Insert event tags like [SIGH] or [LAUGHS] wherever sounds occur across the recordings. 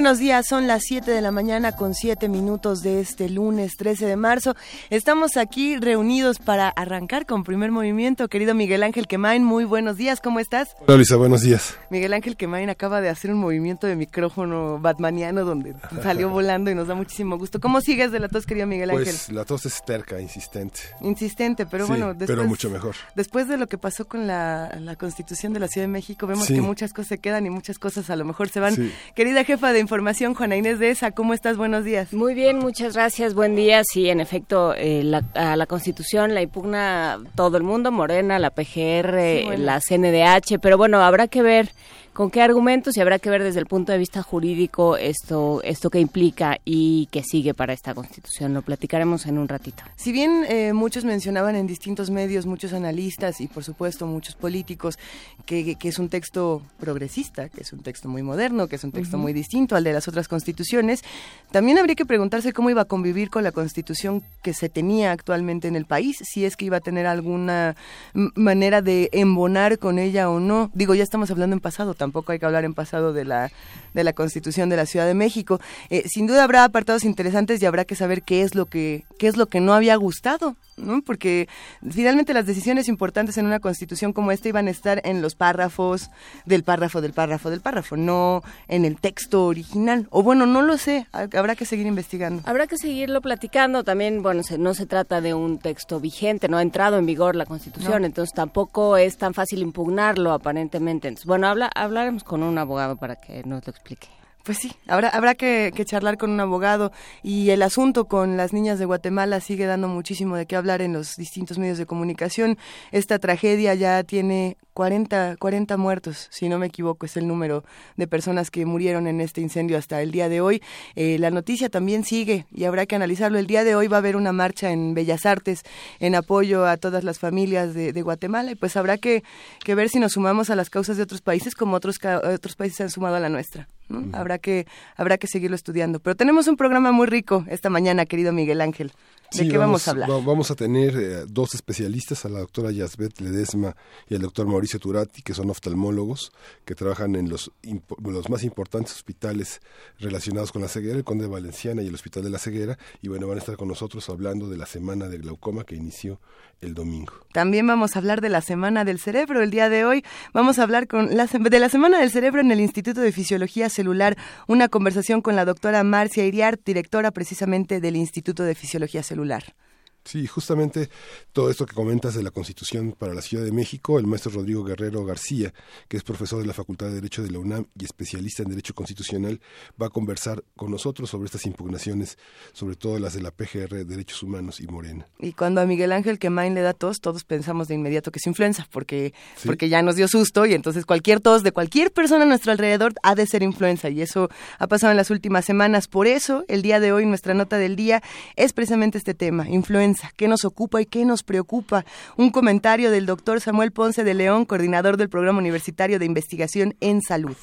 Buenos días, son las 7 de la mañana con 7 minutos de este lunes 13 de marzo. Estamos aquí reunidos para arrancar con primer movimiento. Querido Miguel Ángel Quemain, muy buenos días, ¿cómo estás? Hola Luisa, buenos días. Miguel Ángel Quemain acaba de hacer un movimiento de micrófono batmaniano donde salió [LAUGHS] volando y nos da muchísimo gusto. ¿Cómo sigues de la tos, querido Miguel Ángel? Pues la tos es terca, insistente. Insistente, pero bueno, después, pero mucho mejor. Después de lo que pasó con la, Constitución de la Ciudad de México, vemos que muchas cosas se quedan y muchas cosas a lo mejor se van. Querida jefa de información, Juana Inés de esa. ¿Cómo estás? Buenos días. Muy bien, muchas gracias. Buen día. Sí, en efecto, eh, la, a la Constitución la impugna todo el mundo, Morena, la PGR, la CNDH, pero bueno, habrá que ver con qué argumentos y habrá que ver desde el punto de vista jurídico esto esto que implica y que sigue para esta constitución. Lo platicaremos en un ratito. Si bien eh, muchos mencionaban en distintos medios muchos analistas y por supuesto muchos políticos que, que, es un texto progresista que es un texto muy moderno que es un texto muy distinto al de las otras constituciones también habría que preguntarse cómo iba a convivir con la constitución que se tenía actualmente en el país si es que iba a tener alguna manera de embonar con ella o no. Digo ya estamos hablando en pasado tampoco hay que hablar en pasado de la, de la Constitución de la Ciudad de México. Eh, sin duda habrá apartados interesantes y habrá que saber qué es lo que, qué es lo que no había gustado porque finalmente las decisiones importantes en una constitución como esta iban a estar en los párrafos del párrafo del párrafo del párrafo, no en el texto original. O bueno, no lo sé, habrá que seguir investigando. Habrá que seguirlo platicando. También, bueno, no se trata de un texto vigente, no ha entrado en vigor la constitución, entonces tampoco es tan fácil impugnarlo aparentemente. bueno, habla, hablaremos con un abogado para que nos lo explique. Pues sí, habrá, habrá que, charlar con un abogado y el asunto con las niñas de Guatemala sigue dando muchísimo de qué hablar en los distintos medios de comunicación. Esta tragedia ya tiene 40, 40 muertos, si no me equivoco, es el número de personas que murieron en este incendio hasta el día de hoy. Eh, la noticia también sigue y habrá que analizarlo. El día de hoy va a haber una marcha en Bellas Artes en apoyo a todas las familias de, Guatemala y pues habrá que, que, ver si nos sumamos a las causas de otros países como otros, otros países se han sumado a la nuestra. Habrá que habrá que seguirlo estudiando. Pero tenemos un programa muy rico esta mañana, querido Miguel Ángel. ¿De qué vamos, a hablar? Vamos a tener eh, dos especialistas, a la doctora Yasbet Ledesma y al doctor Mauricio Turati, que son oftalmólogos, que trabajan en los, los más importantes hospitales relacionados con la ceguera, el Conde Valenciana y el Hospital de la Ceguera, y bueno, van a estar con nosotros hablando de la semana de glaucoma que inició el domingo. También vamos a hablar de la Semana del Cerebro. El día de hoy vamos a hablar con la, de la Semana del Cerebro en el Instituto de Fisiología Celular, una conversación con la doctora Marcia Iriart, directora precisamente del Instituto de Fisiología Celular. Sí, justamente todo esto que comentas de la Constitución para la Ciudad de México, el maestro Rodrigo Guerrero García, que es profesor de la Facultad de Derecho de la UNAM y especialista en Derecho Constitucional, va a conversar con nosotros sobre estas impugnaciones, sobre todo las de la PGR, Derechos Humanos y Morena. Y cuando a Miguel Ángel Quemain le da tos, todos pensamos de inmediato que es influenza, porque, porque ya nos dio susto y entonces cualquier tos de cualquier persona a nuestro alrededor ha de ser influenza y eso ha pasado en las últimas semanas. Por eso, el día de hoy, nuestra nota del día es precisamente este tema, influenza qué nos ocupa y qué nos preocupa. Un comentario del doctor Samuel Ponce de León, coordinador del Programa Universitario de Investigación en Salud.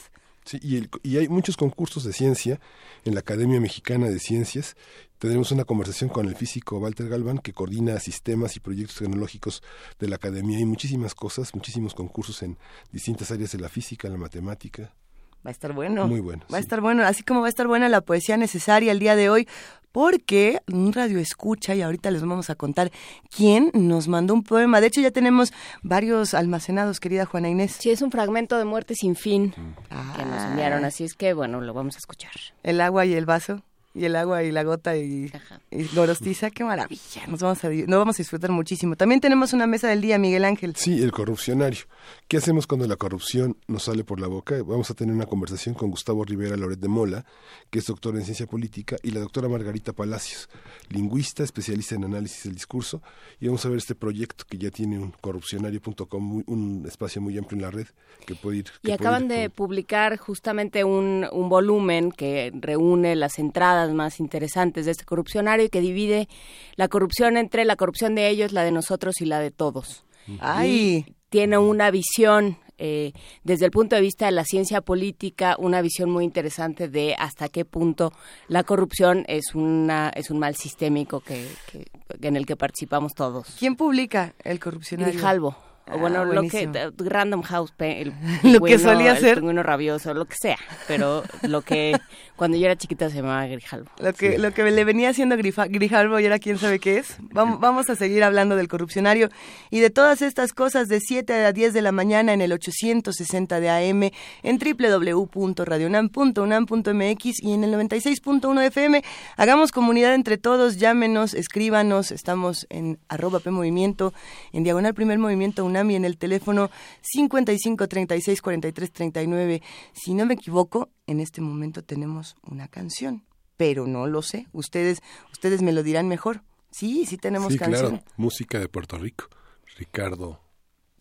Sí, y, y hay muchos concursos de ciencia en la Academia Mexicana de Ciencias Tendremos una conversación con el físico Walter Galván, que coordina sistemas y proyectos tecnológicos de la academia. Hay muchísimas cosas, muchísimos concursos en distintas áreas de la física, la matemática. Va a estar bueno. Muy bueno. Va a estar bueno, así como va a estar buena la poesía necesaria el día de hoy, porque un radio escucha y ahorita les vamos a contar quién nos mandó un poema. De hecho, ya tenemos varios almacenados, querida Juana Inés. Sí, es un fragmento de Muerte sin fin que nos enviaron, así es que bueno, lo vamos a escuchar. El agua y el vaso y el agua y la gota y, y gorostiza, qué maravilla, nos vamos a, nos vamos a disfrutar muchísimo. También tenemos una mesa del día, Miguel Ángel. Sí, el corrupcionario. ¿Qué hacemos cuando la corrupción nos sale por la boca? Vamos a tener una conversación con Gustavo Rivera Loret de Mola, que es doctor en ciencia política, y la doctora Margarita Palacios, lingüista, especialista en análisis del discurso, y vamos a ver este proyecto que ya tiene un corrupcionario.com, un espacio muy amplio en la red que puede ir. y acaban de publicar justamente un, un volumen que reúne las entradas más interesantes de este corrupcionario y que divide la corrupción entre la corrupción de ellos, la de nosotros y la de todos. Ay. tiene una visión eh, desde el punto de vista de la ciencia política, una visión muy interesante de hasta qué punto la corrupción es una es un mal sistémico que, en el que participamos todos. ¿Quién publica el corrupcionario? Grijalvo bueno, ah, lo que Random House, el [LAUGHS] lo que solía ser, el pingüino rabioso, lo que sea, pero lo que [LAUGHS] cuando yo era chiquita se llamaba Grijalvo. Lo que lo que le venía haciendo Grijalvo y ahora quién sabe qué es. Vamos, [LAUGHS] vamos a seguir hablando del corrupcionario y de todas estas cosas de 7 a 10 de la mañana en el 860 de AM en www.radionam.unam.mx y en el 96.1 FM. Hagamos comunidad entre todos, llámenos, escríbanos, estamos en arroba P Movimiento, en Diagonal Primer Movimiento UNAM y en el teléfono 55 36 43 39. Si no me equivoco, en este momento tenemos una canción, pero no lo sé. Ustedes, ustedes me lo dirán mejor. Sí, sí tenemos sí, canción. Claro, música de Puerto Rico. Ricardo.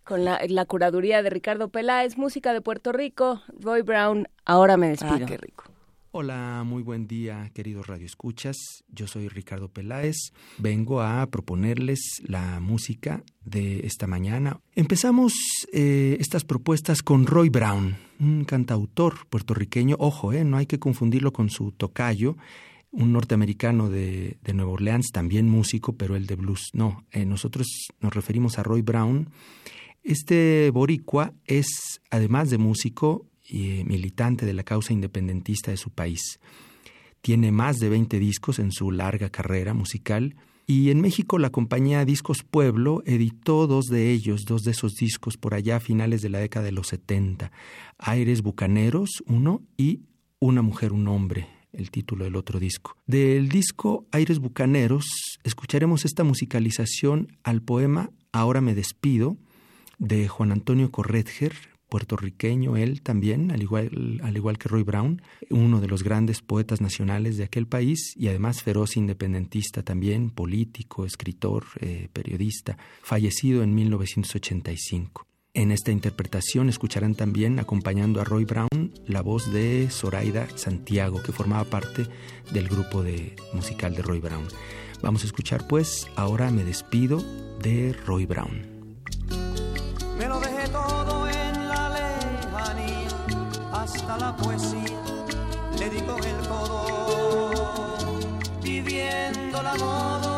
Con la, curaduría de Ricardo Peláez, música de Puerto Rico, Roy Brown, ahora me despido. Ah, qué rico. Hola, muy buen día, queridos radioescuchas. Yo soy Ricardo Peláez. Vengo a proponerles la música de esta mañana. Empezamos eh, estas propuestas con Roy Brown, un cantautor puertorriqueño. Ojo, eh, no hay que confundirlo con su tocayo, un norteamericano de, Nueva Orleans, también músico, pero el de blues. No, eh, nosotros nos referimos a Roy Brown. Este boricua es, además de músico, y militante de la causa independentista de su país. Tiene más de 20 discos en su larga carrera musical y en México la compañía Discos Pueblo editó dos de ellos, dos de esos discos por allá a finales de la década de los 70. Aires Bucaneros, uno, y Una mujer, un hombre, el título del otro disco. Del disco Aires Bucaneros escucharemos esta musicalización al poema Ahora me despido de Juan Antonio Corretger, puertorriqueño él también, al igual, al igual que Roy Brown, uno de los grandes poetas nacionales de aquel país y además feroz independentista también, político, escritor, eh, periodista, fallecido en 1985. En esta interpretación escucharán también, acompañando a Roy Brown, la voz de Zoraida Santiago, que formaba parte del grupo de, musical de Roy Brown. Vamos a escuchar pues, ahora me despido de Roy Brown. Me lo la poesía le di con el codo, viviendo la modo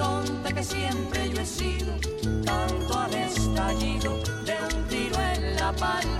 sinsonte que siempre yo he sido, tanto al estallido de un tiro en la palma,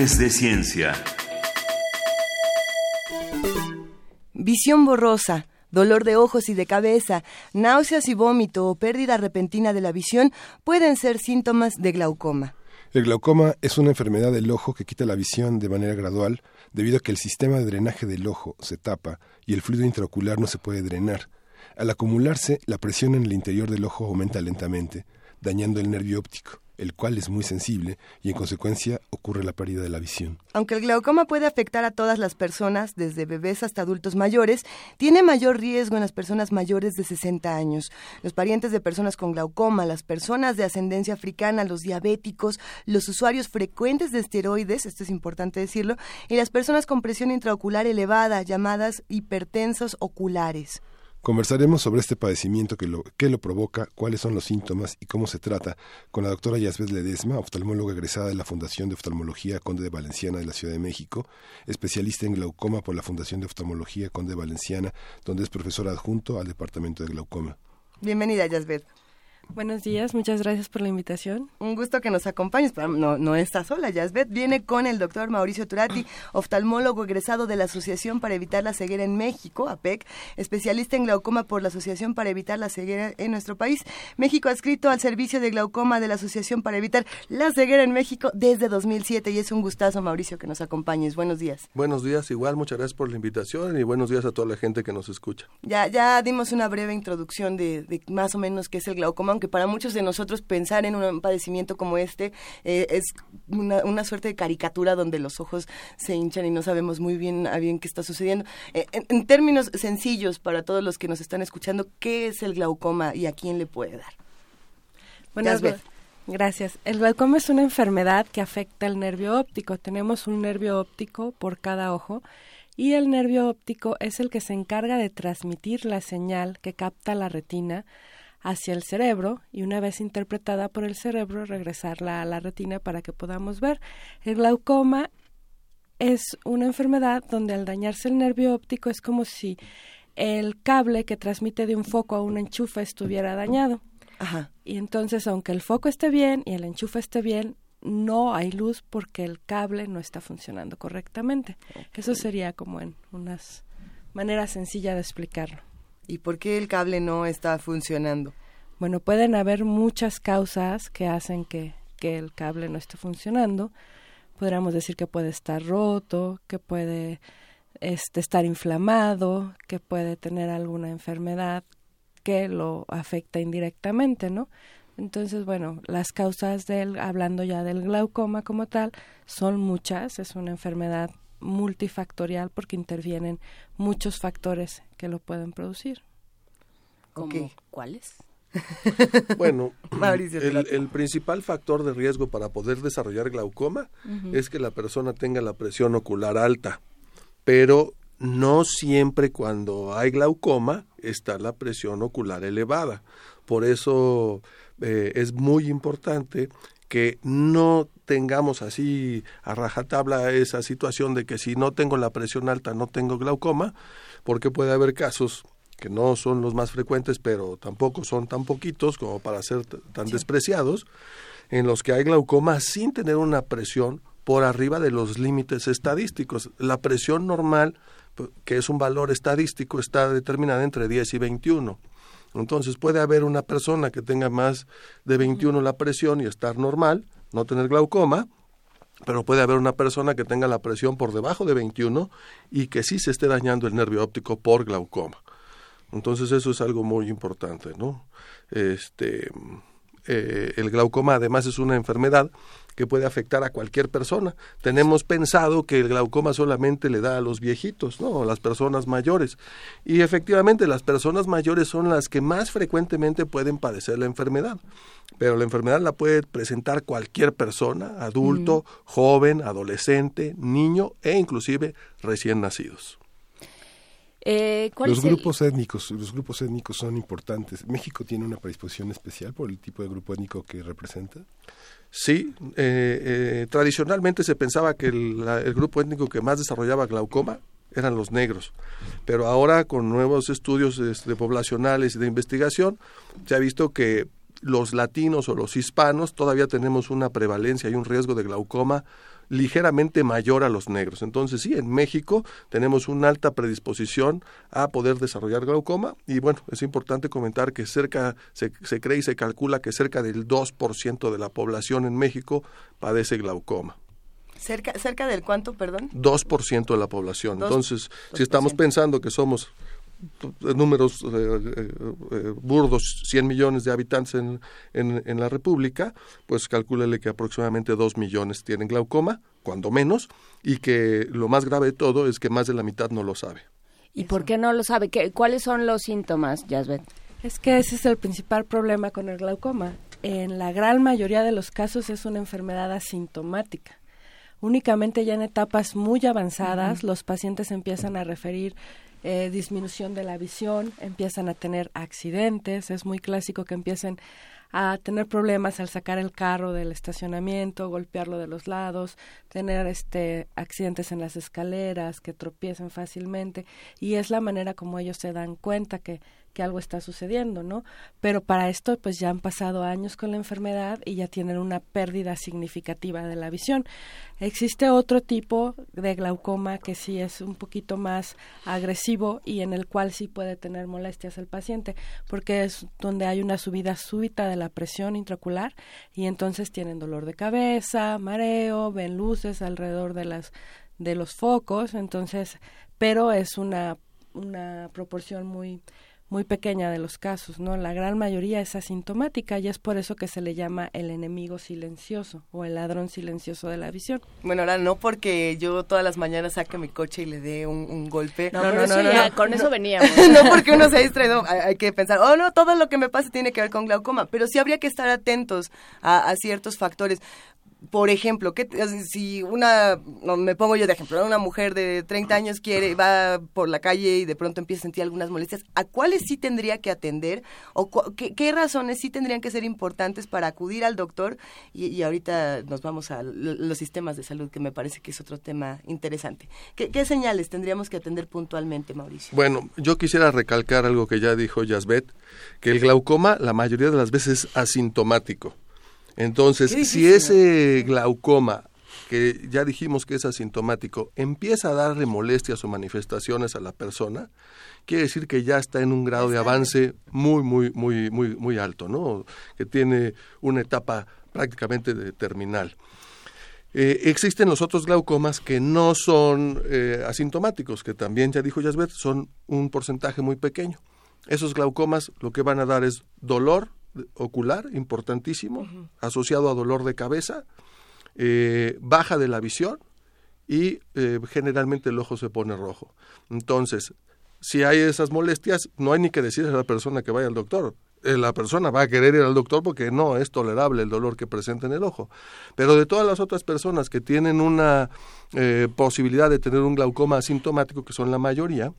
De Ciencia. Visión borrosa, dolor de ojos y de cabeza, náuseas y vómito o pérdida repentina de la visión pueden ser síntomas de glaucoma. El glaucoma es una enfermedad del ojo que quita la visión de manera gradual debido a que el sistema de drenaje del ojo se tapa y el fluido intraocular no se puede drenar. Al acumularse, la presión en el interior del ojo aumenta lentamente, dañando el nervio óptico el cual es muy sensible y en consecuencia ocurre la pérdida de la visión. Aunque el glaucoma puede afectar a todas las personas, desde bebés hasta adultos mayores, tiene mayor riesgo en las personas mayores de 60 años. Los parientes de personas con glaucoma, las personas de ascendencia africana, los diabéticos, los usuarios frecuentes de esteroides, esto es importante decirlo, y las personas con presión intraocular elevada, llamadas hipertensos oculares. Conversaremos sobre este padecimiento que lo, qué lo provoca, cuáles son los síntomas y cómo se trata con la doctora Yasbeth Ledesma, oftalmóloga egresada de la Fundación de Oftalmología Conde de Valenciana de la Ciudad de México, especialista en glaucoma por la Fundación de Oftalmología Conde de Valenciana, donde es profesora adjunto al Departamento de Glaucoma. Bienvenida, Yasbeth. Buenos días, muchas gracias por la invitación. Un gusto que nos acompañes, pero no, no está sola, Yasbet. Viene con el doctor Mauricio Turati, [CLEARS THROAT] oftalmólogo egresado de la Asociación para Evitar la Ceguera en México, APEC, especialista en glaucoma por la Asociación para Evitar la Ceguera en nuestro país. México ha escrito al servicio de glaucoma de la Asociación para Evitar la Ceguera en México desde 2007 y es un gustazo, Mauricio, que nos acompañes. Buenos días. Buenos días, igual, muchas gracias por la invitación y buenos días a toda la gente que nos escucha. Ya, ya dimos una breve introducción de, de más o menos qué es el glaucoma, que para muchos de nosotros pensar en un padecimiento como este eh, es una, suerte de caricatura donde los ojos se hinchan y no sabemos muy bien a bien qué está sucediendo. Eh, en, términos sencillos para todos los que nos están escuchando, ¿qué es el glaucoma y a quién le puede dar? Buenas Gracias. El glaucoma es una enfermedad que afecta el nervio óptico. Tenemos un nervio óptico por cada ojo y el nervio óptico es el que se encarga de transmitir la señal que capta la retina hacia el cerebro y una vez interpretada por el cerebro regresarla a la retina para que podamos ver. El glaucoma es una enfermedad donde al dañarse el nervio óptico es como si el cable que transmite de un foco a un enchufe estuviera dañado. Ajá. Y entonces, aunque el foco esté bien y el enchufe esté bien, no hay luz porque el cable no está funcionando correctamente. Eso sería como en unas maneras sencillas de explicarlo. ¿Y por qué el cable no está funcionando? Bueno, pueden haber muchas causas que hacen que, que el cable no esté funcionando. Podríamos decir que puede estar roto, que puede este, estar inflamado, que puede tener alguna enfermedad que lo afecta indirectamente, ¿no? Entonces, bueno, las causas del, hablando ya del glaucoma como tal, son muchas, es una enfermedad multifactorial porque intervienen muchos factores que lo pueden producir. ¿Cuáles? [LAUGHS] bueno, [LAUGHS] el, principal factor de riesgo para poder desarrollar glaucoma es que la persona tenga la presión ocular alta, pero no siempre cuando hay glaucoma está la presión ocular elevada. Por eso eh, es muy importante que no tengamos así a rajatabla esa situación de que si no tengo la presión alta no tengo glaucoma, porque puede haber casos que no son los más frecuentes, pero tampoco son tan poquitos como para ser tan despreciados, en los que hay glaucoma sin tener una presión por arriba de los límites estadísticos. La presión normal, que es un valor estadístico, está determinada entre 10 y 21. Entonces puede haber una persona que tenga más de 21 la presión y estar normal, no tener glaucoma, pero puede haber una persona que tenga la presión por debajo de 21 y que sí se esté dañando el nervio óptico por glaucoma. Entonces eso es algo muy importante, ¿no? Este, eh, el glaucoma además es una enfermedad que puede afectar a cualquier persona. Tenemos pensado que el glaucoma solamente le da a los viejitos, ¿no? A las personas mayores. Y efectivamente las personas mayores son las que más frecuentemente pueden padecer la enfermedad. Pero la enfermedad la puede presentar cualquier persona, adulto, joven, adolescente, niño e inclusive recién nacidos. Eh, los grupos étnicos, los grupos étnicos son importantes. ¿México tiene una predisposición especial por el tipo de grupo étnico que representa? Sí, eh, eh, tradicionalmente se pensaba que el, grupo étnico que más desarrollaba glaucoma eran los negros. Pero ahora con nuevos estudios este, poblacionales y de investigación, se ha visto que los latinos o los hispanos todavía tenemos una prevalencia y un riesgo de glaucoma ligeramente mayor a los negros. Entonces, sí, en México tenemos una alta predisposición a poder desarrollar glaucoma y bueno, es importante comentar que cerca, se, se cree y se calcula que cerca del 2% de la población en México padece glaucoma. Cerca, cerca del cuánto, perdón? 2% de la población. Entonces, si estamos pensando que somos números eh, eh, burdos, 100 millones de habitantes en, en, la República, pues calcúlele que aproximadamente 2 millones tienen glaucoma, cuando menos, y que lo más grave de todo es que más de la mitad no lo sabe. ¿Y por qué no lo sabe? ¿Qué, ¿Cuáles son los síntomas, Jasbet? Es que ese es el principal problema con el glaucoma. En la gran mayoría de los casos es una enfermedad asintomática. Únicamente ya en etapas muy avanzadas los pacientes empiezan a referir eh, disminución de la visión, empiezan a tener accidentes, es muy clásico que empiecen a tener problemas al sacar el carro del estacionamiento, golpearlo de los lados, tener este accidentes en las escaleras, que tropiecen fácilmente y es la manera como ellos se dan cuenta que que algo está sucediendo, ¿no? Pero para esto pues ya han pasado años con la enfermedad y ya tienen una pérdida significativa de la visión. Existe otro tipo de glaucoma que sí es un poquito más agresivo y en el cual sí puede tener molestias el paciente, porque es donde hay una subida súbita de la presión intraocular y entonces tienen dolor de cabeza, mareo, ven luces alrededor de las de los focos, entonces, pero es una una proporción muy muy pequeña de los casos, ¿no? La gran mayoría es asintomática y es por eso que se le llama el enemigo silencioso o el ladrón silencioso de la visión. Bueno, ahora no porque yo todas las mañanas saque mi coche y le dé un, golpe. No, no, no, no, con eso veníamos. [LAUGHS] no porque uno se ha distraído, hay, que pensar, oh no, todo lo que me pasa tiene que ver con glaucoma, pero sí habría que estar atentos a, a ciertos factores por ejemplo, que si una, me pongo yo de ejemplo, una mujer de 30 años quiere, va por la calle y de pronto empieza a sentir algunas molestias, ¿a cuáles sí tendría que atender? ¿O qué, razones sí tendrían que ser importantes para acudir al doctor? Y, ahorita nos vamos a los sistemas de salud, que me parece que es otro tema interesante. ¿Qué, ¿Qué, señales tendríamos que atender puntualmente, Mauricio? Bueno, yo quisiera recalcar algo que ya dijo Yasbet, que el glaucoma la mayoría de las veces es asintomático. Entonces, si ese glaucoma, que ya dijimos que es asintomático, empieza a darle molestias o manifestaciones a la persona, quiere decir que ya está en un grado de avance muy, muy, muy, muy, muy alto, ¿no? Que tiene una etapa prácticamente de terminal. Eh, existen los otros glaucomas que no son eh, asintomáticos, que también ya dijo Jasbert, son un porcentaje muy pequeño. Esos glaucomas lo que van a dar es dolor, ocular importantísimo, asociado a dolor de cabeza, eh, baja de la visión y eh, generalmente el ojo se pone rojo. Entonces, si hay esas molestias, no hay ni que decirle a la persona que vaya al doctor. Eh, la persona va a querer ir al doctor porque no es tolerable el dolor que presenta en el ojo. Pero de todas las otras personas que tienen una posibilidad de tener un glaucoma asintomático, que son la mayoría,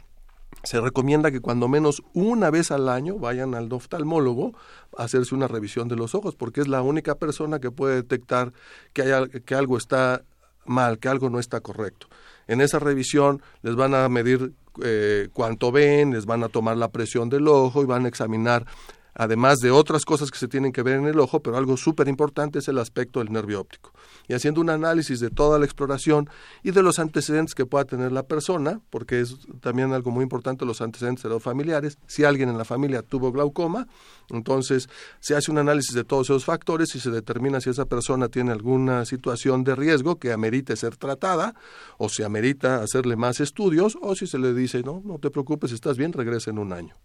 se recomienda que cuando menos una vez al año vayan al oftalmólogo a hacerse una revisión de los ojos, porque es la única persona que puede detectar que, hay, que algo está mal, que algo no está correcto. En esa revisión les van a medir eh, cuánto ven, les van a tomar la presión del ojo y van a examinar además de otras cosas que se tienen que ver en el ojo, pero algo súper importante es el aspecto del nervio óptico. Y haciendo un análisis de toda la exploración y de los antecedentes que pueda tener la persona, porque es también algo muy importante los antecedentes de los familiares, si alguien en la familia tuvo glaucoma, entonces se hace un análisis de todos esos factores y se determina si esa persona tiene alguna situación de riesgo que amerite ser tratada o si amerita hacerle más estudios o si se le dice, no, no te preocupes, estás bien, regresa en un año.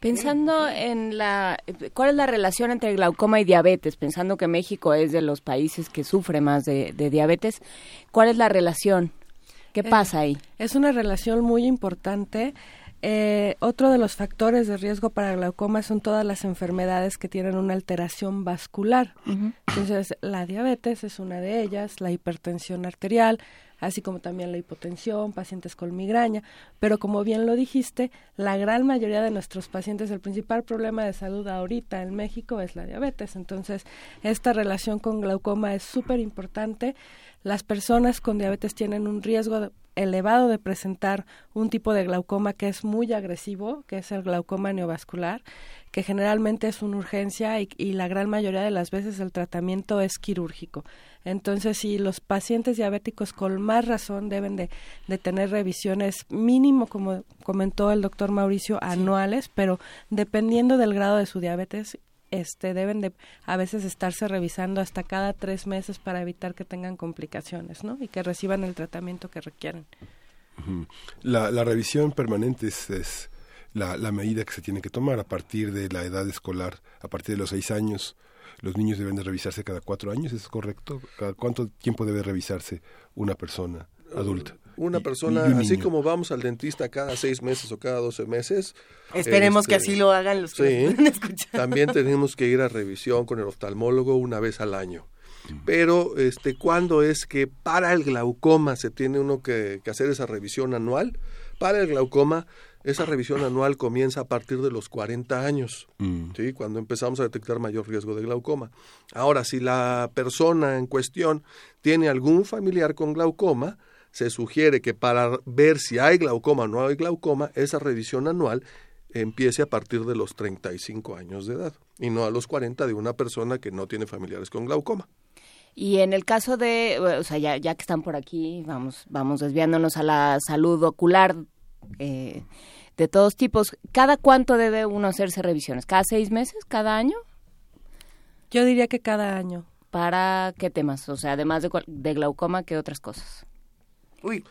Pensando en la, ¿cuál es la relación entre glaucoma y diabetes? Pensando que México es de los países que sufre más de, diabetes, ¿cuál es la relación? ¿Qué eh, pasa ahí? Es una relación muy importante. Eh, otro de los factores de riesgo para glaucoma son todas las enfermedades que tienen una alteración vascular. Entonces, la diabetes es una de ellas, la hipertensión arterial, así como también la hipotensión, pacientes con migraña, pero como bien lo dijiste, la gran mayoría de nuestros pacientes, el principal problema de salud ahorita en México es la diabetes, entonces esta relación con glaucoma es súper importante. Las personas con diabetes tienen un riesgo elevado de presentar un tipo de glaucoma que es muy agresivo, que es el glaucoma neovascular, que generalmente es una urgencia y, la gran mayoría de las veces el tratamiento es quirúrgico. Entonces, si los pacientes diabéticos con más razón deben de, tener revisiones mínimo, como comentó el doctor Mauricio, anuales, pero dependiendo del grado de su diabetes este, deben de a veces estarse revisando hasta cada tres meses para evitar que tengan complicaciones, ¿no? Y que reciban el tratamiento que requieren. La, la revisión permanente es, la, la, medida que se tiene que tomar a partir de la edad escolar, a partir de los seis años. Los niños deben de revisarse cada cuatro años, ¿es correcto? ¿Cada cuánto tiempo debe revisarse una persona adulta? Una persona, así como vamos al dentista cada seis meses o cada doce meses. Esperemos que este, así lo hagan los que sí, [LAUGHS] También tenemos que ir a revisión con el oftalmólogo una vez al año. Pero, este, ¿cuándo es que para el glaucoma se tiene uno que, hacer esa revisión anual? Para el glaucoma, esa revisión anual comienza a partir de los 40 años, mm. ¿sí? cuando empezamos a detectar mayor riesgo de glaucoma. Ahora, si la persona en cuestión tiene algún familiar con glaucoma, se sugiere que para ver si hay glaucoma o no hay glaucoma, esa revisión anual empiece a partir de los 35 años de edad y no a los 40 de una persona que no tiene familiares con glaucoma. Y en el caso de, o sea, ya, ya que están por aquí, vamos, vamos desviándonos a la salud ocular eh, de todos tipos. ¿Cada cuánto debe uno hacerse revisiones? ¿Cada seis meses? ¿Cada año? Yo diría que cada año. ¿Para qué temas? O sea, además de, de glaucoma, ¿qué otras cosas? Uy,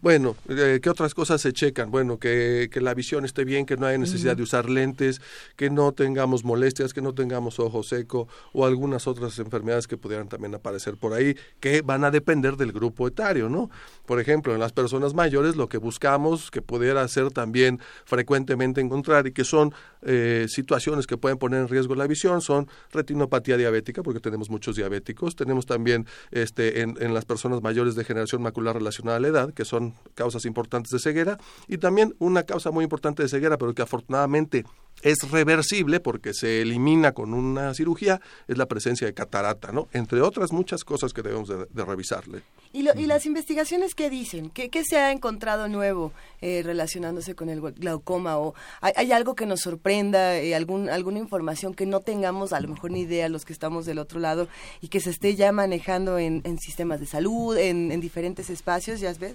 bueno, eh, ¿qué otras cosas se checan? Bueno, que, que la visión esté bien, que no haya necesidad de usar lentes, que no tengamos molestias, que no tengamos ojo seco o algunas otras enfermedades que pudieran también aparecer por ahí, que van a depender del grupo etario, ¿no? Por ejemplo, en las personas mayores lo que buscamos que pudiera ser también frecuentemente encontrar y que son eh, situaciones que pueden poner en riesgo la visión son retinopatía diabética, porque tenemos muchos diabéticos, tenemos también este, en, en las personas mayores de generación macular relacionada a la edad, que son causas importantes de ceguera y también una causa muy importante de ceguera, pero que afortunadamente es reversible porque se elimina con una cirugía, es la presencia de catarata, ¿no? Entre otras muchas cosas que debemos de, revisarle. ¿Y, las investigaciones qué dicen? ¿Qué, se ha encontrado nuevo eh, relacionándose con el glaucoma? ¿O hay, algo que nos eh, algún, alguna información que no tengamos a lo mejor ni idea los que estamos del otro lado y que se esté ya manejando en, sistemas de salud, en, en diferentes espacios, ya ves?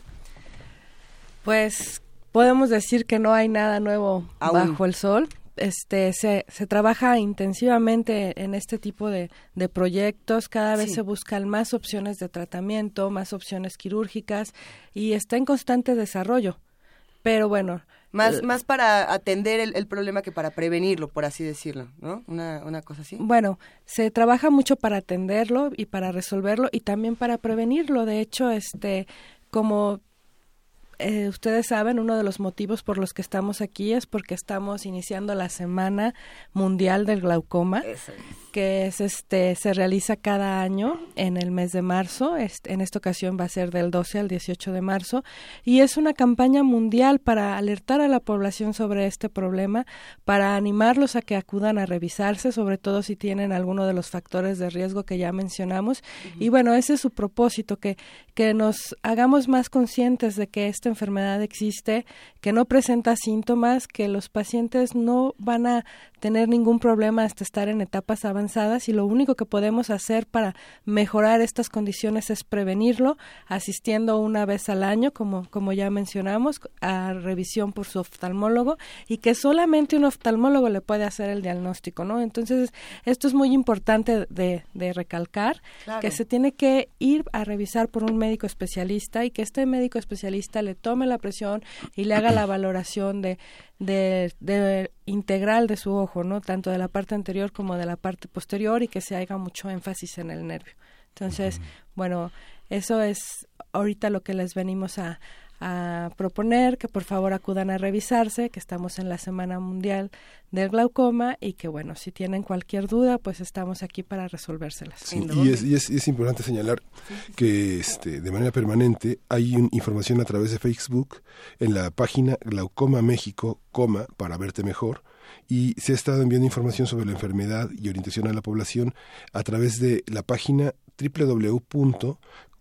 Pues podemos decir que no hay nada nuevo bajo el sol. Este, se, se trabaja intensivamente en este tipo de, de proyectos, cada vez se buscan más opciones de tratamiento, más opciones quirúrgicas y está en constante desarrollo. Pero bueno, más, más para atender el, problema que para prevenirlo, por así decirlo, ¿no? Una, una cosa así. Bueno, se trabaja mucho para atenderlo y para resolverlo y también para prevenirlo. De hecho, este, como eh, ustedes saben, uno de los motivos por los que estamos aquí es porque estamos iniciando la Semana Mundial del Glaucoma, que es este se realiza cada año en el mes de marzo. en esta ocasión va a ser del 12 al 18 de marzo y es una campaña mundial para alertar a la población sobre este problema, para animarlos a que acudan a revisarse, sobre todo si tienen alguno de los factores de riesgo que ya mencionamos. Y bueno, ese es su propósito, que que nos hagamos más conscientes de que este enfermedad existe, que no presenta síntomas, que los pacientes no van a tener ningún problema hasta estar en etapas avanzadas y lo único que podemos hacer para mejorar estas condiciones es prevenirlo asistiendo una vez al año, como, como ya mencionamos, a revisión por su oftalmólogo y que solamente un oftalmólogo le puede hacer el diagnóstico, ¿no? Entonces, esto es muy importante de, de recalcar, que se tiene que ir a revisar por un médico especialista y que este médico especialista le tome la presión y le haga la valoración de, de, integral de su ojo, ¿no? Tanto de la parte anterior como de la parte posterior y que se haga mucho énfasis en el nervio. Entonces, bueno, eso es ahorita lo que les venimos a, a proponer que por favor acudan a revisarse, que estamos en la Semana Mundial del Glaucoma y que bueno, si tienen cualquier duda, pues estamos aquí para resolvérselas. y, es, y, es, importante señalar que este, de manera permanente hay información a través de Facebook en la página Glaucoma México, coma, para verte mejor, y se ha estado enviando información sobre la enfermedad y orientación a la población a través de la página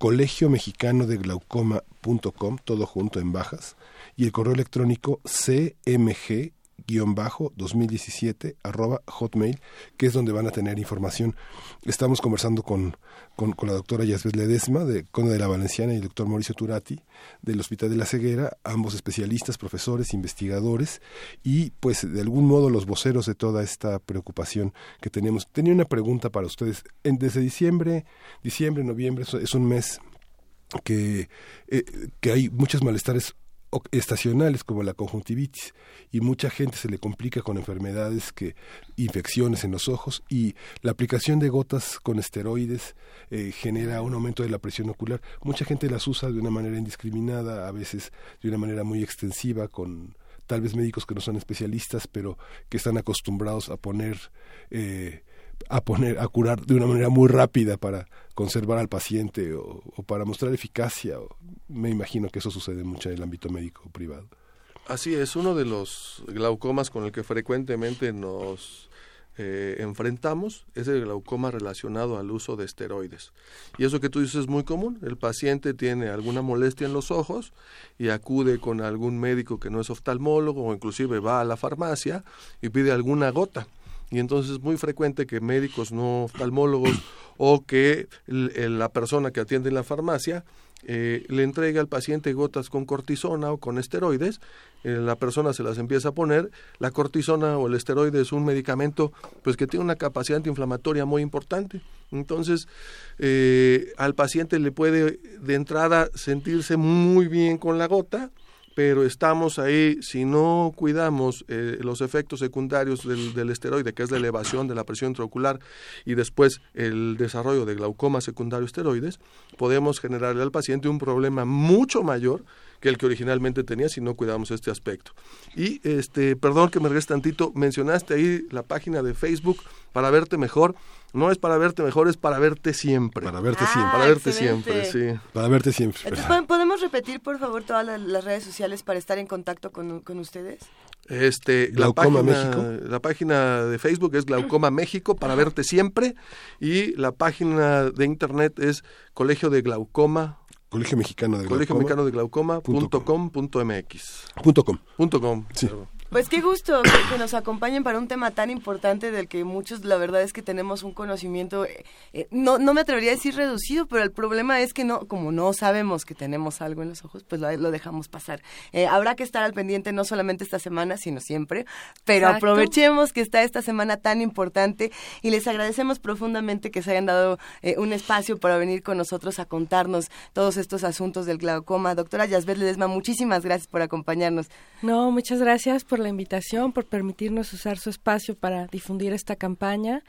www.colegiomexicanodeglaucoma.com, todo junto en bajas, y el correo electrónico cmg 2017 arroba hotmail, que es donde van a tener información. Estamos conversando con, con, la doctora Yasbet Ledesma, de Conde de la Valenciana, y el doctor Mauricio Turati, del Hospital de la Ceguera, ambos especialistas, profesores, investigadores, y pues de algún modo los voceros de toda esta preocupación que tenemos. Tenía una pregunta para ustedes. En, desde diciembre, diciembre, noviembre, es un mes que, eh, que hay muchos malestares estacionales como la conjuntivitis y mucha gente se le complica con enfermedades que infecciones en los ojos y la aplicación de gotas con esteroides eh, genera un aumento de la presión ocular. Mucha gente las usa de una manera indiscriminada a veces de una manera muy extensiva con tal vez médicos que no son especialistas pero que están acostumbrados a poner eh, a poner a curar de una manera muy rápida para conservar al paciente o, para mostrar eficacia. me imagino que eso sucede mucho en el ámbito médico privado. Así es, uno de los glaucomas con el que frecuentemente nos eh, enfrentamos es el glaucoma relacionado al uso de esteroides. Y eso que tú dices es muy común. El paciente tiene alguna molestia en los ojos y acude con algún médico que no es oftalmólogo o inclusive va a la farmacia y pide alguna gota y entonces es muy frecuente que médicos no oftalmólogos o que la persona que atiende en la farmacia eh, le entregue al paciente gotas con cortisona o con esteroides, eh, la persona se las empieza a poner, la cortisona o el esteroide es un medicamento pues que tiene una capacidad antiinflamatoria muy importante, entonces eh, al paciente le puede de entrada sentirse muy bien con la gota, pero estamos ahí, si no cuidamos eh, los efectos secundarios del, esteroide, que es la elevación de la presión intraocular y después el desarrollo de glaucoma secundario esteroides, podemos generarle al paciente un problema mucho mayor que el que originalmente tenía si no cuidamos este aspecto. Y este, perdón que me regrese tantito, mencionaste ahí la página de Facebook para verte mejor no es para verte mejor, es para verte siempre. Para verte siempre. Para verte siempre, sí. Para verte siempre. ¿podemos repetir, por favor, todas las, redes sociales para estar en contacto con, ustedes? Este, Glaucoma la página, México. La página de Facebook es Glaucoma México para verte siempre y la página de internet es Colegio de Glaucoma Colegio Mexicano de Colegio Mexicano de Glaucoma punto com, punto mx. Punto com. Punto com. Sí. Pues qué gusto que, nos acompañen para un tema tan importante del que muchos, la verdad es que tenemos un conocimiento, eh, eh, no, no me atrevería a decir reducido, pero el problema es que no, como no sabemos que tenemos algo en los ojos, pues lo, dejamos pasar. Eh, habrá que estar al pendiente no solamente esta semana, sino siempre, pero aprovechemos que está esta semana tan importante y les agradecemos profundamente que se hayan dado un espacio para venir con nosotros a contarnos todos estos asuntos del glaucoma. Doctora Yasbet Ledesma, muchísimas gracias por acompañarnos. No, muchas gracias por la invitación, por permitirnos usar su espacio para difundir esta campaña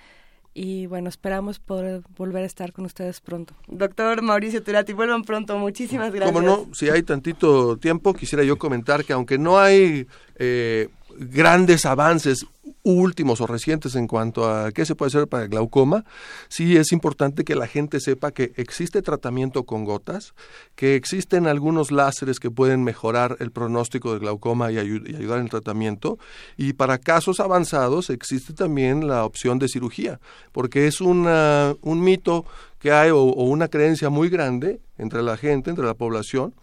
y bueno, esperamos poder volver a estar con ustedes pronto. Doctor Mauricio Turati, vuelvan pronto, muchísimas gracias. Como no, si hay tantito tiempo, quisiera yo comentar que aunque no hay eh, grandes avances últimos o recientes en cuanto a qué se puede hacer para el glaucoma, sí es importante que la gente sepa que existe tratamiento con gotas, que existen algunos láseres que pueden mejorar el pronóstico del glaucoma y, ayudar en el tratamiento, y para casos avanzados existe también la opción de cirugía, porque es una, un mito que hay o una creencia muy grande entre la gente, entre la población,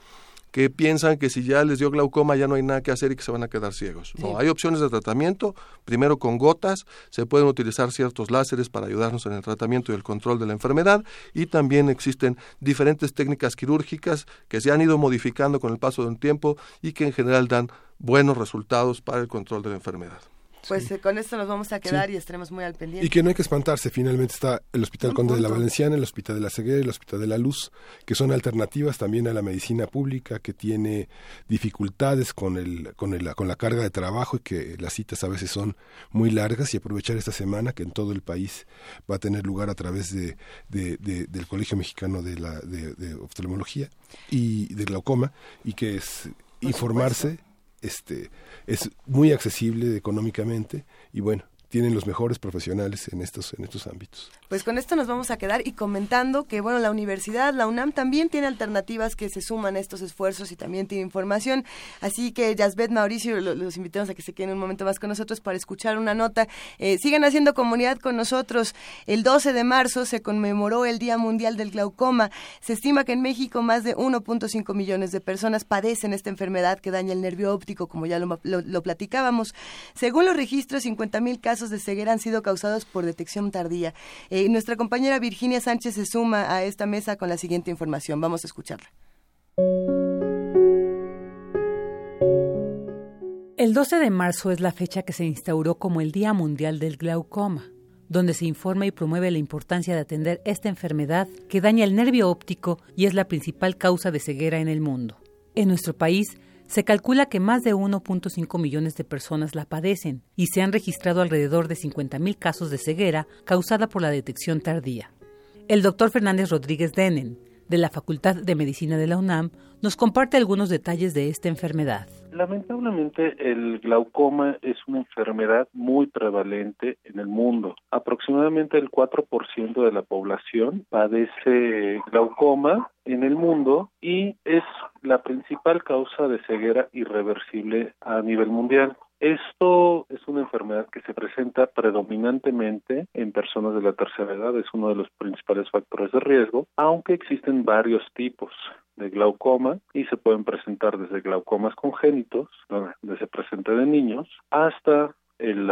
que piensan que si ya les dio glaucoma ya no hay nada que hacer y que se van a quedar ciegos. No, hay opciones de tratamiento, primero con gotas, se pueden utilizar ciertos láseres para ayudarnos en el tratamiento y el control de la enfermedad y también existen diferentes técnicas quirúrgicas que se han ido modificando con el paso de un tiempo y que en general dan buenos resultados para el control de la enfermedad. Pues eh, con esto nos vamos a quedar y estaremos muy al pendiente. Y que no hay que espantarse, finalmente está el Hospital Conde de la Valenciana, el Hospital de la Ceguera, el Hospital de la Luz, que son alternativas también a la medicina pública, que tiene dificultades con, el, con, el, con la carga de trabajo y que las citas a veces son muy largas y aprovechar esta semana que en todo el país va a tener lugar a través de, del Colegio Mexicano de, la, de, Oftalmología y de Glaucoma y que es informarse este es muy accesible económicamente y bueno tienen los mejores profesionales en estos en estos ámbitos. Pues con esto nos vamos a quedar y comentando que bueno, la universidad, la UNAM también tiene alternativas que se suman a estos esfuerzos y también tiene información, así que Yasbet Mauricio los invitamos a que se queden un momento más con nosotros para escuchar una nota. Eh, sigan haciendo comunidad con nosotros. El 12 de marzo se conmemoró el Día Mundial del Glaucoma. Se estima que en México más de 1.5 millones de personas padecen esta enfermedad que daña el nervio óptico, como ya lo, lo platicábamos. Según los registros, 50 mil casos de ceguera han sido causados por detección tardía. Nuestra compañera Virginia Sánchez se suma a esta mesa con la siguiente información. Vamos a escucharla. El 12 de marzo es la fecha que se instauró como el Día Mundial del Glaucoma, donde se informa y promueve la importancia de atender esta enfermedad que daña el nervio óptico y es la principal causa de ceguera en el mundo. En nuestro país, se calcula que más de 1.5 millones de personas la padecen y se han registrado alrededor de 50.000 casos de ceguera causada por la detección tardía. El doctor Fernández Rodríguez Denen, de la Facultad de Medicina de la UNAM, nos comparte algunos detalles de esta enfermedad. Lamentablemente el glaucoma es una enfermedad muy prevalente en el mundo. Aproximadamente el 4% de la población padece glaucoma en el mundo y es la principal causa de ceguera irreversible a nivel mundial. Esto es una enfermedad que se presenta predominantemente en personas de la tercera edad, es uno de los principales factores de riesgo, aunque existen varios tipos de glaucoma y se pueden presentar desde glaucomas congénitos, donde se presenta de niños, hasta el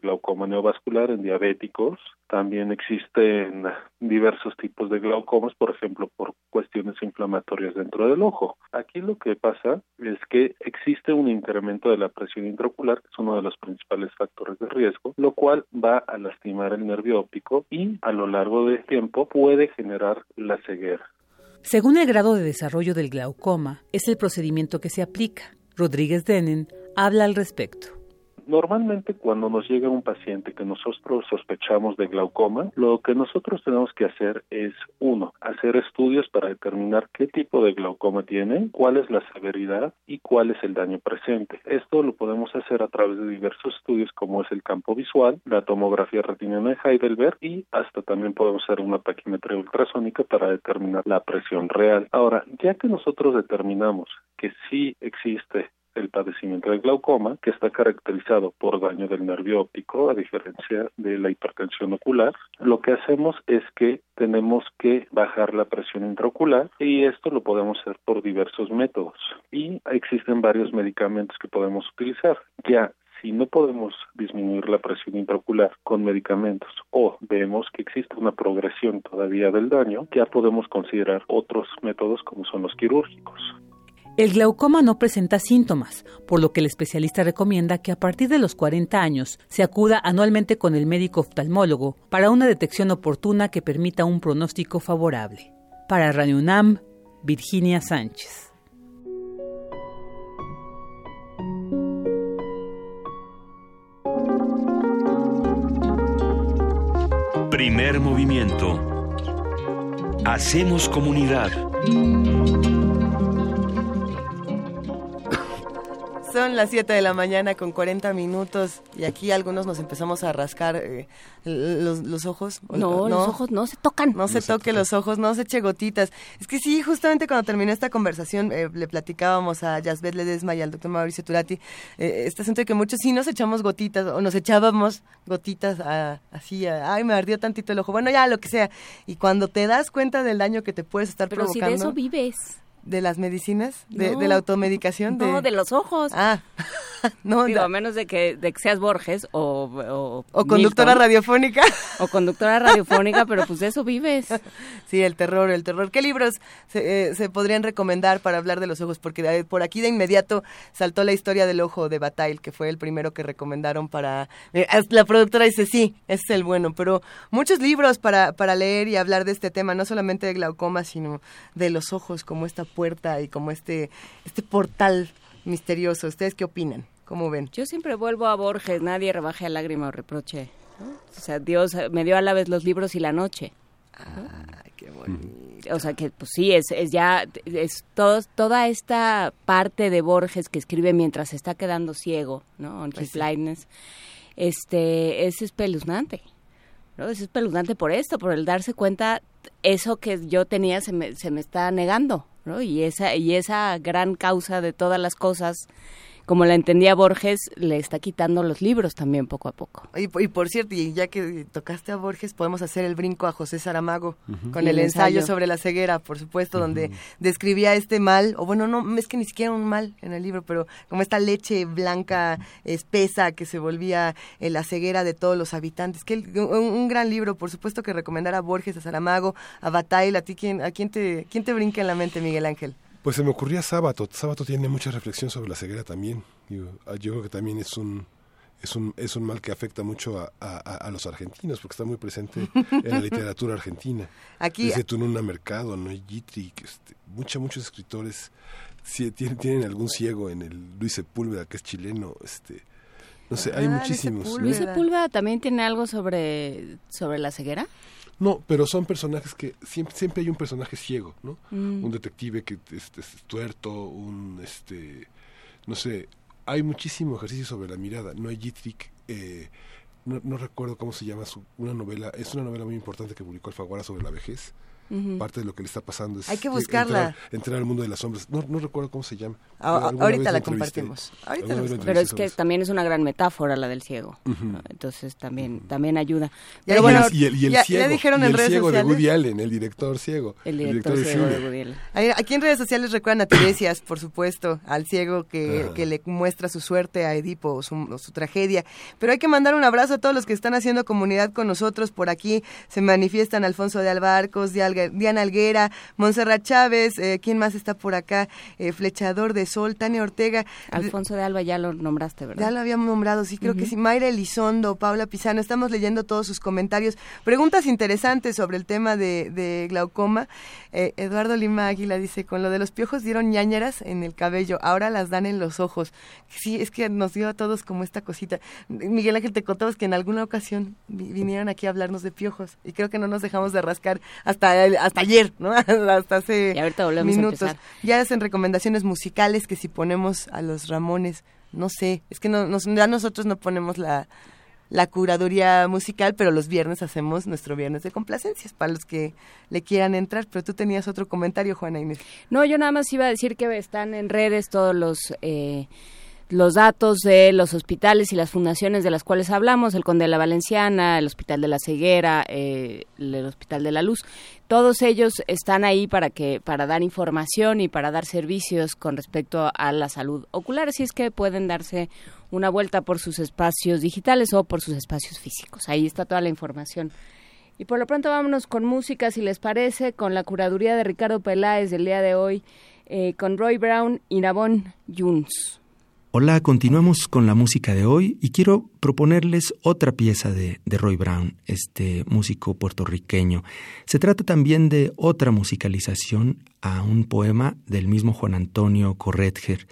glaucoma neovascular en diabéticos. También existen diversos tipos de glaucomas, por ejemplo, por cuestiones inflamatorias dentro del ojo. Aquí lo que pasa es que existe un incremento de la presión intraocular, que es uno de los principales factores de riesgo, lo cual va a lastimar el nervio óptico y a lo largo del tiempo puede generar la ceguera. Según el grado de desarrollo del glaucoma, es el procedimiento que se aplica. Rodríguez Denen habla al respecto. Normalmente cuando nos llega un paciente que nosotros sospechamos de glaucoma, lo que nosotros tenemos que hacer es, uno, hacer estudios para determinar qué tipo de glaucoma tiene, cuál es la severidad y cuál es el daño presente. Esto lo podemos hacer a través de diversos estudios como es el campo visual, la tomografía retiniana de Heidelberg y hasta también podemos hacer una paquimetría ultrasónica para determinar la presión real. Ahora, ya que nosotros determinamos que sí existe el padecimiento del glaucoma, que está caracterizado por daño del nervio óptico, a diferencia de la hipertensión ocular. Lo que hacemos es que tenemos que bajar la presión intraocular y esto lo podemos hacer por diversos métodos. Y existen varios medicamentos que podemos utilizar. Ya si no podemos disminuir la presión intraocular con medicamentos o vemos que existe una progresión todavía del daño, ya podemos considerar otros métodos como son los quirúrgicos. El glaucoma no presenta síntomas, por lo que el especialista recomienda que a partir de los 40 años se acuda anualmente con el médico oftalmólogo para una detección oportuna que permita un pronóstico favorable. Para Radio UNAM, Virginia Sánchez. Primer movimiento. Hacemos comunidad. Son las 7 de la mañana con 40 minutos y aquí algunos nos empezamos a rascar eh, los, ojos. No, los ojos no se tocan. No, se, toque los ojos, no se eche gotitas. Es que sí, justamente cuando terminó esta conversación eh, le platicábamos a Yasbet Ledesma y al doctor Mauricio Turati eh, este asunto de que muchos sí nos echamos gotitas o nos echábamos gotitas así, ay, me ardió tantito el ojo. Bueno, ya, lo que sea. Y cuando te das cuenta del daño que te puedes estar Pero provocando... si de eso vives ¿De las medicinas? ¿De, la automedicación? No, de... los ojos. Ah, [LAUGHS] no. Digo, a menos de que, de que seas Borges o... O, conductora radiofónica. [LAUGHS] O conductora radiofónica, pero pues de eso vives. [LAUGHS] Sí, el terror, el terror. ¿Qué libros se, eh, se podrían recomendar para hablar de los ojos? Porque por aquí de inmediato saltó la historia del ojo de Bataille, que fue el primero que recomendaron para... Eh, la productora dice, sí, ese es el bueno, pero muchos libros para, para leer y hablar de este tema, no solamente de glaucoma, sino de los ojos como esta puerta y como este, este portal misterioso. ¿Ustedes qué opinan? ¿Cómo ven? Yo siempre vuelvo a Borges, nadie rebaje a lágrima o reproche. O sea, Dios me dio a la vez los libros y la noche. Ah, qué bonito. O sea que pues sí, es, es ya, es todo, toda esta parte de Borges que escribe mientras se está quedando ciego, ¿no? On pues blindness, este, es espeluznante. ¿No? Es espeluznante por esto, por el darse cuenta, eso que yo tenía se me, se me está negando, ¿no? Y esa, y esa gran causa de todas las cosas como la entendía Borges, le está quitando los libros también poco a poco. Y, por cierto, y ya que tocaste a Borges, podemos hacer el brinco a José Saramago con el, ensayo. sobre la ceguera, por supuesto, donde describía este mal, o bueno, no, es que ni siquiera un mal en el libro, pero como esta leche blanca espesa que se volvía eh, la ceguera de todos los habitantes. Que un, gran libro, por supuesto que recomendar a Borges, a Saramago, a Bataille, a ti, ¿quién, a quién te, quién te brinca en la mente, Miguel Ángel? Pues se me ocurría Sábato. Sábato tiene mucha reflexión sobre la ceguera también. Ah, yo, creo que también es un, es un, es un mal que afecta mucho a, a, los argentinos, porque está muy presente en la [LAUGHS] literatura argentina. Aquí, Desde Tununa Mercado, no Yitri, este, muchos escritores tienen, tienen algún ciego en el Luis Sepúlveda, que es chileno, este no sé, hay ah, muchísimos. Luis Sepúlveda también tiene algo sobre, sobre la ceguera. No, pero son personajes que siempre, siempre hay un personaje ciego, ¿no? Mm. Un detective que este, es tuerto, un, este, no sé, hay muchísimo ejercicio sobre la mirada. No hay Jitrick, eh, no, no, recuerdo cómo se llama su, una novela, es una novela muy importante que publicó Alfaguara sobre la vejez Parte de lo que le está pasando es Hay que buscarla. Entrar, al mundo de las sombras. No, no recuerdo cómo se llama. ahorita la compartimos. Pero es que también es una gran metáfora la del ciego. Entonces también también ayuda. Pero bueno, y el, ciego, dijeron en redes ciego de Woody Allen, el director ciego. El director, ciego de, Woody Allen. Aquí en redes sociales recuerdan a Tiresias, por supuesto, al ciego que, que le muestra su suerte a Edipo, su, su tragedia. Pero hay que mandar un abrazo a todos los que están haciendo comunidad con nosotros por aquí. Se manifiestan Alfonso de Albarcos, de Alga Diana Alguera, Montserrat Chávez, eh, ¿quién más está por acá? Eh, Flechador de Sol, Tania Ortega. Alfonso de Alba ya lo nombraste, ¿verdad? Ya lo habíamos nombrado, sí, creo que sí. Mayra Elizondo, Paula Pizano, estamos leyendo todos sus comentarios. Preguntas interesantes sobre el tema de, glaucoma. Eh, Eduardo Lima Águila dice, con lo de los piojos dieron ñañeras en el cabello, ahora las dan en los ojos. Sí, es que nos dio a todos como esta cosita. Miguel Ángel, te contabas que en alguna ocasión vinieron aquí a hablarnos de piojos y creo que no nos dejamos de rascar hasta hasta ayer, ¿no? [LAUGHS] hasta hace minutos. ya hacen recomendaciones musicales que si ponemos a los Ramones, no sé, es que no, nos, ya nosotros no ponemos la, la curaduría musical, pero los viernes hacemos nuestro viernes de complacencias para los que le quieran entrar. Pero tú tenías otro comentario, Juana Inés. No, yo nada más iba a decir que están en redes todos los... Eh, los datos de los hospitales y las fundaciones de las cuales hablamos, el Conde de la Valenciana, el Hospital de la Ceguera, eh, el Hospital de la Luz, todos ellos están ahí para que para dar información y para dar servicios con respecto a la salud ocular, así es que pueden darse una vuelta por sus espacios digitales o por sus espacios físicos. Ahí está toda la información. Y por lo pronto vámonos con música, si les parece, con la curaduría de Ricardo Peláez del día de hoy, eh, con Roy Brown y Nabón Juns. Hola, continuamos con la música de hoy y quiero proponerles otra pieza de, Roy Brown, este músico puertorriqueño. Se trata también de otra musicalización a un poema del mismo Juan Antonio Corretger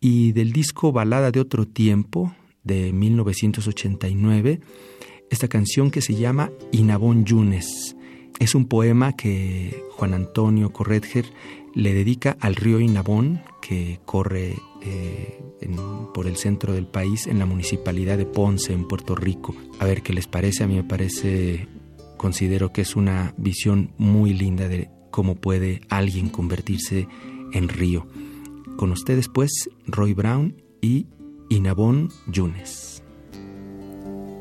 y del disco Balada de otro tiempo de 1989, esta canción que se llama Inabón Yunes. Es un poema que Juan Antonio Corretger le dedica al río Inabón que corre eh, por el centro del país, en la municipalidad de Ponce, en Puerto Rico. A ver qué les parece, a mí me parece, considero que es una visión muy linda de cómo puede alguien convertirse en río. Con ustedes pues, Roy Brown y Inabón Yunes.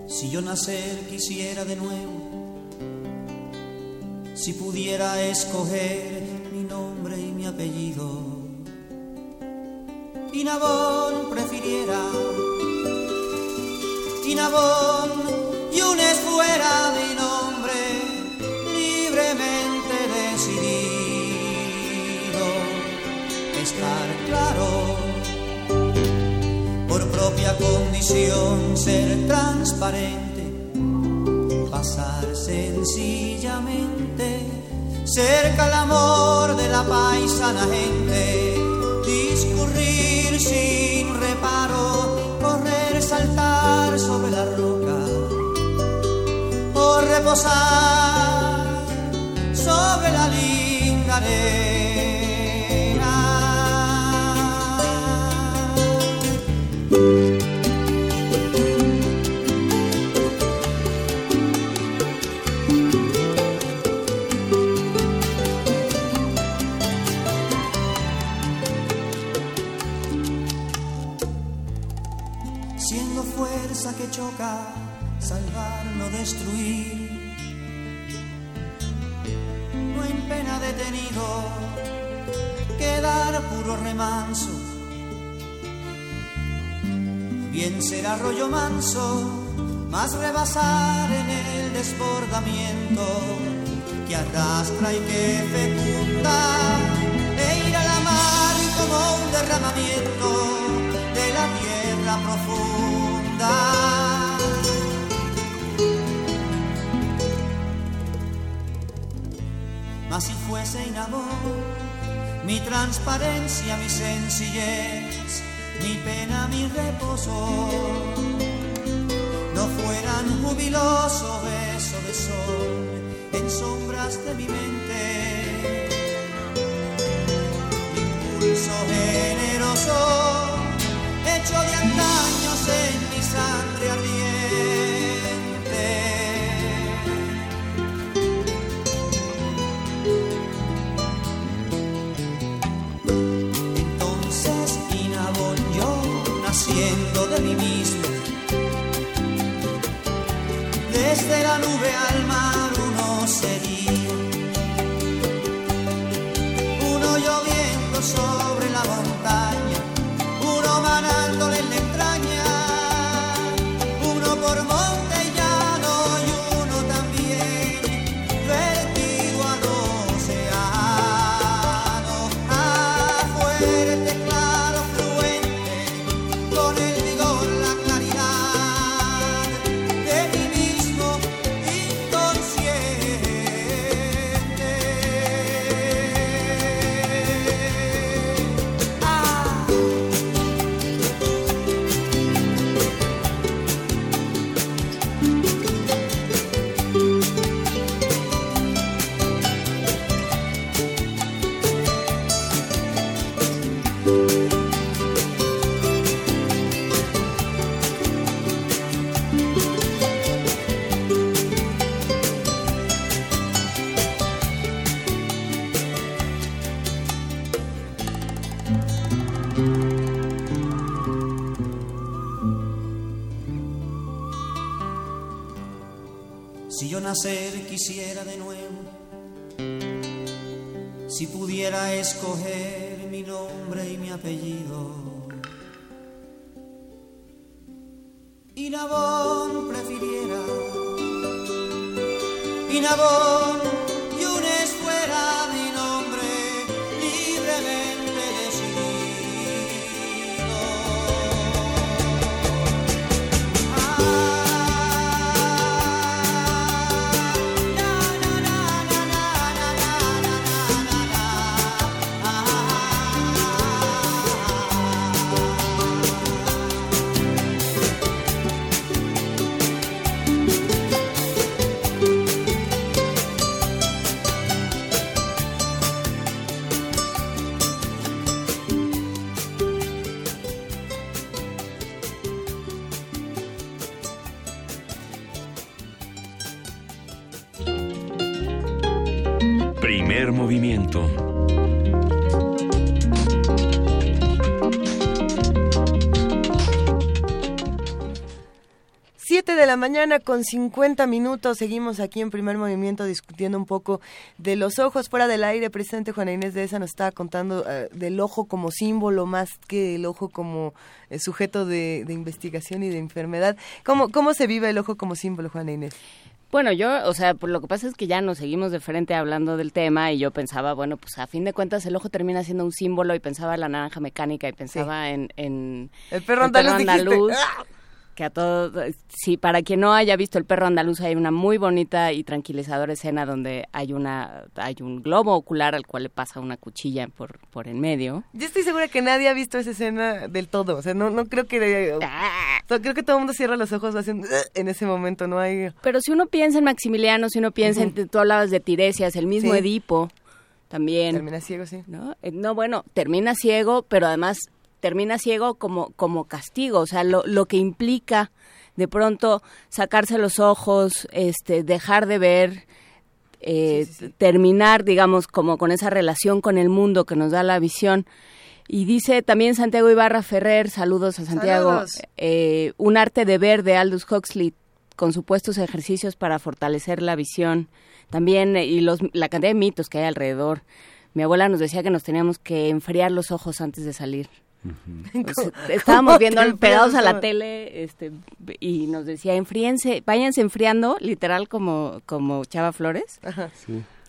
Si yo nacer quisiera de nuevo, si pudiera escoger mi nombre y mi apellido y Nabón prefiriera y Nabón y Unes fuera mi nombre libremente decidido. Estar claro por propia condición ser transparente pasar sencillamente cerca al amor de la paisana gente, discurrir sin reparo, correr, saltar sobre la roca o reposar sobre la salvar, no destruir. No en pena detenido, quedar puro remanso. Bien será rollo manso, más rebasar en el desbordamiento que arrastra y que fecunda e ir a la mar como un derramamiento de la tierra profunda. Si fuese amor, mi transparencia, mi sencillez, mi pena, mi reposo, no fueran jubiloso beso de sol en sombras de mi mente, impulso generoso, hecho de antaños de mí mismo. Desde la nube al mar uno sería, uno lloviendo sobre la montaña, uno manándole en la entraña, nacer quisiera de nuevo, Primer movimiento. Siete de la mañana con 50 minutos. Seguimos aquí en primer movimiento discutiendo un poco de los ojos fuera del aire. Presidente Juana Inés de esa nos estaba contando eh, del ojo como símbolo más que el ojo como eh, sujeto de, investigación y de enfermedad. ¿Cómo, ¿Cómo se vive el ojo como símbolo, Juana Inés? Bueno, yo, o sea, por lo que pasa es que ya nos seguimos de frente hablando del tema y yo pensaba, bueno, pues a fin de cuentas el ojo termina siendo un símbolo y pensaba en la naranja mecánica y pensaba en, en, el perro andaluz que a todos, sí, para quien no haya visto El perro andaluz hay una muy bonita y tranquilizadora escena donde hay una hay un globo ocular al cual le pasa una cuchilla por por en medio. Yo estoy segura que nadie ha visto esa escena del todo, o sea, no no creo que ah. creo que todo el mundo cierra los ojos haciendo en ese momento, no hay Pero si uno piensa en Maximiliano, si uno piensa en tú hablabas de Tiresias, el mismo Edipo también. Termina ciego, sí. ¿no? Eh, no, bueno, termina ciego, pero además termina ciego como, como castigo, o sea, lo, lo que implica de pronto sacarse los ojos, este, dejar de ver, eh, terminar, digamos, como con esa relación con el mundo que nos da la visión. Y dice también Santiago Ibarra Ferrer, saludos a Santiago, eh, un arte de ver de Aldous Huxley con supuestos ejercicios para fortalecer la visión. También, eh, y los, la cantidad de mitos que hay alrededor. Mi abuela nos decía que nos teníamos que enfriar los ojos antes de salir. [LAUGHS] Estábamos viendo pegados a la tele este, y nos decía, enfríense, váyanse enfriando, literal como, como Chava Flores.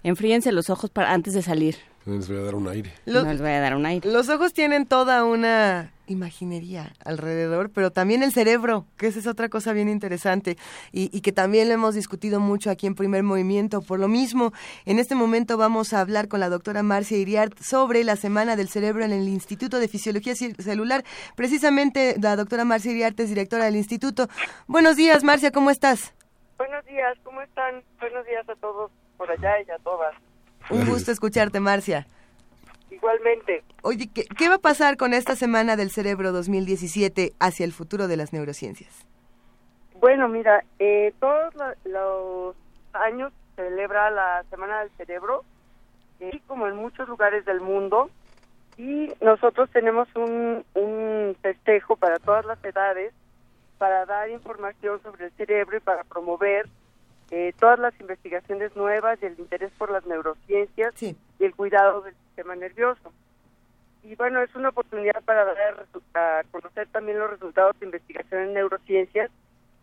Enfríense los ojos para, antes de salir. les voy a dar un aire. no les voy a dar un aire. Los ojos tienen toda una imaginería alrededor, pero también el cerebro, que esa es otra cosa bien interesante y, que también lo hemos discutido mucho aquí en Primer Movimiento. Por lo mismo, en este momento vamos a hablar con la doctora Marcia Iriart sobre la Semana del Cerebro en el Instituto de Fisiología Celular. Precisamente la doctora Marcia Iriart es directora del instituto. Buenos días, Marcia, ¿cómo estás? Buenos días, ¿cómo están? Buenos días a todos por allá y a todas. Un gusto escucharte, Marcia. Igualmente. Oye, ¿qué, va a pasar con esta Semana del Cerebro 2017 hacia el futuro de las neurociencias? Bueno, mira, eh, todos los años se celebra la Semana del Cerebro, eh, como en muchos lugares del mundo, y nosotros tenemos un, un festejo para todas las edades para dar información sobre el cerebro y para promover eh, todas las investigaciones nuevas y el interés por las neurociencias y el cuidado del sistema nervioso. Y bueno, es una oportunidad para dar a conocer también los resultados de investigación en neurociencias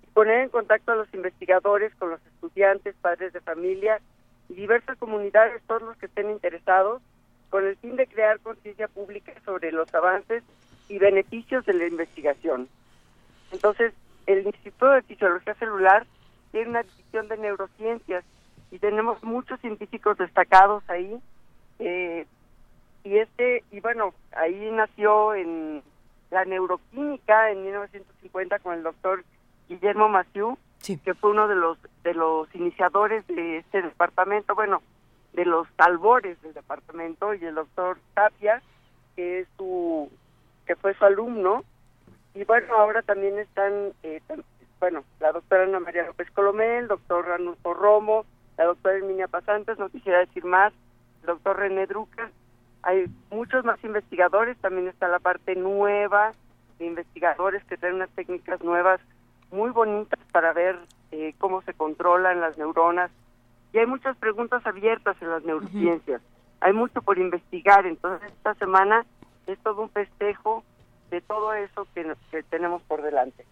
y poner en contacto a los investigadores con los estudiantes, padres de familia y diversas comunidades, todos los que estén interesados, con el fin de crear conciencia pública sobre los avances y beneficios de la investigación. Entonces, el Instituto de Fisiología Celular tiene una división de neurociencias y tenemos muchos científicos destacados ahí. Eh, y este y bueno, ahí nació en la neuroquímica en 1950 con el doctor Guillermo Maciú, que fue uno de los de los iniciadores de este departamento, bueno, de los talbores del departamento y el doctor Tapia, que es su que fue su alumno y bueno, ahora también están eh, bueno, la doctora Ana María López Colomé, el doctor Ranulfo Romo, la doctora Herminia Pasantes, no quisiera decir más, el doctor René Druca. Hay muchos más investigadores, también está la parte nueva de investigadores que traen unas técnicas nuevas muy bonitas para ver eh, cómo se controlan las neuronas. Y hay muchas preguntas abiertas en las neurociencias. Hay mucho por investigar, entonces esta semana es todo un festejo de todo eso que, que tenemos por delante.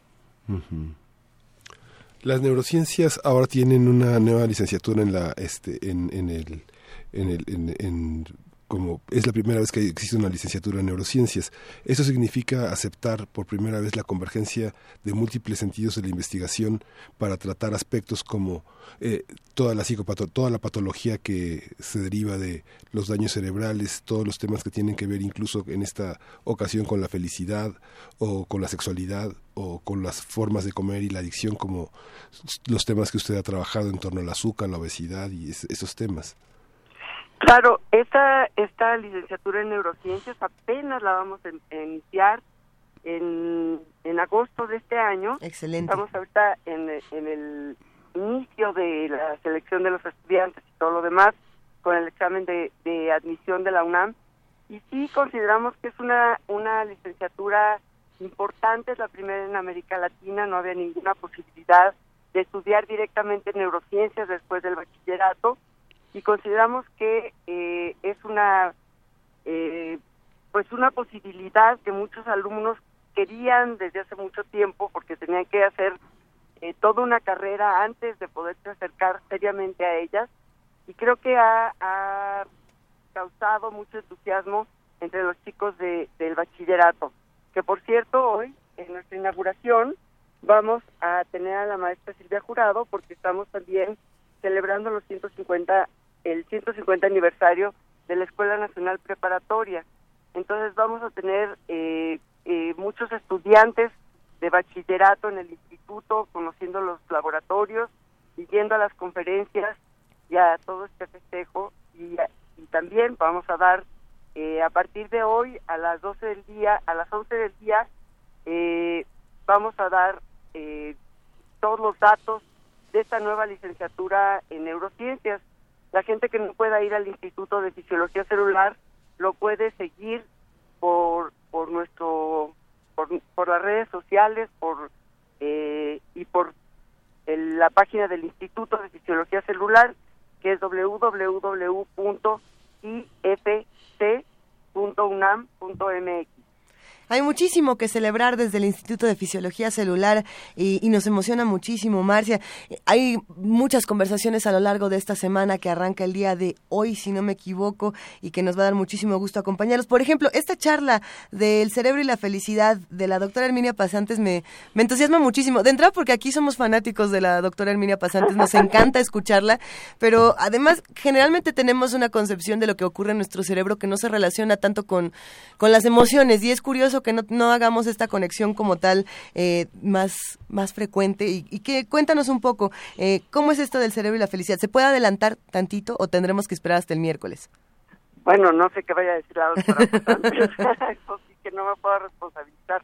Las neurociencias ahora tienen una nueva licenciatura en la este en, en el en el en, como es la primera vez que existe una licenciatura en neurociencias. Eso significa aceptar por primera vez la convergencia de múltiples sentidos de la investigación para tratar aspectos como eh, toda la psicopato toda la patología que se deriva de los daños cerebrales, todos los temas que tienen que ver incluso en esta ocasión con la felicidad o con la sexualidad o con las formas de comer y la adicción como los temas que usted ha trabajado en torno al azúcar, la obesidad y esos temas. Claro, esta, esta licenciatura en neurociencias apenas la vamos a iniciar en, en agosto de este año. Excelente. Estamos ahorita en, en el inicio de la selección de los estudiantes y todo lo demás con el examen de, de admisión de la UNAM y sí consideramos que es una, una licenciatura importante, es la primera en América Latina, no había ninguna posibilidad de estudiar directamente neurociencias después del bachillerato y consideramos que eh, es una eh, pues una posibilidad que muchos alumnos querían desde hace mucho tiempo porque tenían que hacer eh, toda una carrera antes de poderse acercar seriamente a ellas. Y creo que ha, ha causado mucho entusiasmo entre los chicos de, del bachillerato que por cierto hoy en nuestra inauguración vamos a tener a la maestra Silvia Jurado porque estamos también celebrando los 150 el 150 aniversario de la Escuela Nacional Preparatoria. Entonces vamos a tener eh, eh, muchos estudiantes de bachillerato en el instituto, conociendo los laboratorios y yendo a las conferencias y a todo este festejo. Y, y también vamos a dar eh, a partir de hoy a las 12 del día, a las 11 del día, vamos a dar todos los datos de esta nueva licenciatura en neurociencias la gente que no pueda ir al Instituto de Fisiología Celular lo puede seguir por por nuestro por, las redes sociales por eh, y por la página del Instituto de Fisiología Celular que es www.ifc.unam.mx hay muchísimo que celebrar desde el Instituto de Fisiología Celular y, nos emociona muchísimo, Marcia. Hay muchas conversaciones a lo largo de esta semana que arranca el día de hoy, si no me equivoco, y que nos va a dar muchísimo gusto acompañarlos. Por ejemplo, esta charla del cerebro y la felicidad de la doctora Herminia Pasantes me, entusiasma muchísimo. De entrada, porque aquí somos fanáticos de la doctora Herminia Pasantes, nos encanta escucharla, pero además generalmente tenemos una concepción de lo que ocurre en nuestro cerebro que no se relaciona tanto con, con las emociones y es curioso que no, hagamos esta conexión como tal eh, más, más frecuente y, que cuéntanos un poco eh, cómo es esto del cerebro y la felicidad. ¿Se puede adelantar tantito o tendremos que esperar hasta el miércoles? Bueno, no sé qué vaya a decir la doctora, eso [LAUGHS] sí que no me puedo responsabilizar.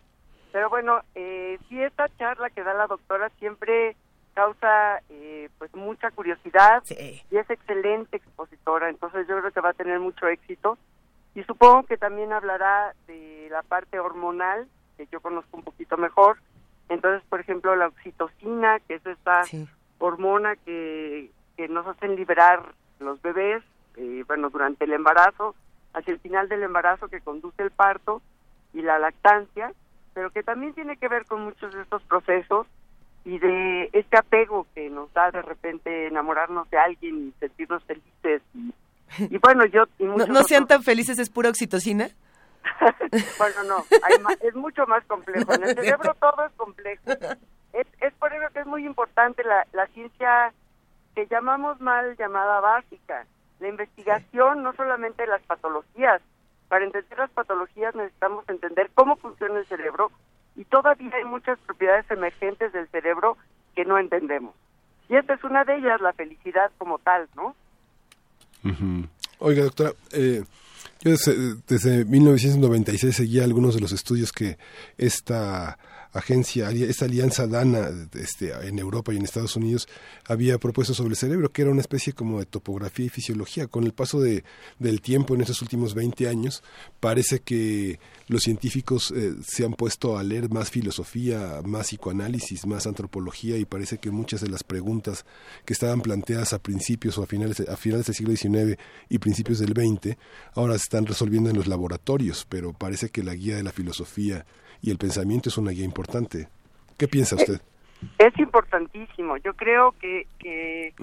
Pero bueno, eh, sí esta charla que da la doctora siempre causa eh, pues mucha curiosidad y es excelente expositora, entonces yo creo que va a tener mucho éxito y supongo que también hablará de la parte hormonal, que yo conozco un poquito mejor. Entonces, por ejemplo, la oxitocina, que es esta hormona que, que nos hacen liberar los bebés, eh, bueno, durante el embarazo, hacia el final del embarazo que conduce el parto y la lactancia, pero que también tiene que ver con muchos de estos procesos y de este apego que nos da de repente enamorarnos de alguien y sentirnos felices y y bueno, yo... ¿No, sean tan felices, es pura oxitocina? [LAUGHS] bueno, no, es mucho más complejo. En el cerebro todo es complejo. Es, es por eso que es muy importante la, la ciencia que llamamos mal llamada básica. La investigación no solamente de las patologías. Para entender las patologías necesitamos entender cómo funciona el cerebro y todavía hay muchas propiedades emergentes del cerebro que no entendemos. Y esta es una de ellas, la felicidad como tal, ¿no? Oiga, doctora, eh, yo desde, desde, 1996 seguía algunos de los estudios que esta agencia, esta alianza DANA este, en Europa y en Estados Unidos había propuesto sobre el cerebro, que era una especie como de topografía y fisiología. Con el paso de, del tiempo en estos últimos 20 años, parece que los científicos eh, se han puesto a leer más filosofía, más psicoanálisis, más antropología y parece que muchas de las preguntas que estaban planteadas a principios o a finales, a finales del siglo XIX y principios del XX ahora se están resolviendo en los laboratorios, pero parece que la guía de la filosofía y el pensamiento es una guía importante. ¿Qué piensa usted? Es, importantísimo. Yo creo que, que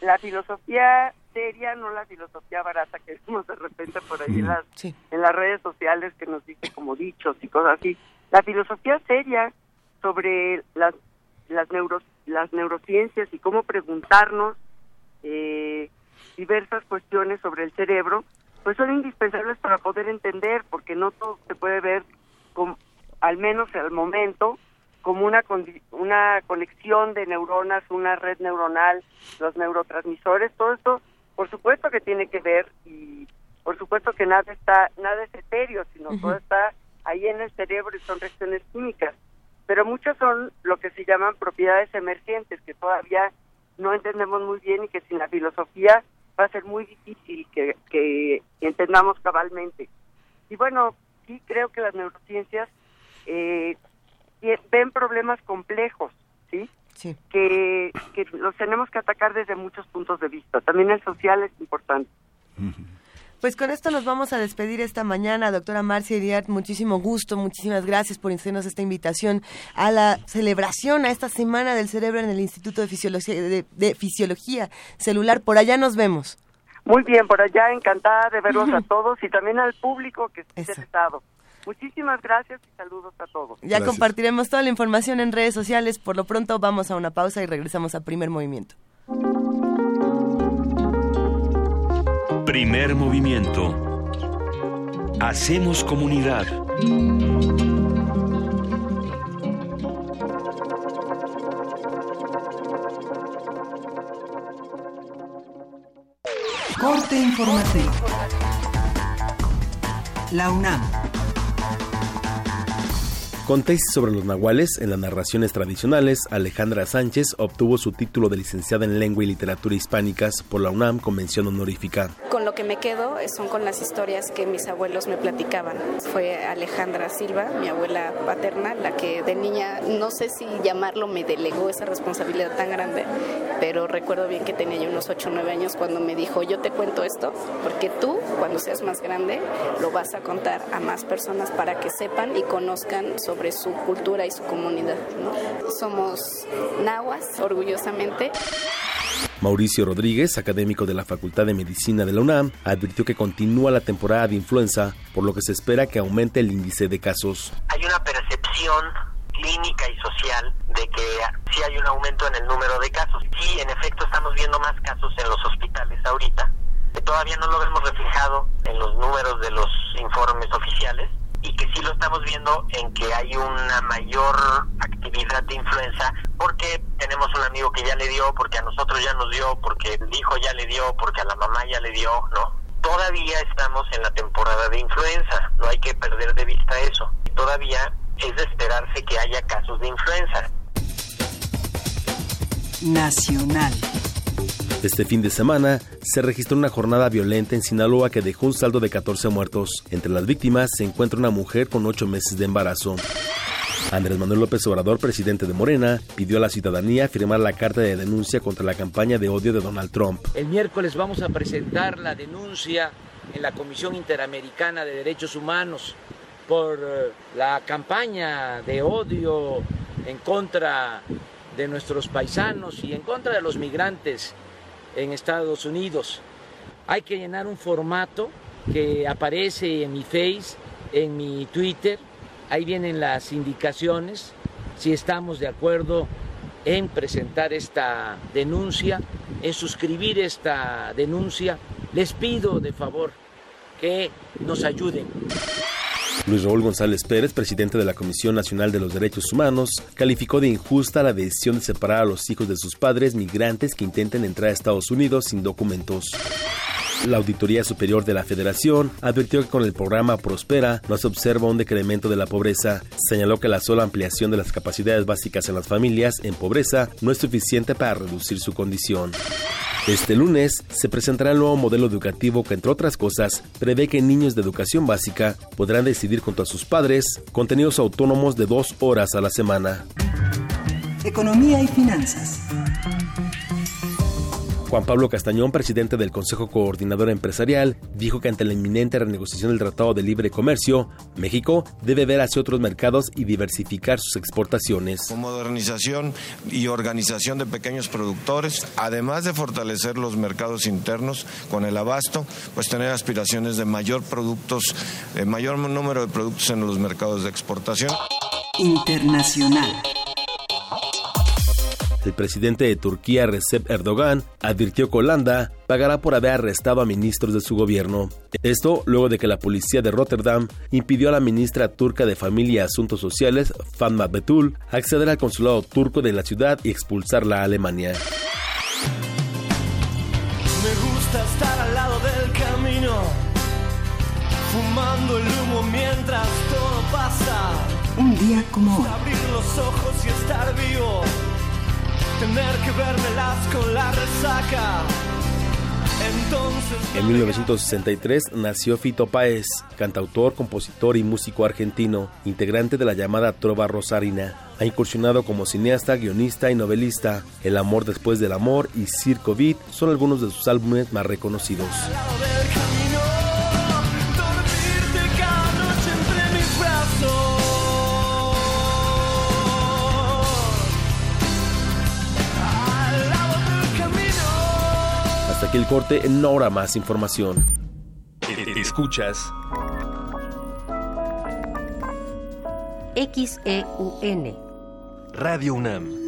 la filosofía seria, no la filosofía barata que vemos de repente por ahí en, las, en las redes sociales que nos dice como dichos y cosas así. La filosofía seria sobre las las, neuro, las neurociencias y cómo preguntarnos eh, diversas cuestiones sobre el cerebro, pues son indispensables para poder entender, porque no todo se puede ver al menos al momento, como una, una conexión de neuronas, una red neuronal, los neurotransmisores, todo esto, por supuesto que tiene que ver y por supuesto que nada está, nada es etéreo, sino todo está ahí en el cerebro y son reacciones químicas. Pero muchas son lo que se llaman propiedades emergentes que todavía no entendemos muy bien y que sin la filosofía va a ser muy difícil que, que entendamos cabalmente. Y bueno, sí creo que las neurociencias eh, ven problemas complejos, ¿sí? Sí. Que, que los tenemos que atacar desde muchos puntos de vista. También el social es importante. Pues con esto nos vamos a despedir esta mañana, doctora Marcia Iriart, muchísimo gusto, muchísimas gracias por hacernos esta invitación a la celebración, a esta Semana del Cerebro en el Instituto de Fisiología, de, Fisiología Celular. Por allá nos vemos. Muy bien, por allá encantada de verlos a todos y también al público que esté interesado. Muchísimas gracias y saludos a todos. Ya compartiremos toda la información en redes sociales. Por lo pronto vamos a una pausa y regresamos a primer movimiento. Primer movimiento. Hacemos comunidad. Corte informativo. La UNAM con tesis sobre los nahuales en las narraciones tradicionales, Alejandra Sánchez obtuvo su título de licenciada en Lengua y Literatura Hispánicas por la UNAM Convención Honorífica. Con lo que me quedo son con las historias que mis abuelos me platicaban. Fue Alejandra Silva, mi abuela paterna, la que de niña, no sé si llamarlo, me delegó esa responsabilidad tan grande, pero recuerdo bien que tenía yo unos 8 o 9 años cuando me dijo, yo te cuento esto, porque tú, cuando seas más grande, lo vas a contar a más personas para que sepan y conozcan sobre sobre su cultura y su comunidad. Somos nahuas, orgullosamente. Mauricio Rodríguez, académico de la Facultad de Medicina de la UNAM, advirtió que continúa la temporada de influenza, por lo que se espera que aumente el índice de casos. Hay una percepción clínica y social de que sí hay un aumento en el número de casos. Sí, en efecto, estamos viendo más casos en los hospitales ahorita. Todavía no lo vemos reflejado en los números de los informes oficiales, y que sí lo estamos viendo en que hay una mayor actividad de influenza porque tenemos un amigo que ya le dio, porque a nosotros ya nos dio, porque el hijo ya le dio, porque a la mamá ya le dio, ¿no? Todavía estamos en la temporada de influenza, no hay que perder de vista eso. Todavía es de esperarse que haya casos de influenza. Nacional. Este fin de semana se registró una jornada violenta en Sinaloa que dejó un saldo de 14 muertos. Entre las víctimas se encuentra una mujer con 8 meses de embarazo. Andrés Manuel López Obrador, presidente de Morena, pidió a la ciudadanía firmar la carta de denuncia contra la campaña de odio de Donald Trump. El miércoles vamos a presentar la denuncia en la Comisión Interamericana de Derechos Humanos por eh, la campaña de odio en contra de nuestros paisanos y en contra de los migrantes en Estados Unidos. Hay que llenar un formato que aparece en mi Face, en mi Twitter. Ahí vienen las indicaciones. Si estamos de acuerdo en presentar esta denuncia, en suscribir esta denuncia, les pido de favor que nos ayuden. Luis Raúl González Pérez, presidente de la Comisión Nacional de los Derechos Humanos, calificó de injusta la decisión de separar a los hijos de sus padres migrantes que intenten entrar a Estados Unidos sin documentos. La Auditoría Superior de la Federación advirtió que con el programa Prospera no se observa un decremento de la pobreza. Señaló que la sola ampliación de las capacidades básicas en las familias en pobreza no es suficiente para reducir su condición. Este lunes se presentará el nuevo modelo educativo que, entre otras cosas, prevé que niños de educación básica podrán decidir junto a sus padres contenidos autónomos de dos horas a la semana. Economía y finanzas. Juan Pablo Castañón, presidente del Consejo Coordinador Empresarial, dijo que ante la inminente renegociación del Tratado de Libre Comercio, México debe ver hacia otros mercados y diversificar sus exportaciones. Con modernización y organización de pequeños productores, además de fortalecer los mercados internos con el abasto, pues tener aspiraciones de mayor productos, de mayor número de productos en los mercados de exportación. Internacional. El presidente de Turquía, Recep Erdogan, advirtió que Holanda pagará por haber arrestado a ministros de su gobierno. Esto luego de que la policía de Rotterdam impidió a la ministra turca de Familia y Asuntos Sociales, Fatma Betul, acceder al consulado turco de la ciudad y expulsarla a Alemania. Me gusta estar al lado del camino, fumando el humo mientras todo pasa. Un día como hoy. Abrir los ojos y estar vivo tener que vermelas con la resaca. En 1963 nació Fito Páez, cantautor, compositor y músico argentino, integrante de la llamada Trova Rosarina. Ha incursionado como cineasta, guionista y novelista. El amor después del amor y Circo Beat son algunos de sus álbumes más reconocidos. Hasta aquí el corte, en una hora más información. Escuchas XEUN Radio UNAM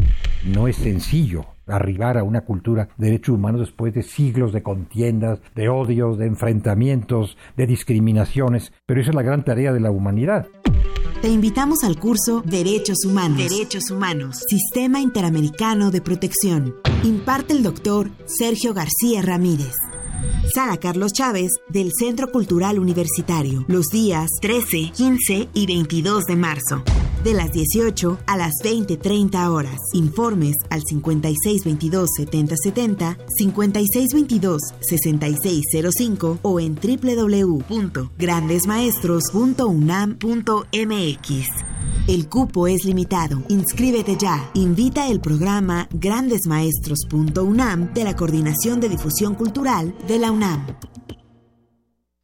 No es sencillo arribar a una cultura de derechos humanos después de siglos de contiendas, de odios, de enfrentamientos, de discriminaciones, pero esa es la gran tarea de la humanidad. Te invitamos al curso Derechos Humanos. Derechos Humanos. Sistema Interamericano de Protección. Imparte el doctor Sergio García Ramírez. Sala Carlos Chávez del Centro Cultural Universitario, los días 13, 15 y 22 de marzo, de las 18 a las 20.30 horas. Informes al 5622-7070, 5622-6605 o en www.grandesmaestros.unam.mx. El cupo es limitado. Inscríbete ya. Invita el programa grandesmaestros.unam de la Coordinación de Difusión Cultural de la UNAM.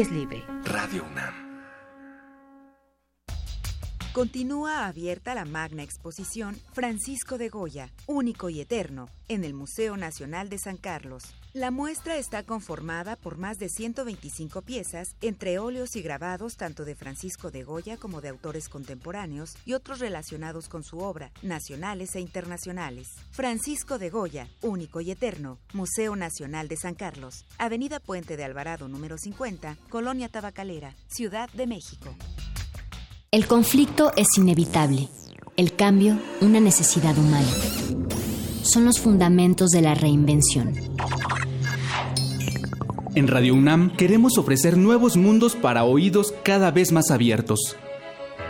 es libre. Radio UNAM. Continúa abierta la magna exposición Francisco de Goya, único y eterno, en el Museo Nacional de San Carlos. La muestra está conformada por más de 125 piezas, entre óleos y grabados tanto de Francisco de Goya como de autores contemporáneos y otros relacionados con su obra, nacionales e internacionales. Francisco de Goya, único y eterno, Museo Nacional de San Carlos, Avenida Puente de Alvarado número 50, Colonia Tabacalera, Ciudad de México. El conflicto es inevitable, el cambio una necesidad humana. Son los fundamentos de la reinvención. En Radio UNAM queremos ofrecer nuevos mundos para oídos cada vez más abiertos.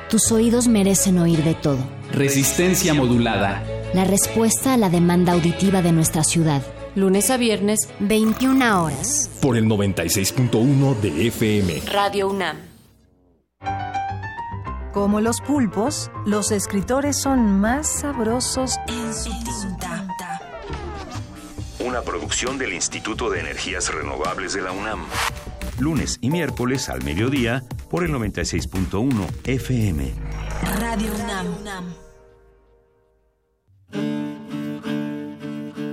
Tus oídos merecen oír de todo. Resistencia modulada. La respuesta a la demanda auditiva de nuestra ciudad. Lunes a viernes, 21 horas. Por el 96.1 de FM. Radio UNAM. Como los pulpos, los escritores son más sabrosos en su tinta una producción del Instituto de Energías Renovables de la UNAM. Lunes y miércoles al mediodía por el 96.1 FM. Radio UNAM.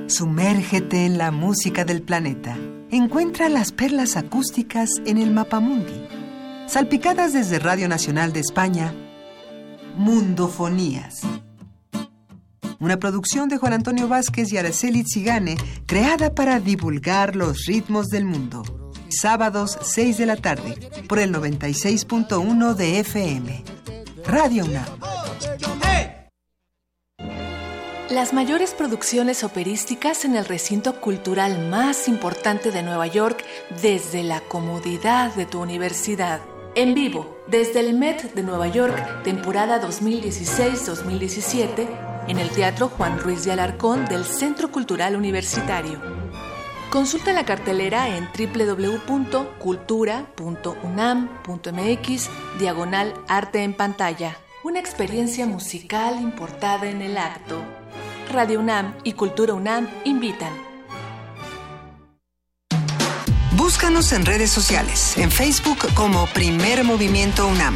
Sumérgete en la música del planeta. Encuentra las perlas acústicas en el Mapamundi. Salpicadas desde Radio Nacional de España, Mundofonías. Una producción de Juan Antonio Vázquez y Araceli Zigane, creada para divulgar los ritmos del mundo. Sábados 6 de la tarde, por el 96.1 de FM. Radio UNAM. Las mayores producciones operísticas en el recinto cultural más importante de Nueva York desde la comodidad de tu universidad. En vivo, desde el Met de Nueva York, temporada 2016-2017, en el Teatro Juan Ruiz de Alarcón del Centro Cultural Universitario. Consulta la cartelera en www.cultura.unam.mx, diagonal arte en pantalla. Una experiencia musical importada en el acto. Radio UNAM y Cultura UNAM invitan. Búscanos en redes sociales, en Facebook como Primer Movimiento UNAM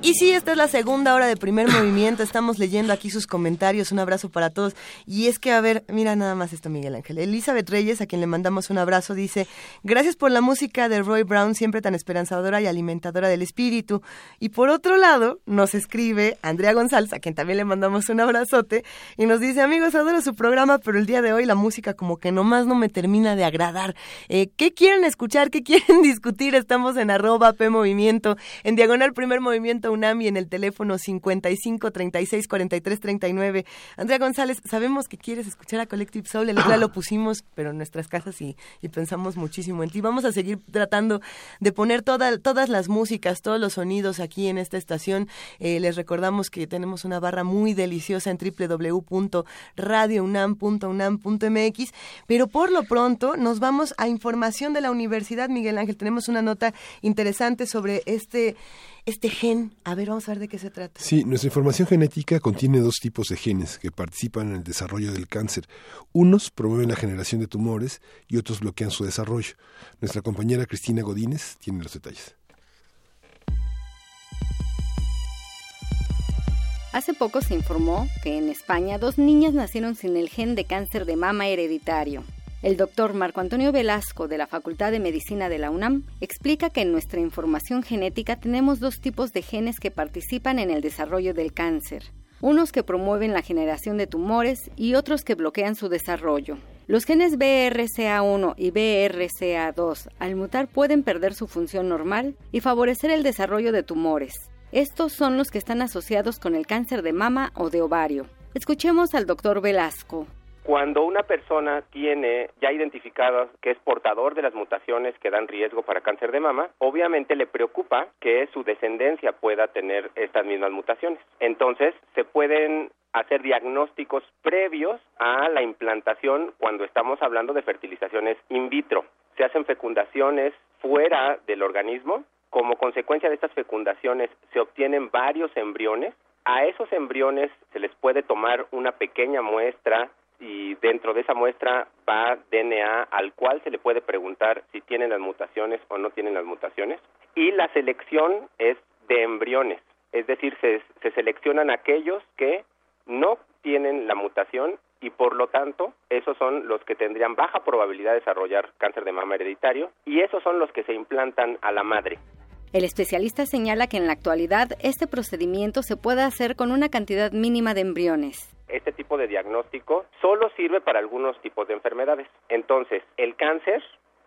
Y sí, esta es la segunda hora de primer [COUGHS] movimiento. Estamos leyendo aquí sus comentarios. Un abrazo para todos. Y es que, a ver, mira nada más esto, Miguel Ángel. Elizabeth Reyes, a quien le mandamos un abrazo, dice: Gracias por la música de Roy Brown, siempre tan esperanzadora y alimentadora del espíritu. Y por otro lado, nos escribe Andrea González, a quien también le mandamos un abrazote, y nos dice: Amigos, adoro su programa, pero el día de hoy la música como que nomás no me termina de agradar. Eh, ¿Qué quieren escuchar? ¿Qué quieren [LAUGHS] discutir? Estamos en arroba P Movimiento, en diagonal primer movimiento UNAM y en el teléfono 55 36 43 39. Andrea González, sabemos que quieres escuchar a Collective Soul, el [LAUGHS] lo pusimos, pero en nuestras casas y, y, pensamos muchísimo en ti. Vamos a seguir tratando de poner toda, todas las músicas, todos los sonidos aquí en esta estación. Eh, les recordamos que tenemos una barra muy deliciosa en www.radiounam.unam.mx, pero por lo pronto nos vamos a información de la Universidad Miguel Ángel. Tenemos una nota interesante sobre este este gen. A ver, vamos a ver de qué se trata. Sí, nuestra información genética contiene dos tipos de genes que participan en el desarrollo del cáncer. Unos promueven la generación de tumores y otros bloquean su desarrollo. Nuestra compañera Cristina Godínez tiene los detalles. Hace poco se informó que en España dos niñas nacieron sin el gen de cáncer de mama hereditario. El doctor Marco Antonio Velasco de la Facultad de Medicina de la UNAM explica que en nuestra información genética tenemos dos tipos de genes que participan en el desarrollo del cáncer, unos que promueven la generación de tumores y otros que bloquean su desarrollo. Los genes BRCA1 y BRCA2 al mutar pueden perder su función normal y favorecer el desarrollo de tumores. Estos son los que están asociados con el cáncer de mama o de ovario. Escuchemos al doctor Velasco. Cuando una persona tiene ya identificado que es portador de las mutaciones que dan riesgo para cáncer de mama, obviamente le preocupa que su descendencia pueda tener estas mismas mutaciones. Entonces, se pueden hacer diagnósticos previos a la implantación cuando estamos hablando de fertilizaciones in vitro. Se hacen fecundaciones fuera del organismo. Como consecuencia de estas fecundaciones se obtienen varios embriones. A esos embriones se les puede tomar una pequeña muestra y dentro de esa muestra va DNA al cual se le puede preguntar si tienen las mutaciones o no tienen las mutaciones. Y la selección es de embriones, es decir, se, se seleccionan aquellos que no tienen la mutación y por lo tanto esos son los que tendrían baja probabilidad de desarrollar cáncer de mama hereditario y esos son los que se implantan a la madre. El especialista señala que en la actualidad este procedimiento se puede hacer con una cantidad mínima de embriones este tipo de diagnóstico solo sirve para algunos tipos de enfermedades. Entonces, el cáncer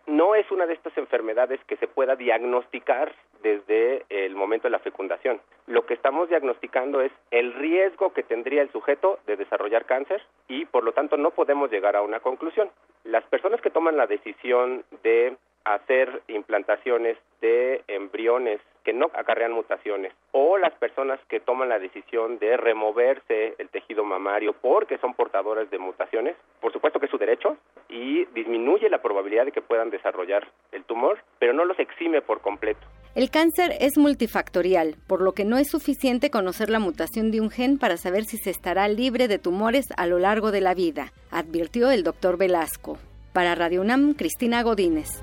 no es una de estas enfermedades que se pueda diagnosticar desde el momento de la fecundación. Lo que estamos diagnosticando es el riesgo que tendría el sujeto de desarrollar cáncer y por lo tanto no podemos llegar a una conclusión. Las personas que toman la decisión de hacer implantaciones de embriones que no acarrean mutaciones o las personas que toman la decisión de removerse el tejido mamario porque son portadoras de mutaciones, por supuesto que es su derecho y disminuye la probabilidad de que puedan desarrollar el tumor, pero no los exime por completo. El cáncer es multifactorial, por lo que no es suficiente conocer la mutación de un gen para saber si se estará libre de tumores a lo largo de la vida, advirtió el doctor Velasco. Para Radio UNAM, Cristina Godínez.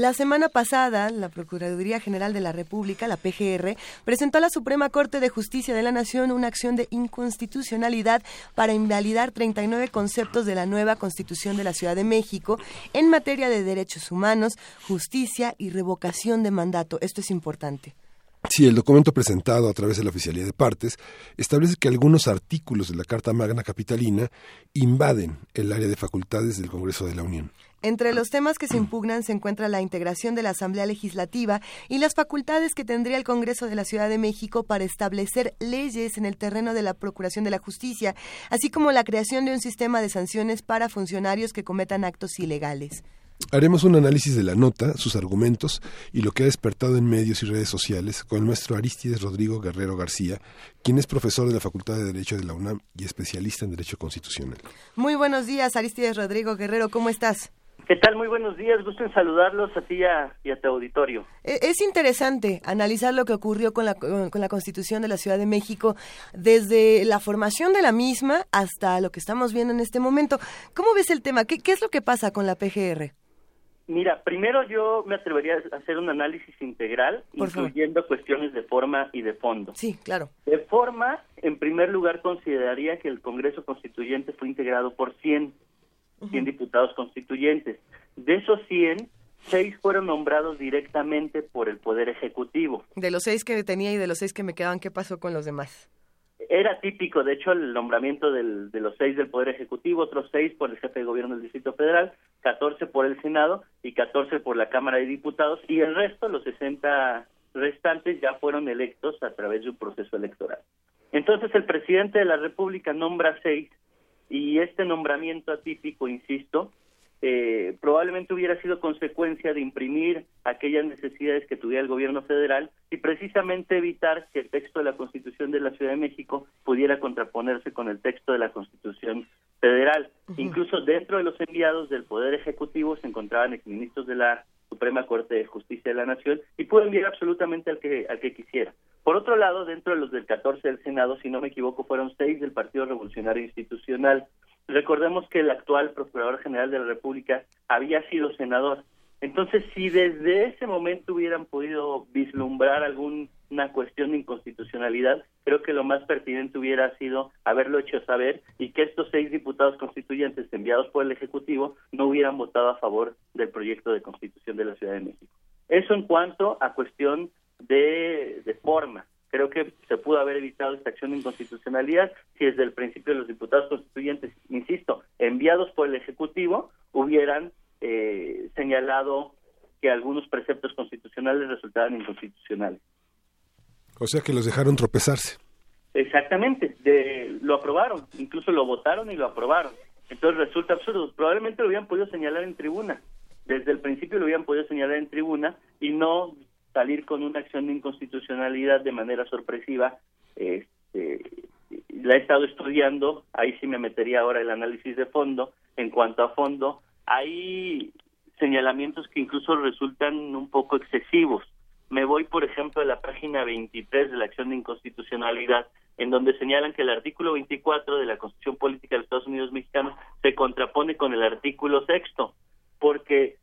La semana pasada, la Procuraduría General de la República, la PGR, presentó a la Suprema Corte de Justicia de la Nación una acción de inconstitucionalidad para invalidar 39 conceptos de la nueva Constitución de la Ciudad de México en materia de derechos humanos, justicia y revocación de mandato. Esto es importante. Sí, el documento presentado a través de la Oficialía de Partes establece que algunos artículos de la Carta Magna Capitalina invaden el área de facultades del Congreso de la Unión. Entre los temas que se impugnan se encuentra la integración de la Asamblea Legislativa y las facultades que tendría el Congreso de la Ciudad de México para establecer leyes en el terreno de la Procuración de la Justicia, así como la creación de un sistema de sanciones para funcionarios que cometan actos ilegales. Haremos un análisis de la nota, sus argumentos y lo que ha despertado en medios y redes sociales con el maestro Aristides Rodrigo Guerrero García, quien es profesor de la Facultad de Derecho de la UNAM y especialista en Derecho Constitucional. Muy buenos días, Aristides Rodrigo Guerrero, ¿cómo estás? ¿Qué tal? Muy buenos días. Gusto en saludarlos a ti y a, y a tu auditorio. E, Es interesante analizar lo que ocurrió con la, con la Constitución de la Ciudad de México desde la formación de la misma hasta lo que estamos viendo en este momento. ¿Cómo ves el tema? ¿Qué, qué es lo que pasa con la PGR? Mira, primero yo me atrevería a hacer un análisis integral, Por favor. incluyendo cuestiones de forma y de fondo. Sí, claro. De forma, en primer lugar, consideraría que el Congreso Constituyente fue integrado por 100, 100 diputados constituyentes. De esos 100, seis fueron nombrados directamente por el Poder Ejecutivo. De los seis que tenía y de los seis que me quedaban, ¿qué pasó con los demás? Era típico, de hecho, el nombramiento del- de los seis del Poder Ejecutivo, otros seis por el jefe de gobierno del Distrito Federal, 14 por el Senado y 14 por la Cámara de Diputados, y el resto, los 60 restantes, ya fueron electos a través de un proceso electoral. Entonces, el presidente de la República nombra seis, y este nombramiento atípico, insisto, eh, probablemente hubiera sido consecuencia de imprimir aquellas necesidades que tuviera el gobierno federal y precisamente evitar que el texto de la Constitución de la Ciudad de México pudiera contraponerse con el texto de la Constitución federal. Incluso dentro de los enviados del Poder Ejecutivo se encontraban exministros de la Suprema Corte de Justicia de la Nación y pudo enviar absolutamente al que, al que quisiera. Por otro lado, dentro de los del 14 del Senado, si no me equivoco, fueron seis del Partido Revolucionario Institucional. Recordemos que el actual Procurador General de la República había sido senador. Entonces, si desde ese momento hubieran podido vislumbrar alguna cuestión de inconstitucionalidad, creo que lo más pertinente hubiera sido haberlo hecho saber y que estos seis diputados constituyentes enviados por el Ejecutivo no hubieran votado a favor del proyecto de constitución de la Ciudad de México. Eso en cuanto a cuestión de, de forma. Creo que se pudo haber evitado esta acción de inconstitucionalidad si desde el principio los diputados constituyentes, insisto, enviados por el Ejecutivo, hubieran eh, señalado que algunos preceptos constitucionales resultaban inconstitucionales. O sea que los dejaron tropezarse. Exactamente, de, lo aprobaron, incluso lo votaron y lo aprobaron. Entonces resulta absurdo. Probablemente lo hubieran podido señalar en tribuna. Desde el principio lo hubieran podido señalar en tribuna y no salir con una acción de inconstitucionalidad de manera sorpresiva. Este, la he estado estudiando, ahí sí me metería ahora el análisis de fondo. En cuanto a fondo, hay señalamientos que incluso resultan un poco excesivos. Me voy, por ejemplo, a la página 23 de la acción de inconstitucionalidad, en donde señalan que el artículo 24 de la Constitución Política de los Estados Unidos Mexicanos se contrapone con el artículo sexto, porque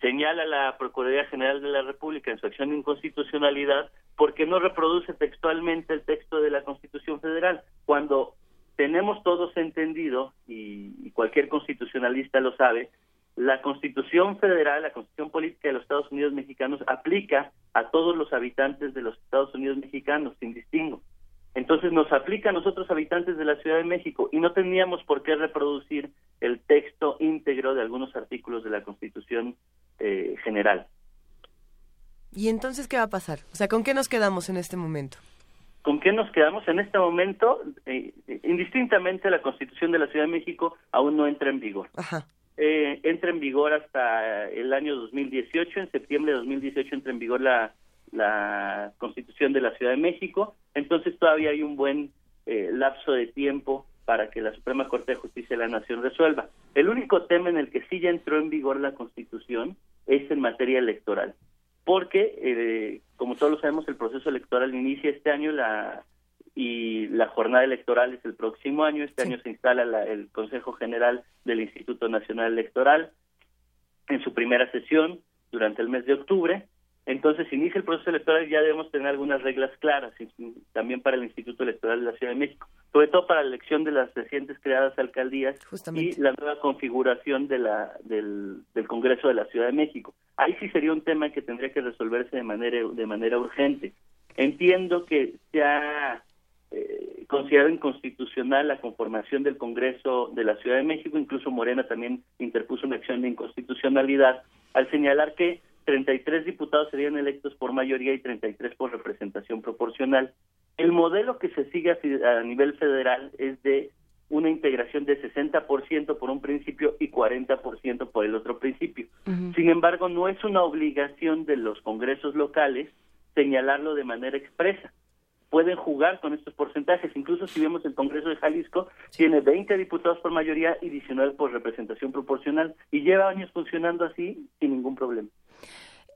señala la Procuraduría General de la República en su acción de inconstitucionalidad porque no reproduce textualmente el texto de la Constitución Federal, cuando tenemos todos entendido, y, y cualquier constitucionalista lo sabe, la Constitución Federal, la Constitución Política de los Estados Unidos Mexicanos aplica a todos los habitantes de los Estados Unidos Mexicanos, sin distingo. Entonces nos aplica a nosotros habitantes de la Ciudad de México y no teníamos por qué reproducir el texto íntegro de algunos artículos de la Constitución eh, General. ¿Y entonces qué va a pasar? O sea, ¿con qué nos quedamos en este momento? ¿Con qué nos quedamos en este momento? Eh, eh, indistintamente la Constitución de la Ciudad de México aún no entra en vigor. Ajá. Eh, entra en vigor hasta el año 2018, en septiembre de 2018 entra en vigor la, la Constitución de la Ciudad de México, entonces todavía hay un buen eh, lapso de tiempo para que la Suprema Corte de Justicia de la Nación resuelva. El único tema en el que sí ya entró en vigor la Constitución es en materia electoral, porque, eh, como todos lo sabemos, el proceso electoral inicia este año la y la jornada electoral es el próximo año. Este año se instala la- el Consejo General del Instituto Nacional Electoral en su primera sesión durante el mes de octubre. Entonces inicia el proceso electoral y ya debemos tener algunas reglas claras y- también para el Instituto Electoral de la Ciudad de México, sobre todo para la elección de las recientes creadas alcaldías y la nueva configuración de la, del, del Congreso de la Ciudad de México. Ahí sí sería un tema que tendría que resolverse de manera de manera urgente. Entiendo que se ha eh, considerado inconstitucional la conformación del Congreso de la Ciudad de México, incluso Morena también interpuso una acción de inconstitucionalidad al señalar que 33 diputados serían electos por mayoría y 33 por representación proporcional. El modelo que se sigue a nivel federal es de una integración de 60% por un principio y 40% por el otro principio. Sin embargo, no es una obligación de los congresos locales señalarlo de manera expresa. Pueden jugar con estos porcentajes. Incluso si vemos el Congreso de Jalisco, tiene 20 diputados por mayoría y 19 por representación proporcional. Y lleva años funcionando así sin ningún problema.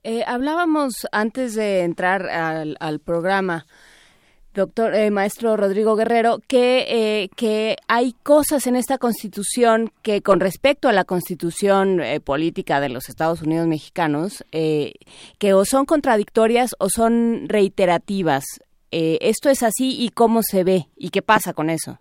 Eh, hablábamos antes de entrar al, programa, doctor eh, maestro Rodrigo Guerrero, que, eh, que hay cosas en esta Constitución que con respecto a la Constitución eh, política de los Estados Unidos mexicanos, eh, que o son contradictorias o son reiterativas. Eh, ¿Esto es así y cómo se ve y qué pasa con eso?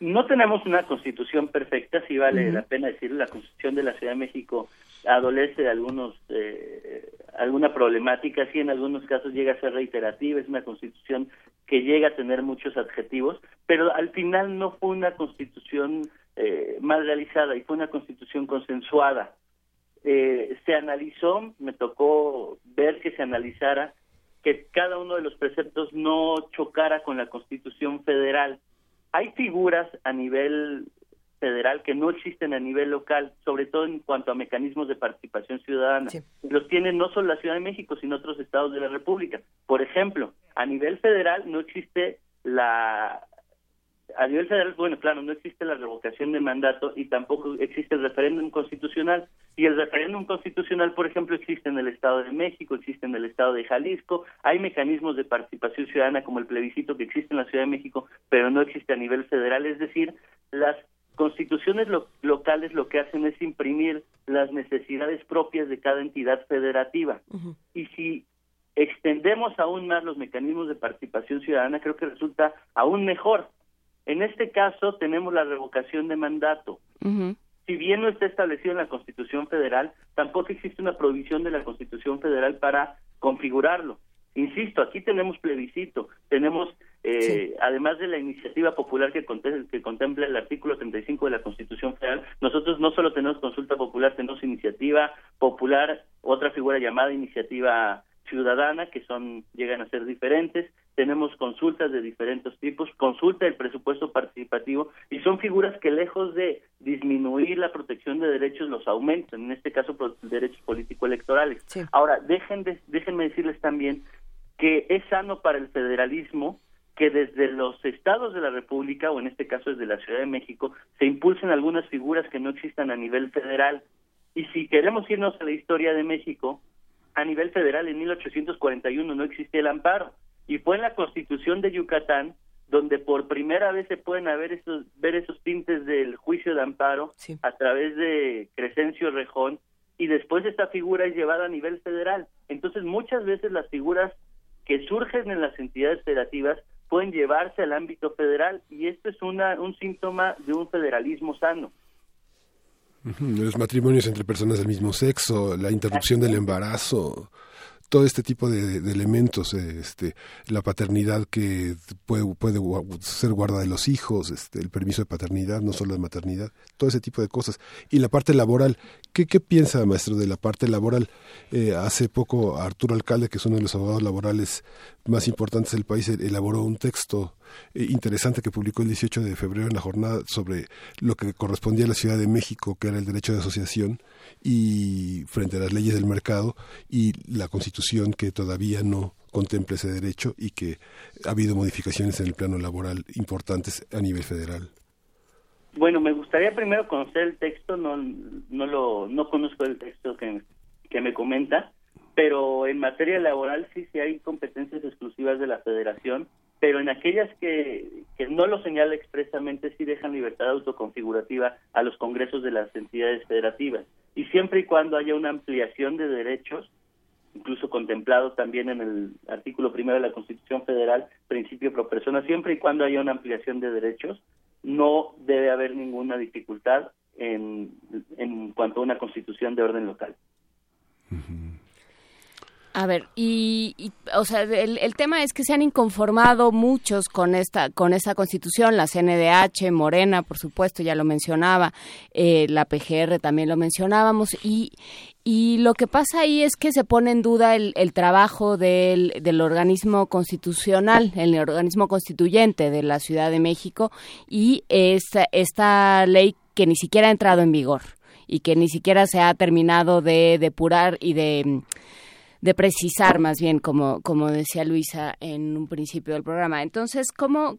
No tenemos una constitución perfecta, sí vale Ujú. la pena decirlo. La constitución de la Ciudad de México adolece de algunos eh, alguna problemática, sí en algunos casos llega a ser reiterativa, es una constitución que llega a tener muchos adjetivos, pero al final no fue una constitución eh, mal realizada y fue una constitución consensuada. Eh, se analizó, me tocó ver que se analizara que cada uno de los preceptos no chocara con la constitución federal. Hay figuras a nivel federal que no existen a nivel local, sobre todo en cuanto a mecanismos de participación ciudadana. Los tiene no solo la Ciudad de México, sino otros estados de la República. Por ejemplo, a nivel federal no existe la a nivel federal, bueno, claro, no existe la revocación de mandato y tampoco existe el referéndum constitucional. Y el referéndum constitucional, por ejemplo, existe en el Estado de México, existe en el Estado de Jalisco, hay mecanismos de participación ciudadana como el plebiscito que existe en la Ciudad de México, pero no existe a nivel federal. Es decir, las constituciones lo- locales lo que hacen es imprimir las necesidades propias de cada entidad federativa. Y si extendemos aún más los mecanismos de participación ciudadana, creo que resulta aún mejor. En este caso tenemos la revocación de mandato. Si bien no está establecido en la Constitución Federal, tampoco existe una provisión de la Constitución Federal para configurarlo. Insisto, aquí tenemos plebiscito, tenemos, eh, además de la iniciativa popular que, conte- que contempla el artículo 35 de la Constitución Federal, nosotros no solo tenemos consulta popular, tenemos iniciativa popular, otra figura llamada iniciativa ciudadana, que son llegan a ser diferentes, tenemos consultas de diferentes tipos, consulta del presupuesto participativo, y son figuras que lejos de disminuir la protección de derechos, los aumentan, en este caso derechos político-electorales. Ahora, dejen de- déjenme decirles también que es sano para el federalismo que desde los estados de la República, o en este caso desde la Ciudad de México, se impulsen algunas figuras que no existan a nivel federal. Y si queremos irnos a la historia de México, a nivel federal en 1841 no existía el amparo y fue en la Constitución de Yucatán donde por primera vez se pueden haber esos, ver esos tintes del juicio de amparo a través de Crescencio Rejón y después esta figura es llevada a nivel federal. Entonces muchas veces las figuras que surgen en las entidades federativas pueden llevarse al ámbito federal y esto es una, un síntoma de un federalismo sano. Los matrimonios entre personas del mismo sexo, la interrupción del embarazo, todo este tipo de, elementos, este, la paternidad que puede, puede ser guarda de los hijos, este, el permiso de paternidad, no solo de maternidad, todo ese tipo de cosas. Y la parte laboral, ¿qué, qué piensa, maestro, de la parte laboral? Eh, hace poco Arturo Alcalde, que es uno de los abogados laborales más importantes del país, el- elaboró un texto interesante que publicó el 18 de febrero en la jornada sobre lo que correspondía a la Ciudad de México, que era el derecho de asociación, y frente a las leyes del mercado y la Constitución que todavía no contempla ese derecho y que ha habido modificaciones en el plano laboral importantes a nivel federal. Bueno, me gustaría primero conocer el texto, no, no lo, no conozco el texto que, que me comenta, pero en materia laboral sí, sí hay competencias exclusivas de la federación, pero en aquellas que, que no lo señala expresamente sí dejan libertad autoconfigurativa a los congresos de las entidades federativas. Y siempre y cuando haya una ampliación de derechos, incluso contemplado también en el artículo primero de la Constitución Federal, principio pro persona, siempre y cuando haya una ampliación de derechos, no debe haber ninguna dificultad en, en cuanto a una constitución de orden local. A ver, y, o sea, el, el, tema es que se han inconformado muchos con esta con esta constitución, la CNDH, Morena, por supuesto, ya lo mencionaba, eh, la PGR también lo mencionábamos, y, y lo que pasa ahí es que se pone en duda el, el trabajo del, del, organismo constitucional, el organismo constituyente de la Ciudad de México, y esta, esta ley que ni siquiera ha entrado en vigor y que ni siquiera se ha terminado de depurar y de de precisar más bien, como, como decía Luisa en un principio del programa. Entonces, ¿cómo,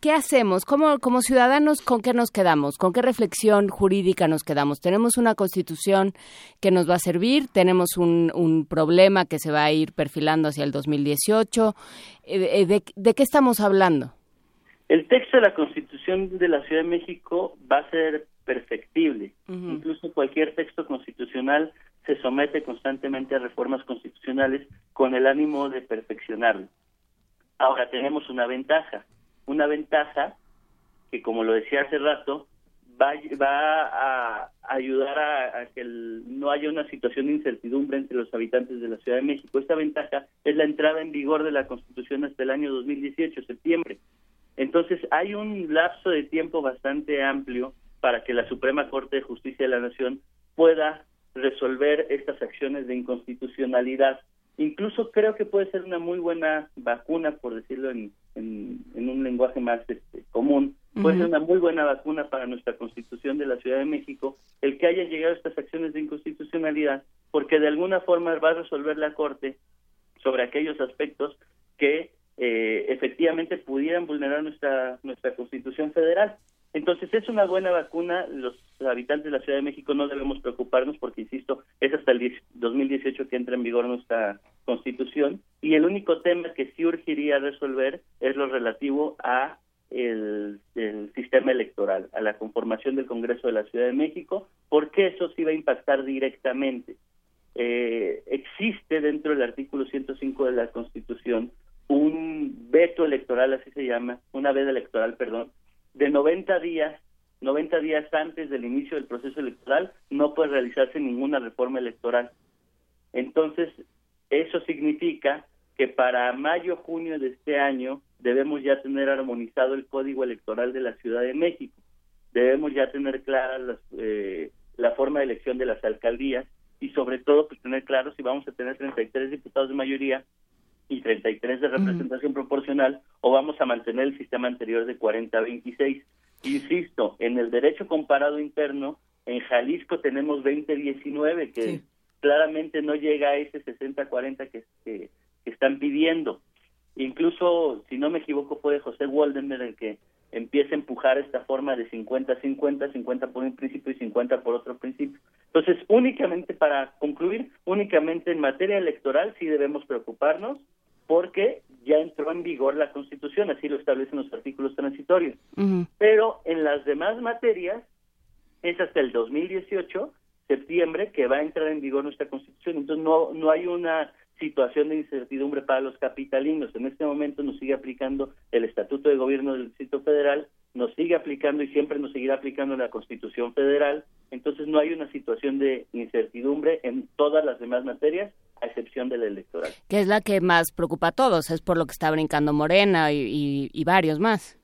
qué, hacemos? ¿Cómo, como ciudadanos, con qué nos quedamos? ¿Con qué reflexión jurídica nos quedamos? ¿Tenemos una constitución que nos va a servir? ¿Tenemos un, un problema que se va a ir perfilando hacia el 2018? Eh, eh, ¿De, de qué estamos hablando? El texto de la Constitución de la Ciudad de México va a ser perfectible. Uh -huh. Incluso cualquier texto constitucional se somete constantemente a reformas constitucionales con el ánimo de perfeccionarlo. Ahora tenemos una ventaja, una ventaja que, como lo decía hace rato, va, a ayudar a, que no haya una situación de incertidumbre entre los habitantes de la Ciudad de México. Esta ventaja es la entrada en vigor de la Constitución hasta el año 2018, septiembre. Entonces hay un lapso de tiempo bastante amplio para que la Suprema Corte de Justicia de la Nación pueda resolver estas acciones de inconstitucionalidad. Incluso creo que puede ser una muy buena vacuna, por decirlo en, en, en un lenguaje más este, común, puede uh -huh. ser una muy buena vacuna para nuestra constitución de la Ciudad de México el que haya llegado estas acciones de inconstitucionalidad, porque de alguna forma va a resolver la Corte sobre aquellos aspectos que eh, efectivamente pudieran vulnerar nuestra nuestra constitución federal. Entonces es una buena vacuna, los habitantes de la Ciudad de México no debemos preocuparnos porque, insisto, es hasta el 2018 que entra en vigor nuestra constitución y el único tema que sí urgiría resolver es lo relativo a el, sistema electoral, a la conformación del Congreso de la Ciudad de México, porque eso sí va a impactar directamente. Eh, existe dentro del artículo 105 de la Constitución un veto electoral, así se llama, una veda electoral, perdón, de 90 días, 90 días antes del inicio del proceso electoral, no puede realizarse ninguna reforma electoral. Entonces, eso significa que para mayo, junio de este año debemos ya tener armonizado el código electoral de la Ciudad de México. Debemos ya tener clara las, eh, la forma de elección de las alcaldías y sobre todo pues tener claro si vamos a tener 33 diputados de mayoría y 33 de representación uh -huh. proporcional o vamos a mantener el sistema anterior de 40-26. Insisto, en el derecho comparado interno, en Jalisco tenemos 20-19, que sí. claramente no llega a ese 60-40 que, que, que, están pidiendo. Incluso, si no me equivoco, fue José Waldenberg el que empieza a empujar esta forma de 50-50, 50 por un principio y 50 por otro principio. Entonces, únicamente para concluir, únicamente en materia electoral sí debemos preocuparnos porque ya entró en vigor la Constitución, así lo establecen los artículos transitorios. Uh -huh. Pero en las demás materias es hasta el 2018, septiembre, que va a entrar en vigor nuestra Constitución. Entonces no, no hay una situación de incertidumbre para los capitalinos. En este momento nos sigue aplicando el Estatuto de Gobierno del Distrito Federal, nos sigue aplicando y siempre nos seguirá aplicando la Constitución Federal. Entonces no hay una situación de incertidumbre en todas las demás materias, a excepción de la electoral. Que es la que más preocupa a todos, es por lo que está brincando Morena y, y, y varios más.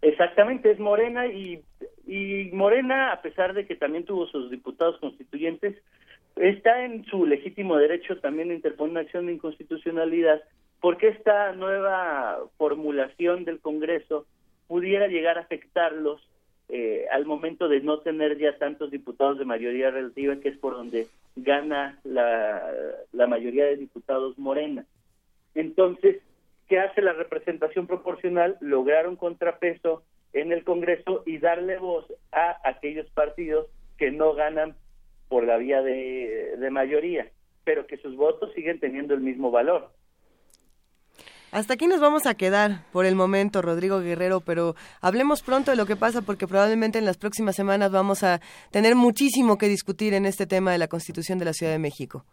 Exactamente, es Morena y, y Morena, a pesar de que también tuvo sus diputados constituyentes, está en su legítimo derecho también de interponer una acción de inconstitucionalidad, porque esta nueva formulación del Congreso pudiera llegar a afectarlos eh, al momento de no tener ya tantos diputados de mayoría relativa, que es por donde gana la, la mayoría de diputados morena. Entonces, ¿qué hace la representación proporcional? Lograr un contrapeso en el Congreso y darle voz a aquellos partidos que no ganan por la vía de, de mayoría, pero que sus votos siguen teniendo el mismo valor. Hasta aquí nos vamos a quedar por el momento, Rodrigo Guerrero, pero hablemos pronto de lo que pasa porque probablemente en las próximas semanas vamos a tener muchísimo que discutir en este tema de la Constitución de la Ciudad de México.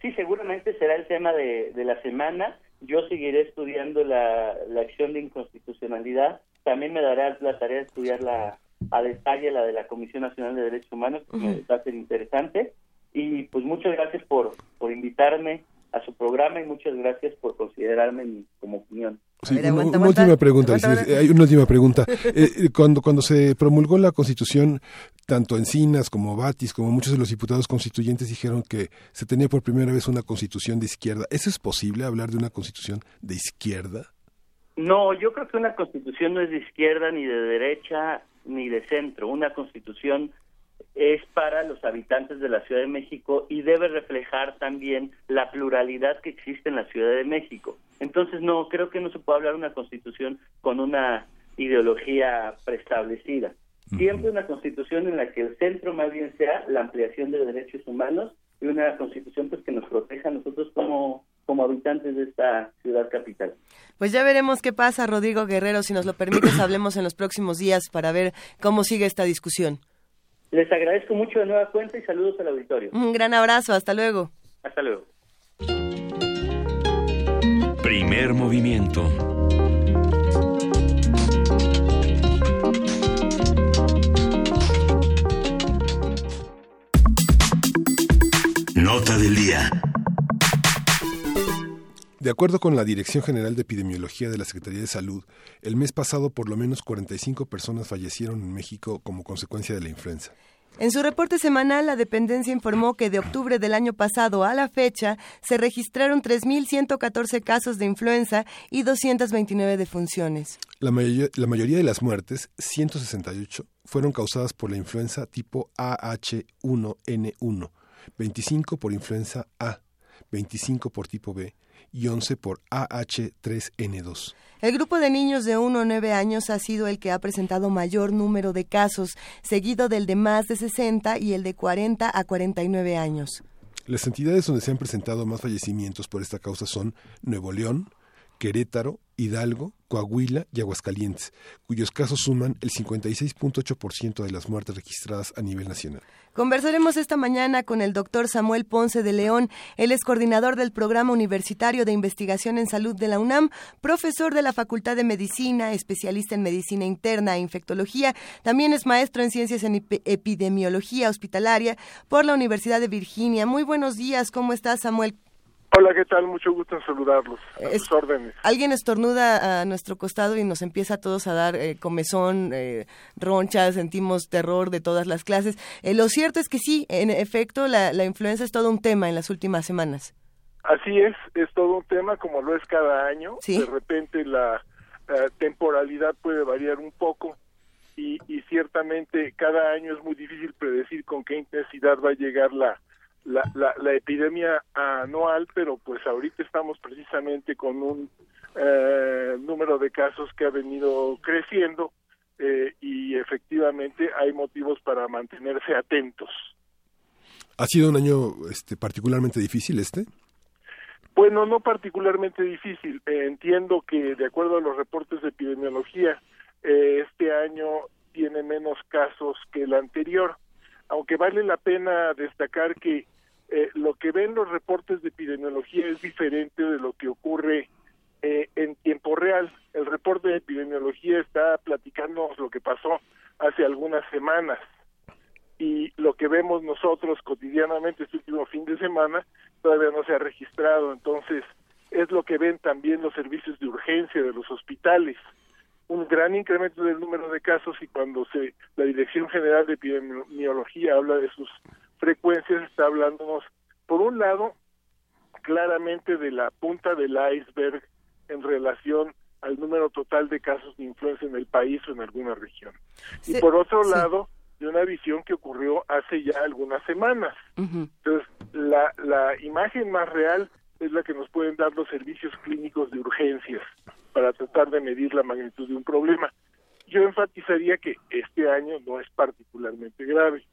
Sí, seguramente será el tema de, de la semana. Yo seguiré estudiando la, la acción de inconstitucionalidad. También me dará la tarea de estudiarla a detalle, la de la Comisión Nacional de Derechos Humanos, que me va a ser interesante. Y pues muchas gracias por, por invitarme a su programa y muchas gracias por considerarme mi, como opinión. Sí, una, última pregunta, Aguanta, sí, hay una última pregunta. [LAUGHS] Eh, eh, cuando, cuando se promulgó la Constitución, tanto Encinas como Batis, como muchos de los diputados constituyentes dijeron que se tenía por primera vez una Constitución de izquierda. ¿Eso es posible, hablar de una Constitución de izquierda? No, yo creo que una constitución no es de izquierda ni de derecha ni de centro. Una constitución es para los habitantes de la Ciudad de México y debe reflejar también la pluralidad que existe en la Ciudad de México. Entonces, no, creo que no se puede hablar de una constitución con una ideología preestablecida. Siempre una constitución en la que el centro más bien sea la ampliación de derechos humanos y una constitución pues que nos proteja a nosotros como como habitantes de esta ciudad capital. Pues ya veremos qué pasa, Rodrigo Guerrero. Si nos lo permites, [COUGHS] hablemos en los próximos días para ver cómo sigue esta discusión. Les agradezco mucho de nueva cuenta y saludos al auditorio. Un gran abrazo, hasta luego. Hasta luego. Primer movimiento. Nota del día. De acuerdo con la Dirección General de Epidemiología de la Secretaría de Salud, el mes pasado por lo menos 45 personas fallecieron en México como consecuencia de la influenza. En su reporte semanal, la dependencia informó que de octubre del año pasado a la fecha se registraron 3.114 casos de influenza y 229 defunciones. La, mayoría, la mayoría de las muertes, 168, fueron causadas por la influenza tipo AH1N1, 25 por influenza A, 25 por tipo B y 11 por AH3N2. El grupo de niños de 1 a 9 años ha sido el que ha presentado mayor número de casos, seguido del de más de 60 y el de 40 a 49 años. Las entidades donde se han presentado más fallecimientos por esta causa son Nuevo León, Querétaro, Hidalgo, Coahuila y Aguascalientes, cuyos casos suman el 56.8% de las muertes registradas a nivel nacional. Conversaremos esta mañana con el doctor Samuel Ponce de León. Él es coordinador del Programa Universitario de Investigación en Salud de la UNAM, profesor de la Facultad de Medicina, especialista en Medicina Interna e Infectología. También es maestro en Ciencias en Epidemiología Hospitalaria por la Universidad de Virginia. Muy buenos días, ¿cómo estás, Samuel? Hola, ¿qué tal? Mucho gusto en saludarlos. A Es- sus órdenes. Alguien estornuda a nuestro costado y nos empieza a todos a dar eh, comezón, eh, ronchas, sentimos terror de todas las clases. Eh, lo cierto es que sí, en efecto, la, la influenza es todo un tema en las últimas semanas. Así es, es todo un tema como lo es cada año. Sí. De repente la eh, temporalidad puede variar un poco y, y ciertamente cada año es muy difícil predecir con qué intensidad va a llegar la, la, la, la epidemia anual, pero pues ahorita estamos precisamente con un eh, número de casos que ha venido creciendo eh, y efectivamente hay motivos para mantenerse atentos. ¿Ha sido un año este, particularmente difícil este? Bueno, no particularmente difícil. Eh, entiendo que, de acuerdo a los reportes de epidemiología, eh, este año tiene menos casos que el anterior, aunque vale la pena destacar que eh, lo que ven los reportes de epidemiología es diferente de lo que ocurre eh, en tiempo real. El reporte de epidemiología está platicándonos lo que pasó hace algunas semanas y lo que vemos nosotros cotidianamente este último fin de semana todavía no se ha registrado. Entonces, es lo que ven también los servicios de urgencia de los hospitales. Un gran incremento del número de casos y cuando se la Dirección General de Epidemiología habla de sus frecuencias, está hablándonos, por un lado, claramente de la punta del iceberg en relación al número total de casos de influenza en el país o en alguna región. Y por otro sí. lado, de una visión que ocurrió hace ya algunas semanas. Entonces, la, la imagen más real es la que nos pueden dar los servicios clínicos de urgencias para tratar de medir la magnitud de un problema. Yo enfatizaría que este año no es particularmente grave.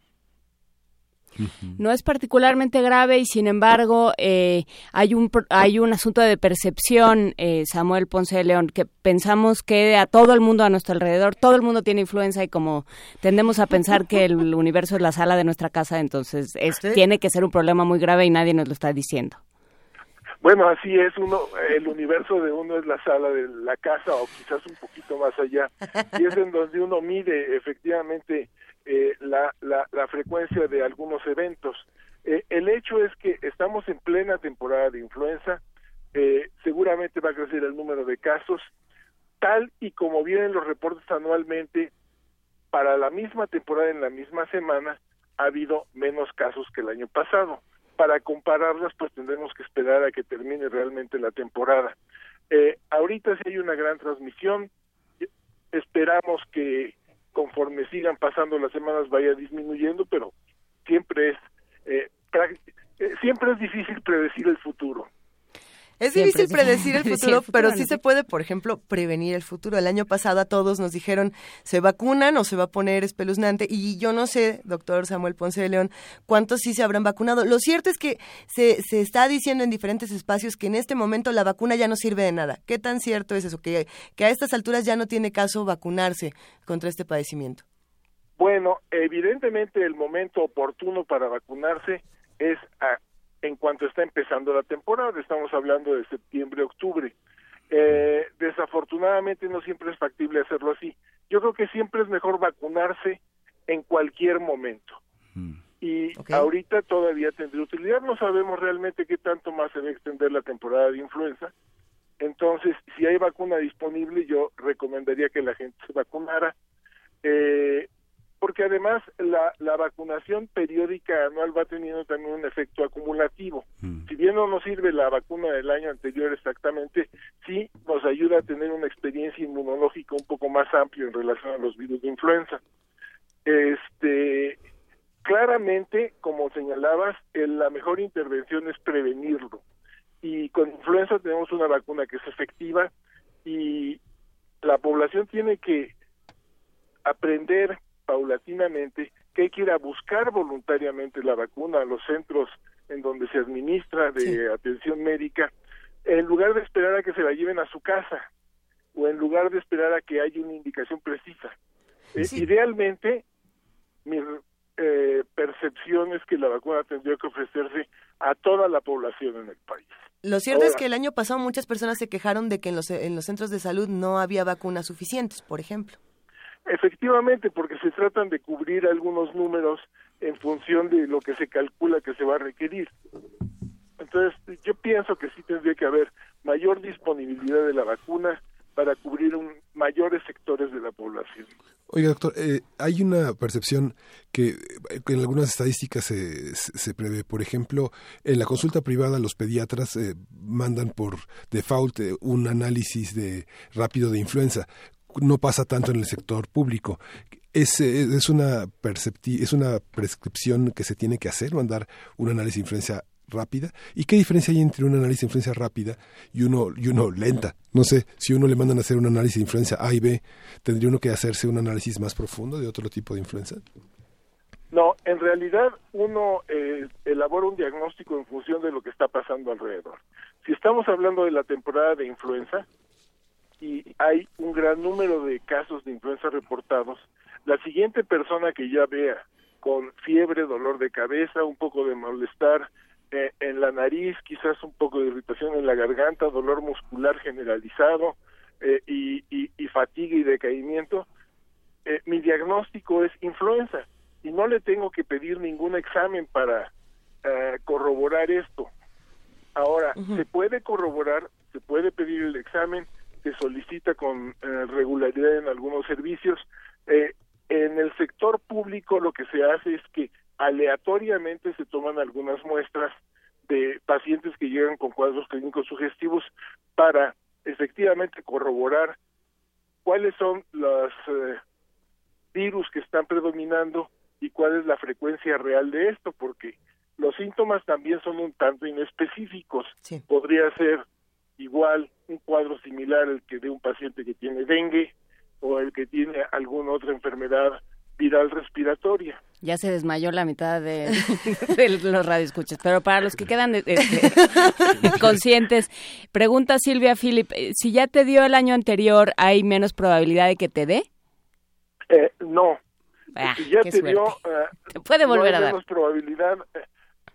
No es particularmente grave y sin embargo eh, hay un hay un asunto de percepción, eh, Samuel Ponce de León, que pensamos que a todo el mundo a nuestro alrededor, todo el mundo tiene influenza y como tendemos a pensar que el [LAUGHS] universo es la sala de nuestra casa, entonces es, tiene que ser un problema muy grave y nadie nos lo está diciendo. Bueno, así es, uno, el universo de uno es la sala de la casa o quizás un poquito más allá, y es en donde uno mide efectivamente eh, la, la, la, frecuencia de algunos eventos. Eh, el hecho es que estamos en plena temporada de influenza, eh, seguramente va a crecer el número de casos, tal y como vienen los reportes anualmente, para la misma temporada en la misma semana ha habido menos casos que el año pasado. Para compararlas, pues tendremos que esperar a que termine realmente la temporada. Eh, ahorita sí hay una gran transmisión, esperamos que conforme sigan pasando las semanas vaya disminuyendo, pero siempre es eh, eh, siempre es difícil predecir el futuro. Es difícil predecir [LAUGHS] el futuro, pero sí se puede, por ejemplo, prevenir el futuro. El año pasado a todos nos dijeron, se vacunan o se va a poner espeluznante. Y yo no sé, doctor Samuel Ponce de León, cuántos sí se habrán vacunado. Lo cierto es que se, se está diciendo en diferentes espacios que en este momento la vacuna ya no sirve de nada. ¿Qué tan cierto es eso? Que, que a estas alturas ya no tiene caso vacunarse contra este padecimiento. Bueno, evidentemente el momento oportuno para vacunarse es a, en cuanto está empezando la temporada, estamos hablando de septiembre, octubre. Eh, desafortunadamente no siempre es factible hacerlo así. Yo creo que siempre es mejor vacunarse en cualquier momento. Mm. Y ahorita todavía tendría utilidad. No sabemos realmente qué tanto más se va a extender la temporada de influenza. Entonces, si hay vacuna disponible, yo recomendaría que la gente se vacunara. Eh, porque además la, la vacunación periódica anual va teniendo también un efecto acumulativo. Mm. Si bien no nos sirve la vacuna del año anterior exactamente, sí nos ayuda a tener una experiencia inmunológica un poco más amplia en relación a los virus de influenza. Este, claramente, como señalabas, la mejor intervención es prevenirlo. Y con influenza tenemos una vacuna que es efectiva y la población tiene que aprender paulatinamente que hay que ir a buscar voluntariamente la vacuna a los centros en donde se administra de atención médica, en lugar de esperar a que se la lleven a su casa o en lugar de esperar a que haya una indicación precisa. Eh, idealmente, mi eh, percepción es que la vacuna tendría que ofrecerse a toda la población en el país. Lo cierto es que el año pasado muchas personas se quejaron de que en los, en los centros de salud no había vacunas suficientes, por ejemplo. Efectivamente, porque se tratan de cubrir algunos números en función de lo que se calcula que se va a requerir. Entonces, yo pienso que sí tendría que haber mayor disponibilidad de la vacuna para cubrir un, mayores sectores de la población. Oiga, doctor, eh, hay una percepción que, en algunas estadísticas se, se, prevé. Por ejemplo, en la consulta privada los pediatras eh, mandan por default eh, un análisis de rápido de influenza no pasa tanto en el sector público. Es, es, una es una prescripción que se tiene que hacer, mandar un análisis de influencia rápida. ¿Y qué diferencia hay entre un análisis de influencia rápida y uno, y uno lenta? No sé, si uno le mandan a hacer un análisis de influencia A y B, ¿tendría uno que hacerse un análisis más profundo de otro tipo de influenza? No, en realidad uno eh, elabora un diagnóstico en función de lo que está pasando alrededor. Si estamos hablando de la temporada de influenza, y hay un gran número de casos de influenza reportados, la siguiente persona que ya vea con fiebre, dolor de cabeza, un poco de malestar eh, en la nariz, quizás un poco de irritación en la garganta, dolor muscular generalizado eh, y, y, fatiga y decaimiento, eh, mi diagnóstico es influenza y no le tengo que pedir ningún examen para corroborar esto. Ahora, se puede corroborar, se puede pedir el examen, se solicita con eh, regularidad en algunos servicios. Eh, en el sector público lo que se hace es que aleatoriamente se toman algunas muestras de pacientes que llegan con cuadros clínicos sugestivos para efectivamente corroborar cuáles son los eh, virus que están predominando y cuál es la frecuencia real de esto, porque los síntomas también son un tanto inespecíficos. Podría ser igual un cuadro similar al que de un paciente que tiene dengue o el que tiene alguna otra enfermedad viral respiratoria. Ya se desmayó la mitad de, [LAUGHS] los radioescuchas, pero para los que quedan este, [LAUGHS] conscientes, pregunta Silvia Philip, eh, si ya te dio el año anterior, ¿hay menos probabilidad de que te dé? Eh, no. Ah, si ya te suerte. dio, eh, puede volver no a hay dar. menos probabilidad, eh,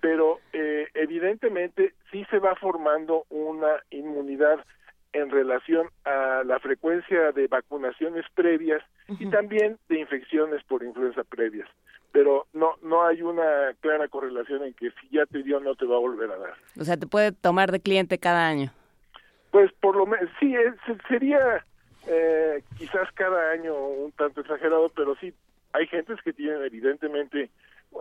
pero eh, evidentemente sí se va formando una inmunidad en relación a la frecuencia de vacunaciones previas y también de infecciones por influenza previas. Pero no no hay una clara correlación en que si ya te dio no te va a volver a dar. O sea, te puede tomar de cliente cada año. Pues por lo menos, sí, es- sería eh, quizás cada año un tanto exagerado, pero sí, hay gentes que tienen evidentemente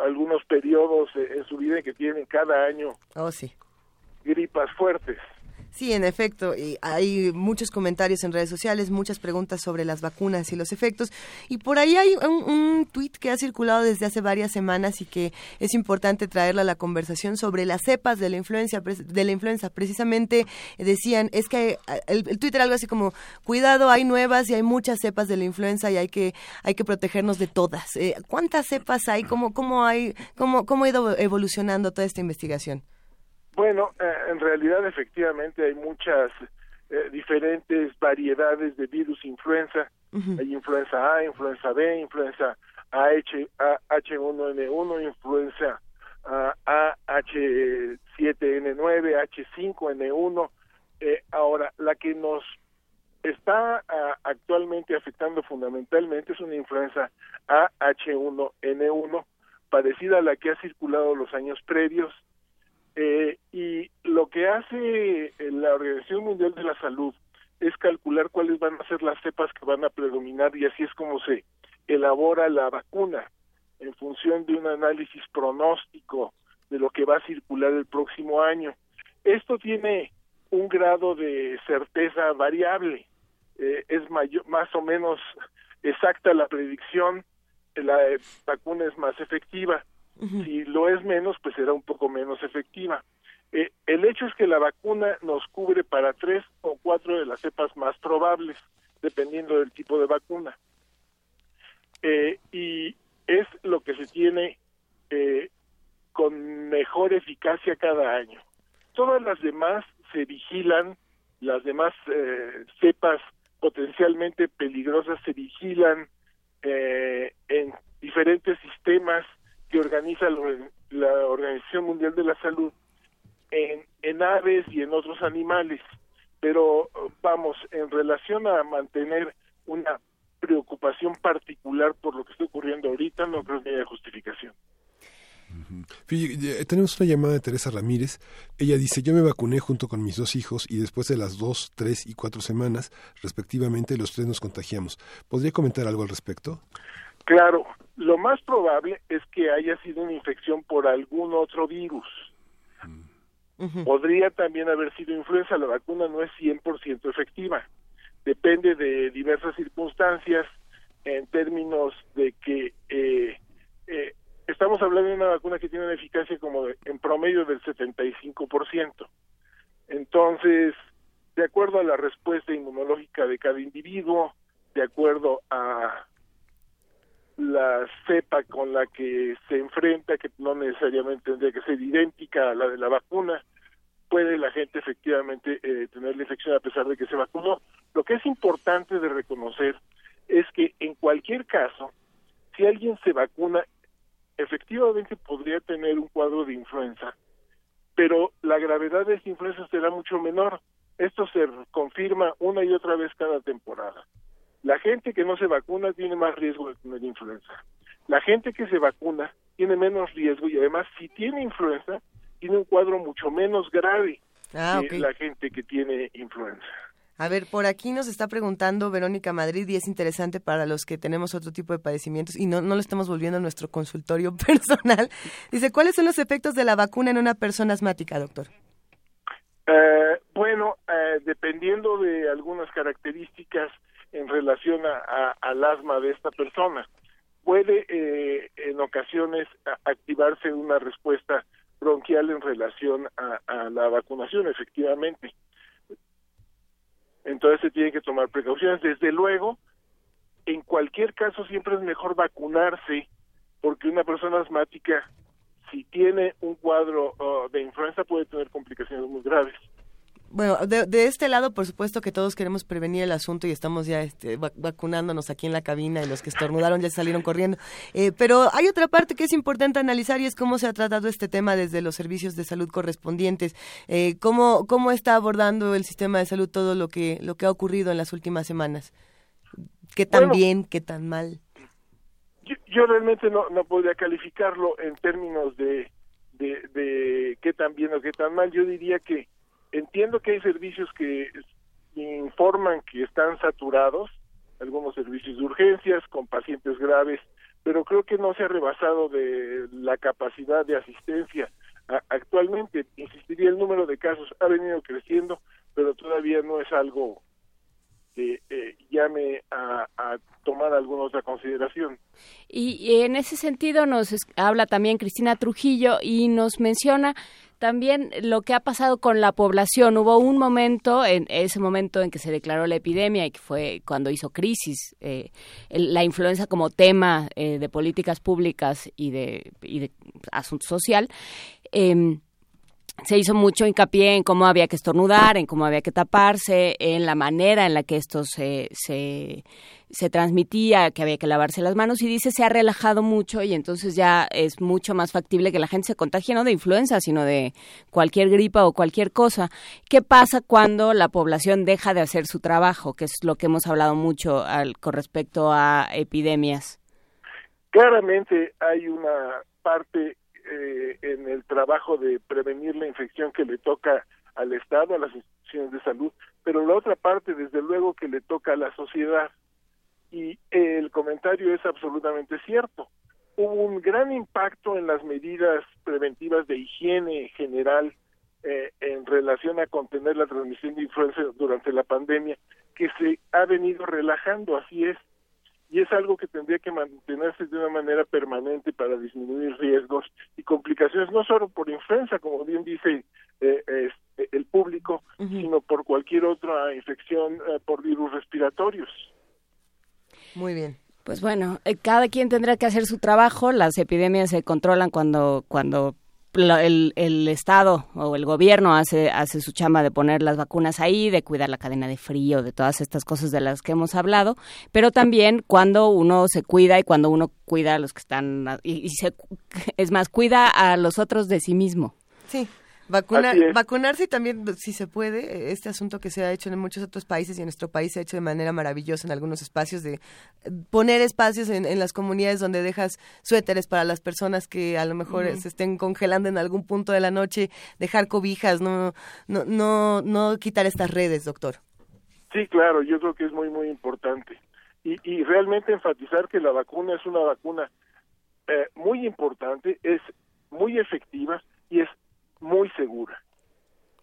algunos periodos eh, en su vida que tienen cada año Oh, sí. gripas fuertes. Sí, en efecto, y hay muchos comentarios en redes sociales, muchas preguntas sobre las vacunas y los efectos. Y por ahí hay un, un tuit que ha circulado desde hace varias semanas y que es importante traerla a la conversación sobre las cepas de la influencia. De la influenza. Precisamente decían, es que eh, el, el tuit era algo así como, cuidado, hay nuevas y hay muchas cepas de la influenza y hay que, hay que protegernos de todas. Eh, ¿Cuántas cepas hay? ¿Cómo, cómo, hay cómo, ¿Cómo ha ido evolucionando toda esta investigación? Bueno, eh, en realidad efectivamente hay muchas eh, diferentes variedades de virus influenza. Hay influenza A, influenza B, influenza AH, A- H1N1, influenza ah, AH7N9, H5N1. Eh, ahora, la que nos está ah, actualmente afectando fundamentalmente es una influenza AH1N1, parecida a la que ha circulado los años previos. Eh, y lo que hace eh, la Organización Mundial de la Salud es calcular cuáles van a ser las cepas que van a predominar y así es como se elabora la vacuna en función de un análisis pronóstico de lo que va a circular el próximo año. Esto tiene un grado de certeza variable, eh, es más o menos exacta la predicción, la eh, vacuna es más efectiva. Si lo es menos, pues será un poco menos efectiva. Eh, el hecho es que la vacuna nos cubre para tres o cuatro de las cepas más probables, dependiendo del tipo de vacuna. Eh, y es lo que se tiene eh, con mejor eficacia cada año. Todas las demás se vigilan, las demás eh, cepas potencialmente peligrosas se vigilan eh, en diferentes sistemas que organiza la, Organización Mundial de la Salud en, en aves y en otros animales. Pero vamos, en relación a mantener una preocupación particular por lo que está ocurriendo ahorita, no creo que haya justificación. Eh, tenemos una llamada de Teresa Ramírez. Ella dice, yo me vacuné junto con mis dos hijos y después de las dos, tres y cuatro semanas, respectivamente, los tres nos contagiamos. ¿Podría comentar algo al respecto? Claro, lo más probable es que haya sido una infección por algún otro virus. Podría también haber sido influenza. La vacuna no es 100% efectiva. Depende de diversas circunstancias en términos de que eh, eh, estamos hablando de una vacuna que tiene una eficacia como de- en promedio del 75%. Entonces, de acuerdo a la respuesta inmunológica de cada individuo, de acuerdo a la cepa con la que se enfrenta, que no necesariamente tendría que ser idéntica a la de la vacuna, puede la gente efectivamente eh, tener la infección a pesar de que se vacunó. Lo que es importante de reconocer es que en cualquier caso, si alguien se vacuna, efectivamente podría tener un cuadro de influenza, pero la gravedad de esta influenza será mucho menor. Esto se confirma una y otra vez cada temporada. La gente que no se vacuna tiene más riesgo de tener influenza. La gente que se vacuna tiene menos riesgo y además si tiene influenza tiene un cuadro mucho menos grave Ah, que la gente que tiene influenza. A ver, por aquí nos está preguntando Verónica Madrid y es interesante para los que tenemos otro tipo de padecimientos y no, no lo estamos volviendo a nuestro consultorio [LAUGHS] personal. Dice, ¿cuáles son los efectos de la vacuna en una persona asmática, doctor? Eh, bueno, eh, dependiendo de algunas características en relación a, a- al asma de esta persona, puede eh, en ocasiones activarse una respuesta bronquial en relación a, la vacunación, efectivamente. Entonces se tienen que tomar precauciones. Desde luego, en cualquier caso siempre es mejor vacunarse porque una persona asmática si tiene un cuadro uh, de influenza puede tener complicaciones muy graves. Bueno, de, este lado, por supuesto que todos queremos prevenir el asunto y estamos ya este, vacunándonos aquí en la cabina y los que estornudaron ya salieron corriendo. Eh, pero hay otra parte que es importante analizar y es cómo se ha tratado este tema desde los servicios de salud correspondientes. Eh, cómo, ¿Cómo está abordando el sistema de salud todo lo que, lo que ha ocurrido en las últimas semanas? ¿Qué tan bien, qué tan mal? Yo, realmente no, no podría calificarlo en términos de, de, de qué tan bien o qué tan mal. Yo diría que entiendo que hay servicios que informan que están saturados, algunos servicios de urgencias con pacientes graves, pero creo que no se ha rebasado de la capacidad de asistencia. actualmente, insistiría, el número de casos ha venido creciendo, pero todavía no es algo que eh, llame a, tomar alguna otra consideración. Y, en ese sentido nos habla también Cristina Trujillo y nos menciona también lo que ha pasado con la población. Hubo un momento, en ese momento en que se declaró la epidemia y que fue cuando hizo crisis eh, la influenza como tema eh, de políticas públicas y de, y asunto social. Eh, se hizo mucho hincapié en cómo había que estornudar, en cómo había que taparse, en la manera en la que esto se, se, se, transmitía, que había que lavarse las manos y dice se ha relajado mucho y entonces ya es mucho más factible que la gente se contagie no de influenza, sino de cualquier gripa o cualquier cosa. ¿Qué pasa cuando la población deja de hacer su trabajo, que es lo que hemos hablado mucho al, con respecto a epidemias? Claramente hay una parte eh, en el trabajo de prevenir la infección que le toca al Estado, a las instituciones de salud, pero la otra parte, desde luego, que le toca a la sociedad. Y el comentario es absolutamente cierto. Hubo un gran impacto en las medidas preventivas de higiene general eh, en relación a contener la transmisión de influenza durante la pandemia, que se ha venido relajando, así es, y es algo que tendría que mantenerse de una manera permanente para disminuir riesgos y complicaciones, no solo por influenza, como bien dice eh, este, el público, sino por cualquier otra infección eh, por virus respiratorios. Muy bien. Pues bueno, eh, cada quien tendrá que hacer su trabajo. Las epidemias se controlan cuando cuando el, el, Estado o el gobierno hace, hace su chamba de poner las vacunas ahí, de cuidar la cadena de frío, de todas estas cosas de las que hemos hablado, pero también cuando uno se cuida y cuando uno cuida a los que están, y, y se, es más, cuida a los otros de sí mismo. Sí, Vacuna, vacunarse también, si se puede, este asunto que se ha hecho en muchos otros países y en nuestro país se ha hecho de manera maravillosa en algunos espacios, de poner espacios en, las comunidades donde dejas suéteres para las personas que a lo mejor se estén congelando en algún punto de la noche, dejar cobijas, no, no, no, no quitar estas redes, doctor. Sí, claro, yo creo que es muy, muy importante. Y, y realmente enfatizar que la vacuna es una vacuna eh, muy importante, es muy efectiva y es muy segura.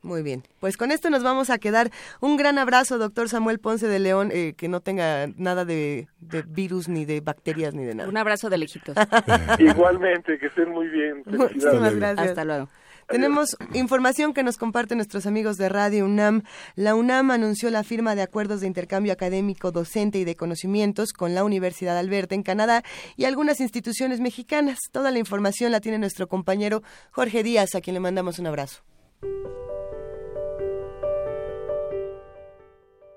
Muy bien, pues con esto nos vamos a quedar. Un gran abrazo, doctor Samuel Ponce de León, eh, que no tenga nada de, virus, ni de bacterias, ni de nada. Un abrazo de lejitos. [LAUGHS] Igualmente, que estén muy bien. Muchísimas gracias. Hasta luego. Tenemos información que nos comparten nuestros amigos de Radio UNAM. La UNAM anunció la firma de acuerdos de intercambio académico, docente y de conocimientos con la Universidad Alberta en Canadá y algunas instituciones mexicanas. Toda la información la tiene nuestro compañero Jorge Díaz, a quien le mandamos un abrazo.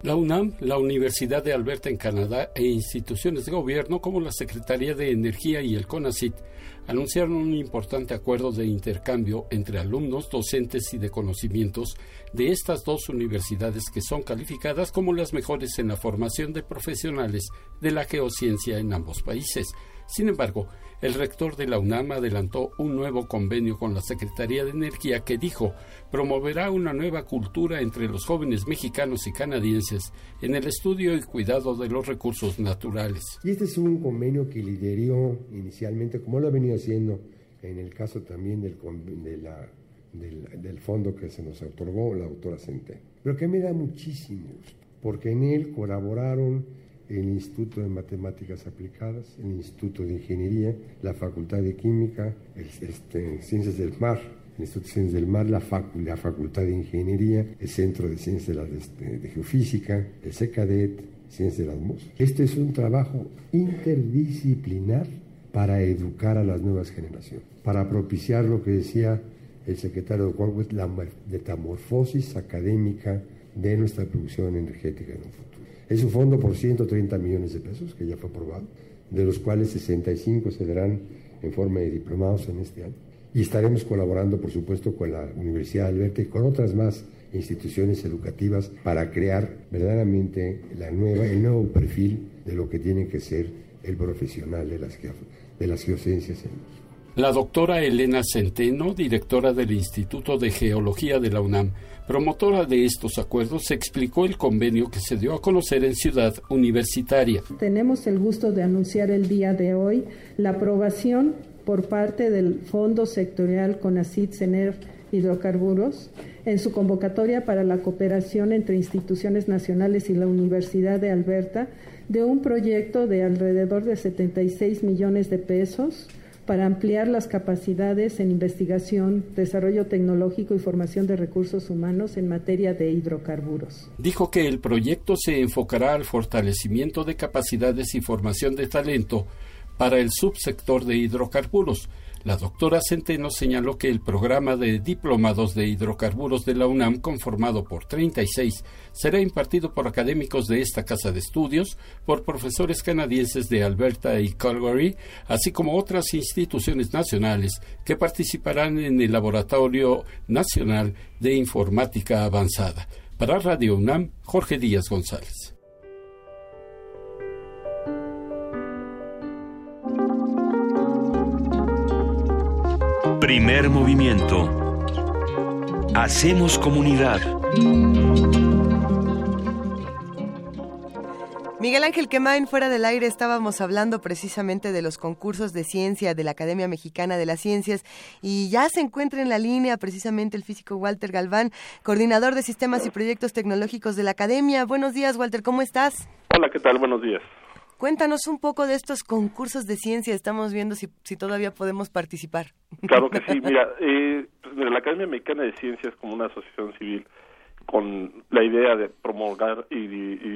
La UNAM, la Universidad de Alberta en Canadá e instituciones de gobierno como la Secretaría de Energía y el CONACIT anunciaron un importante acuerdo de intercambio entre alumnos, docentes y de conocimientos de estas dos universidades que son calificadas como las mejores en la formación de profesionales de la geociencia en ambos países. Sin embargo, el rector de la UNAM adelantó un nuevo convenio con la Secretaría de Energía que dijo promoverá una nueva cultura entre los jóvenes mexicanos y canadienses en el estudio y cuidado de los recursos naturales. Y este es un convenio que lideró inicialmente, como lo ha venido haciendo en el caso también del, del, fondo que se nos otorgó la doctora Centeno, pero que me da muchísimo porque en él colaboraron el Instituto de Matemáticas Aplicadas, el Instituto de Ingeniería, la Facultad de Química, el, este, Ciencias del Mar, el Instituto de Ciencias del Mar, la, Facultad de Ingeniería, el Centro de Ciencias de, este, de, Geofísica, el SECADET, ciencia de la atmósfera. Este es un trabajo interdisciplinar para educar a las nuevas generaciones, para propiciar lo que decía el secretario de Juan, la metamorfosis académica de nuestra producción energética en un futuro. Es un fondo por 130 millones de pesos que ya fue aprobado, de los cuales 65 se darán en forma de diplomados en este año. Y estaremos colaborando, por supuesto, con la Universidad de Alberta y con otras más instituciones educativas para crear verdaderamente el nuevo perfil de lo que tiene que ser el profesional de las, de las geociencias en. La doctora Elena Centeno, directora del Instituto de Geología de la UNAM, promotora de estos acuerdos, explicó el convenio que se dio a conocer en Ciudad Universitaria. Tenemos el gusto de anunciar el día de hoy la aprobación por parte del Fondo Sectorial CONACID CENER Hidrocarburos en su convocatoria para la cooperación entre instituciones nacionales y la Universidad de Alberta de un proyecto de alrededor de 76 millones de pesos para ampliar las capacidades en investigación, desarrollo tecnológico y formación de recursos humanos en materia de hidrocarburos. Dijo que el proyecto se enfocará al fortalecimiento de capacidades y formación de talento para el subsector de hidrocarburos, la doctora Centeno señaló que el programa de diplomados de hidrocarburos de la UNAM, conformado por 36, será impartido por académicos de esta casa de estudios, por profesores canadienses de Alberta y Calgary, así como otras instituciones nacionales que participarán en el Laboratorio Nacional de Informática Avanzada. Para Radio UNAM, Jorge Díaz González. Primer movimiento. Hacemos comunidad. Miguel Ángel Quemain, fuera del aire estábamos hablando precisamente de los concursos de ciencia de la Academia Mexicana de las Ciencias y ya se encuentra en la línea precisamente el físico Walter Galván, coordinador de sistemas y proyectos tecnológicos de la Academia. Buenos días, Walter, ¿cómo estás? Hola, ¿qué tal? Buenos días. Cuéntanos un poco de estos concursos de ciencia. Estamos viendo si, si todavía podemos participar. Claro que sí. [LAUGHS] Mira, eh, pues, la Academia Mexicana de Ciencias como una asociación civil con la idea de promulgar y,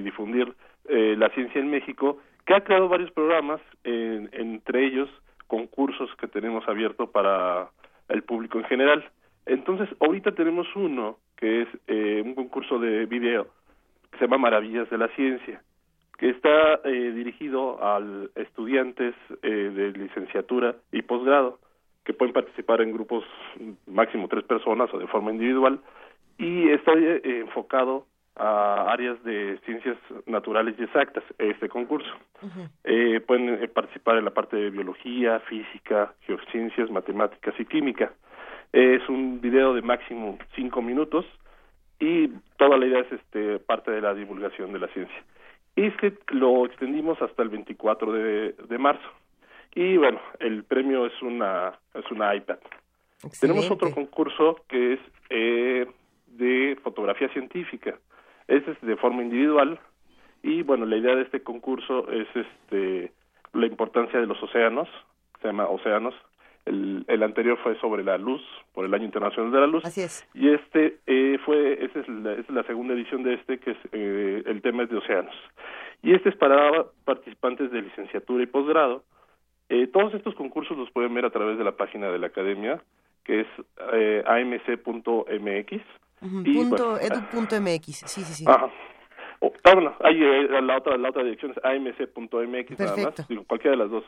difundir eh, la ciencia en México, que ha creado varios programas, entre ellos concursos que tenemos abiertos para el público en general. Entonces, ahorita tenemos uno que es eh, un concurso de video que se llama Maravillas de la Ciencia que está eh, dirigido a estudiantes eh, de licenciatura y posgrado que pueden participar en grupos máximo tres personas o de forma individual y está eh, enfocado a áreas de ciencias naturales y exactas este concurso. pueden participar en la parte de biología, física, geociencias, matemáticas y química. es un video de máximo cinco minutos y toda la idea es este parte de la divulgación de la ciencia. Este lo extendimos hasta el 24 de, de marzo. Y bueno, el premio es una, es una iPad. Tenemos otro concurso que es eh, de fotografía científica. Este es de forma individual y bueno, la idea de este concurso es este la importancia de los océanos, se llama Océanos, el, el, anterior fue sobre la luz, por el Año Internacional de la Luz. Así es. Y este eh, fue, esa es, la, es la segunda edición de este, que es, eh, el tema es de océanos. Y este es para participantes de licenciatura y posgrado. Eh, todos estos concursos los pueden ver a través de la página de la academia, que es eh, amc.mx. punto edu.mx, sí, sí, sí. Ajá. Ah, bueno, ahí eh, la otra la otra dirección es amc.mx nada más. Digo, cualquiera de las dos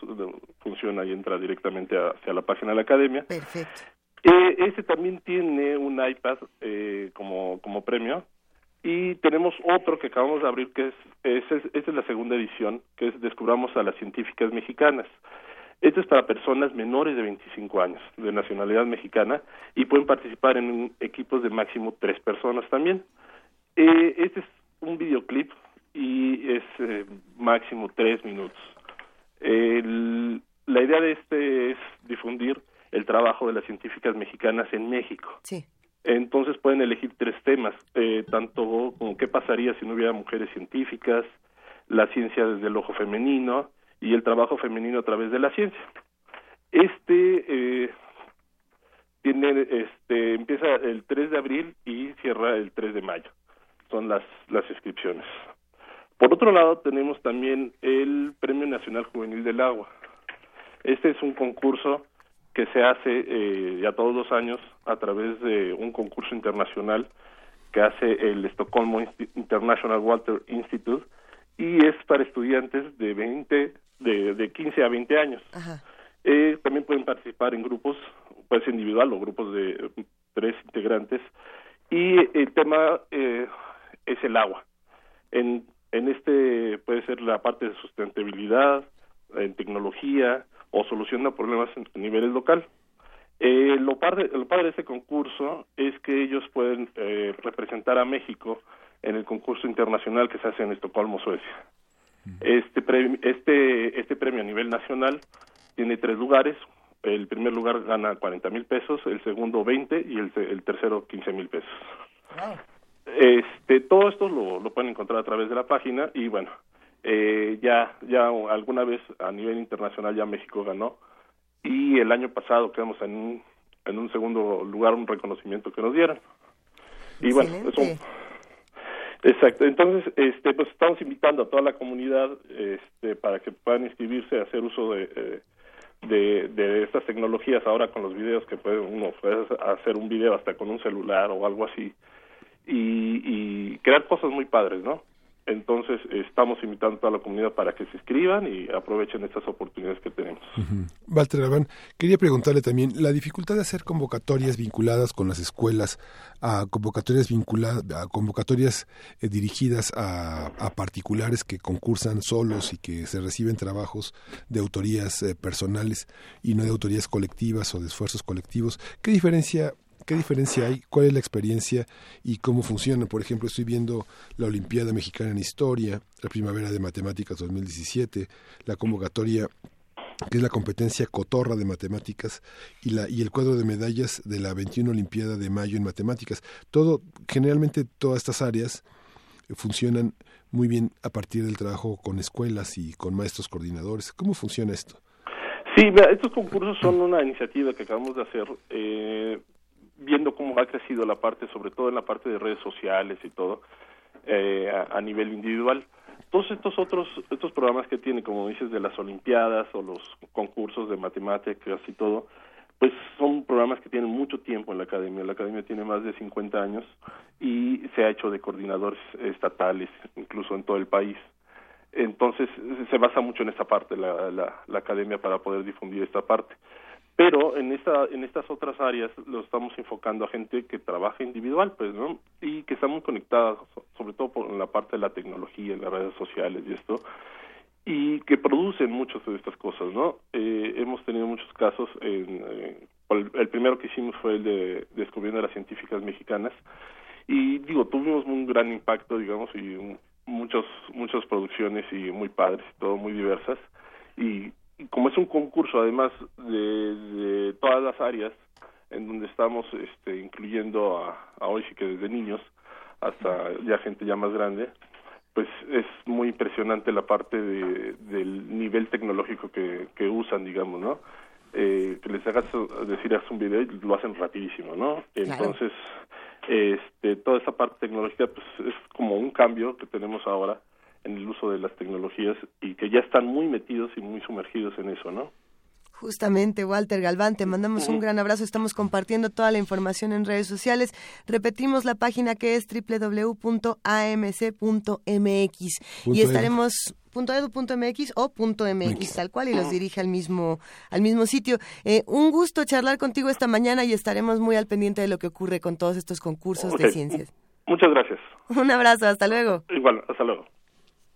funciona y entra directamente hacia la página de la academia. Perfecto. Eh, este también tiene un iPad eh, como como premio y tenemos otro que acabamos de abrir que es, es, esta es la segunda edición que es Descubramos a las científicas mexicanas. Este es para personas menores de 25 años, de nacionalidad mexicana, y pueden participar en equipos de máximo tres personas también. Eh, este es un videoclip y es eh, máximo tres minutos. la idea de este es difundir el trabajo de las científicas mexicanas en México. Sí. Entonces pueden elegir tres temas, eh, tanto como qué pasaría si no hubiera mujeres científicas, la ciencia desde el ojo femenino y el trabajo femenino a través de la ciencia. Este eh, tiene, este, empieza el 3 de abril y cierra el 3 de mayo son las, las inscripciones. Por otro lado, tenemos también el Premio Nacional Juvenil del Agua. Este es un concurso que se hace eh, ya todos los años a través de un concurso internacional que hace el Estocolmo International Water Institute y es para estudiantes de 20, de, de 15 a 20 años. Eh, también pueden participar en grupos, puede ser individual o grupos de tres integrantes. Y el tema eh, es el agua. En, en este puede ser la parte de sustentabilidad, en tecnología o solución de problemas en nivel local. Eh, lo, padre, lo padre de este concurso es que ellos pueden eh, representar a México en el concurso internacional que se hace en Estocolmo, Suecia. Este premio, este, este premio a nivel nacional tiene tres lugares. El primer lugar gana 40 mil pesos, el segundo 20 y el, el tercero 15 mil pesos. Este, todo esto lo, lo pueden encontrar a través de la página y bueno, eh, ya, ya alguna vez a nivel internacional ya México ganó y el año pasado quedamos en un, en un segundo lugar un reconocimiento que nos dieron. Y bueno, eso Exacto, entonces este pues estamos invitando a toda la comunidad este para que puedan inscribirse a hacer uso de, eh, de, de estas tecnologías ahora con los videos que puede uno puede hacer un video hasta con un celular o algo así y, y crear cosas muy padres, ¿no? Entonces, estamos invitando a toda la comunidad para que se inscriban y aprovechen estas oportunidades que tenemos. Walter Galván, quería preguntarle también la dificultad de hacer convocatorias vinculadas con las escuelas, a convocatorias vinculadas, a convocatorias eh, dirigidas a, particulares que concursan solos y que se reciben trabajos de autorías eh, personales y no de autorías colectivas o de esfuerzos colectivos. ¿Qué diferencia ¿Qué diferencia hay? ¿Cuál es la experiencia y cómo funciona? Por ejemplo, estoy viendo la Olimpiada Mexicana en Historia, la Primavera de Matemáticas 2017, la convocatoria que es la competencia cotorra de matemáticas y la y el cuadro de medallas de la 21 Olimpiada de Mayo en matemáticas. Todo generalmente todas estas áreas funcionan muy bien a partir del trabajo con escuelas y con maestros coordinadores. ¿Cómo funciona esto? Sí, estos concursos son una iniciativa que acabamos de hacer eh, viendo cómo ha crecido la parte, sobre todo en la parte de redes sociales y todo, eh, a, nivel individual. Todos estos otros, estos programas que tiene, como dices, de las Olimpiadas o los concursos de matemáticas y todo, pues son programas que tienen mucho tiempo en la academia. La academia tiene más de 50 años y se ha hecho de coordinadores estatales, incluso en todo el país. Entonces, se basa mucho en esta parte, la, la, la academia, para poder difundir esta parte pero en esta en estas otras áreas lo estamos enfocando a gente que trabaja individual pues no y que está muy conectada sobre todo por la parte de la tecnología las redes sociales y esto y que producen muchas de estas cosas no eh, hemos tenido muchos casos en, eh, el, primero que hicimos fue el de descubriendo a las científicas mexicanas y digo tuvimos un gran impacto digamos y muchos muchas producciones y muy padres todo muy diversas y como es un concurso además de, todas las áreas en donde estamos este, incluyendo a, hoy sí que desde niños hasta ya gente ya más grande pues es muy impresionante la parte de, del nivel tecnológico que, que usan digamos no eh, que les hagas decir haz un video y lo hacen rapidísimo no entonces este toda esa parte tecnológica pues es como un cambio que tenemos ahora en el uso de las tecnologías y que ya están muy metidos y muy sumergidos en eso, ¿no? Justamente, Walter Galván, te mandamos un gran abrazo. Estamos compartiendo toda la información en redes sociales. Repetimos la página que es www.amc.mx y estaremos .edu.mx o .mx tal cual y los dirige al mismo al mismo sitio. Eh, un gusto charlar contigo esta mañana y estaremos muy al pendiente de lo que ocurre con todos estos concursos de ciencias. Muchas gracias. Un abrazo, hasta luego. Igual, hasta luego.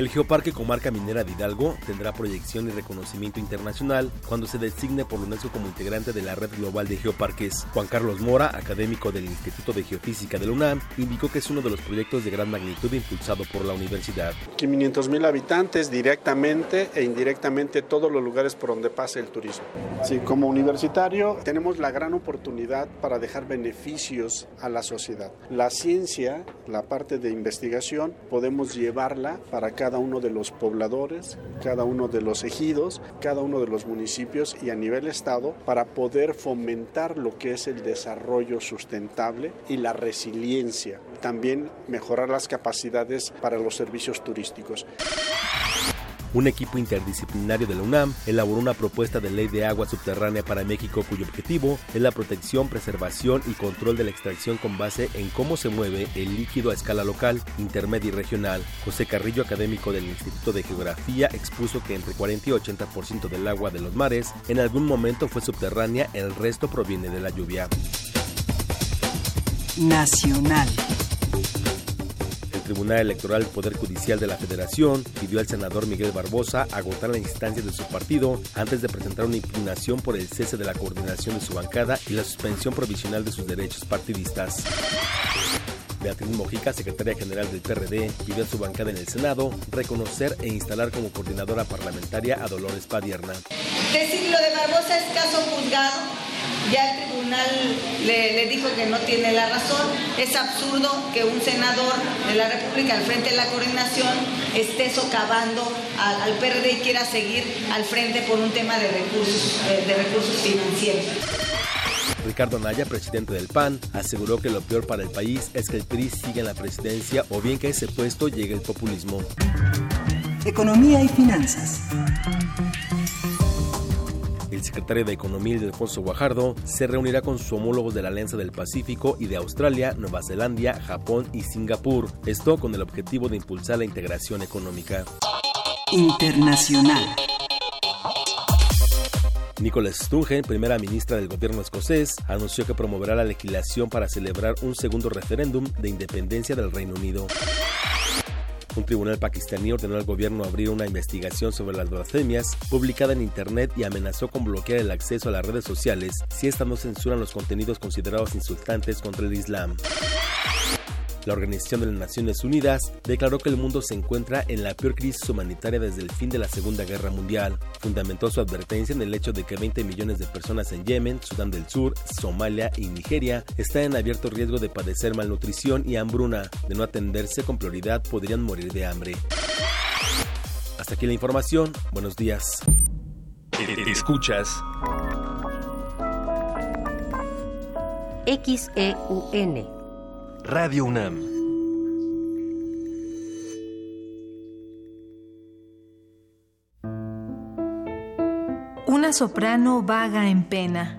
El Geoparque Comarca Minera de Hidalgo tendrá proyección y reconocimiento internacional cuando se designe por la UNESCO como integrante de la red global de geoparques. Juan Carlos Mora, académico del Instituto de Geofísica de la UNAM, indicó que es uno de los proyectos de gran magnitud impulsado por la universidad. 500 mil habitantes directamente e indirectamente todos los lugares por donde pasa el turismo. Sí, como universitario tenemos la gran oportunidad para dejar beneficios a la sociedad. La ciencia, la parte de investigación, podemos llevarla para cada uno de los pobladores, cada uno de los ejidos, cada uno de los municipios y a nivel estado para poder fomentar lo que es el desarrollo sustentable y la resiliencia. También mejorar las capacidades para los servicios turísticos. Un equipo interdisciplinario de la UNAM elaboró una propuesta de ley de agua subterránea para México cuyo objetivo es la protección, preservación y control de la extracción con base en cómo se mueve el líquido a escala local, intermedia y regional. José Carrillo, académico del Instituto de Geografía, expuso que entre 40 y 80% del agua de los mares en algún momento fue subterránea, el resto proviene de la lluvia. Nacional. Tribunal Electoral Poder Judicial de la Federación pidió al senador Miguel Barbosa agotar la instancia de su partido antes de presentar una impugnación por el cese de la coordinación de su bancada y la suspensión provisional de sus derechos partidistas. Beatriz Mojica, secretaria general del PRD, pidió a su bancada en el Senado reconocer e instalar como coordinadora parlamentaria a Dolores Padierna. De Barbosa es caso juzgado ya el tribunal le, dijo que no tiene la razón. Es absurdo que un senador de la República al frente de la coordinación esté socavando al, PRD y quiera seguir al frente por un tema de recursos, eh, de recursos financieros. Ricardo Naya, presidente del PAN, aseguró que lo peor para el país es que el PRI siga en la presidencia o bien que a ese puesto llegue el populismo. Economía y finanzas. El secretario de Economía, Alfonso Guajardo, se reunirá con sus homólogos de la Alianza del Pacífico y de Australia, Nueva Zelanda, Japón y Singapur. Esto con el objetivo de impulsar la integración económica. Internacional. Nicola Sturgeon, primera ministra del gobierno escocés, anunció que promoverá la legislación para celebrar un segundo referéndum de independencia del Reino Unido. Un tribunal pakistaní ordenó al gobierno abrir una investigación sobre las blasfemias publicada en Internet y amenazó con bloquear el acceso a las redes sociales si éstas no censuran los contenidos considerados insultantes contra el Islam. La Organización de las Naciones Unidas declaró que el mundo se encuentra en la peor crisis humanitaria desde el fin de la Segunda Guerra Mundial. Fundamentó su advertencia en el hecho de que 20 millones de personas en Yemen, Sudán del Sur, Somalia y Nigeria están en abierto riesgo de padecer malnutrición y hambruna. De no atenderse con prioridad podrían morir de hambre. Hasta aquí la información. Buenos días. Escuchas XEUN Radio UNAM. Una soprano vaga en pena.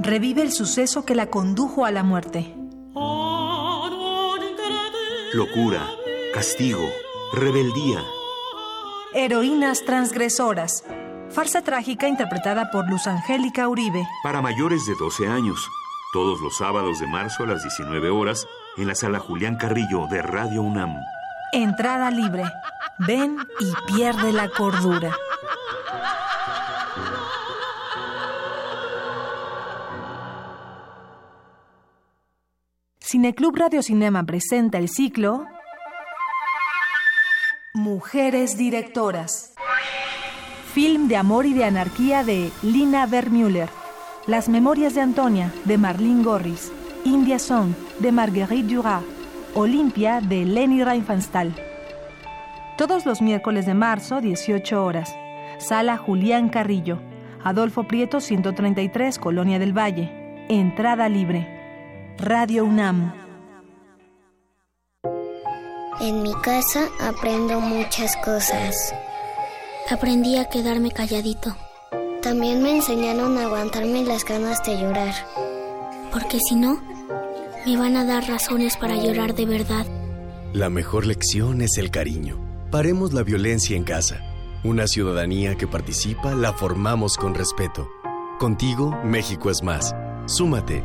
Revive el suceso que la condujo a la muerte. Locura, castigo, rebeldía. Heroínas transgresoras. Farsa trágica interpretada por Luz Angélica Uribe. Para mayores de 12 años. Todos los sábados de marzo a las 19 horas en la sala Julián Carrillo de Radio UNAM. Entrada libre. Ven y pierde la cordura. Cineclub Radio Cinema presenta el ciclo Mujeres Directoras. Film de amor y de anarquía de Lina Vermüller. Las memorias de Antonia de Marlene Gorris. India Song de Marguerite Duras, Olimpia de Leni Riefenstahl. Todos los miércoles de marzo, 18 horas. Sala Julián Carrillo, Adolfo Prieto 133, Colonia del Valle. Entrada libre. Radio UNAM. En mi casa aprendo muchas cosas. Aprendí a quedarme calladito. También me enseñaron a aguantarme las ganas de llorar. Porque si no, me van a dar razones para llorar de verdad. La mejor lección es el cariño. Paremos la violencia en casa. Una ciudadanía que participa la formamos con respeto. Contigo, México es más. Súmate.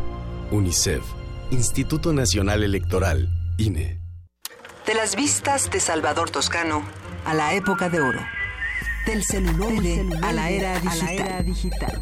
UNICEF, Instituto Nacional Electoral, INE. De las vistas de Salvador Toscano a la época de oro. Del celuloide, a, la era digital.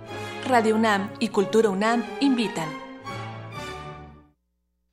Radio UNAM y Cultura UNAM invitan.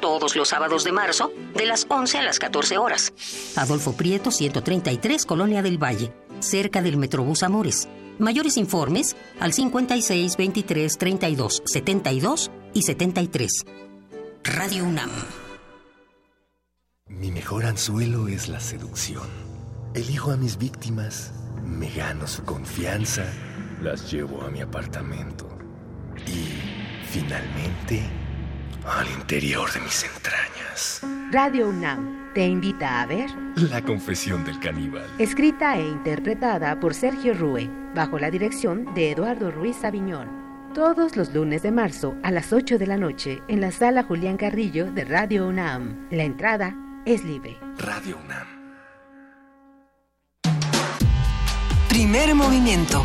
todos los sábados de marzo, de las 11 a las 14 horas. Adolfo Prieto, 133, Colonia del Valle, cerca del Metrobús Amores. Mayores informes al 56 23 32 72 y 73. Radio UNAM. Mi mejor anzuelo es la seducción. Elijo a mis víctimas, me gano su confianza, las llevo a mi apartamento y, finalmente, al interior de mis entrañas. Radio UNAM te invita a ver La confesión del caníbal. Escrita e interpretada por Sergio Rue, bajo la dirección de Eduardo Ruiz Aviñón. Todos los lunes de marzo a las 8 de la noche en la sala Julián Carrillo de Radio UNAM. La entrada es libre. Radio UNAM. Primer movimiento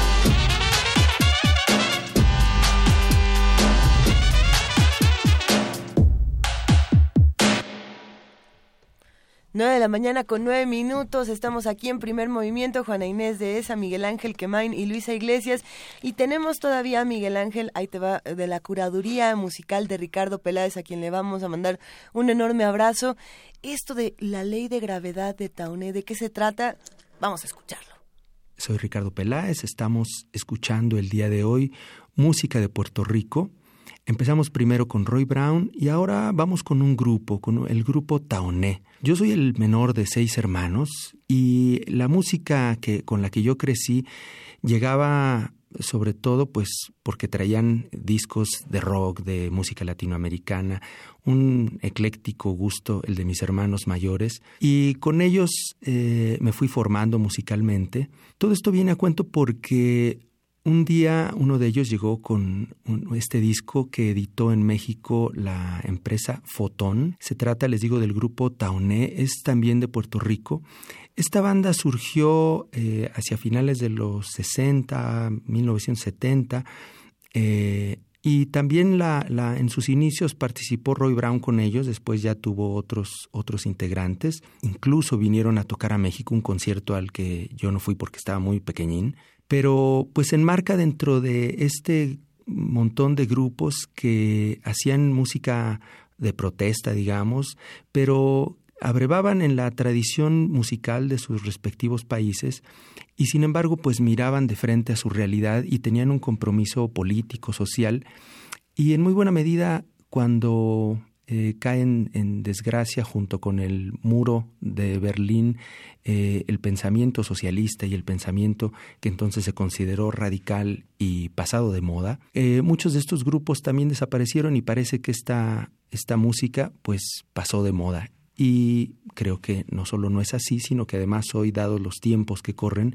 Nueve de la mañana con nueve minutos, estamos aquí en primer movimiento, Juana Inés de esa, Miguel Ángel Quemain y Luisa Iglesias, y tenemos todavía a Miguel Ángel, ahí te va, de la curaduría musical de Ricardo Peláez, a quien le vamos a mandar un enorme abrazo. Esto de la ley de gravedad de Tauné, ¿de qué se trata? Vamos a escucharlo. Soy Ricardo Peláez, estamos escuchando el día de hoy música de Puerto Rico, Empezamos primero con Roy Brown y ahora vamos con un grupo, con el grupo Taoné. Yo soy el menor de seis hermanos y la música que, con la que yo crecí llegaba sobre todo pues porque traían discos de rock, de música latinoamericana, un ecléctico gusto, el de mis hermanos mayores, y con ellos eh, me fui formando musicalmente. Todo esto viene a cuento porque un día uno de ellos llegó con este disco que editó en México la empresa Fotón. Se trata, les digo, del grupo Tauné, es también de Puerto Rico. Esta banda surgió eh, hacia finales de los 60, 1970. Eh, y también la, la, en sus inicios participó Roy Brown con ellos, después ya tuvo otros, otros integrantes. Incluso vinieron a tocar a México un concierto al que yo no fui porque estaba muy pequeñín pero pues se enmarca dentro de este montón de grupos que hacían música de protesta, digamos, pero abrevaban en la tradición musical de sus respectivos países y sin embargo pues miraban de frente a su realidad y tenían un compromiso político, social. Y en muy buena medida cuando eh, caen en desgracia junto con el muro de Berlín eh, el pensamiento socialista y el pensamiento que entonces se consideró radical y pasado de moda. Eh, muchos de estos grupos también desaparecieron y parece que esta, esta música pues pasó de moda. Y creo que no solo no es así, sino que además hoy, dados los tiempos que corren,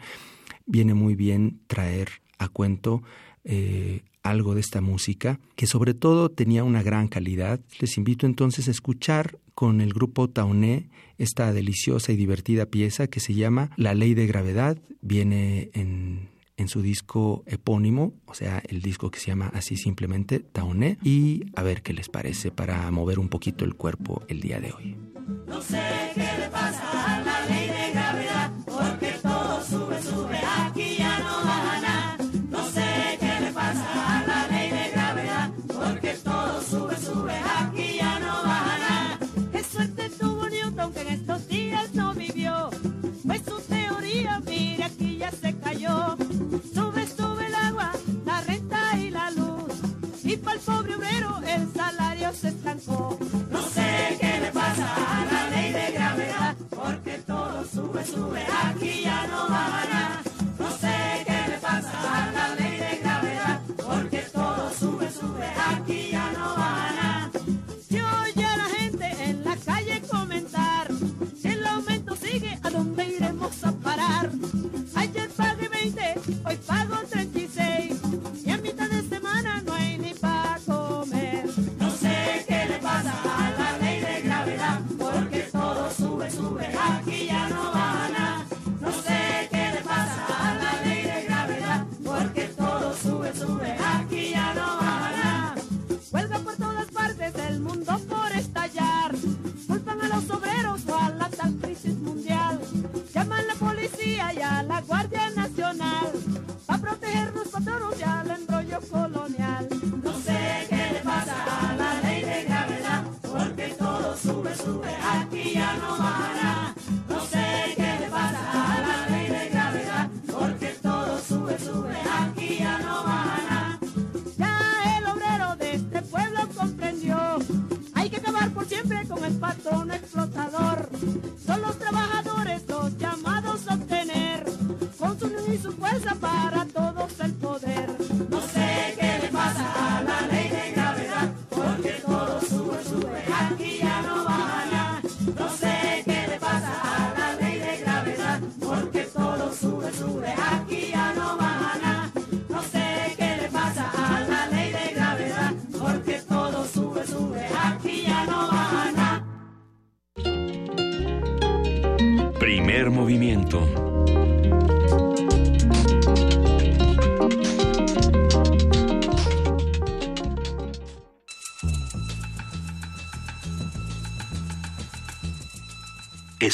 viene muy bien traer a cuento algo de esta música, que sobre todo tenía una gran calidad. Les invito entonces a escuchar con el grupo Tauné esta deliciosa y divertida pieza que se llama La Ley de Gravedad. Viene en, en su disco epónimo, o sea, el disco que se llama así simplemente Tauné, y a ver qué les parece para mover un poquito el cuerpo el día de hoy. No sé qué le pasa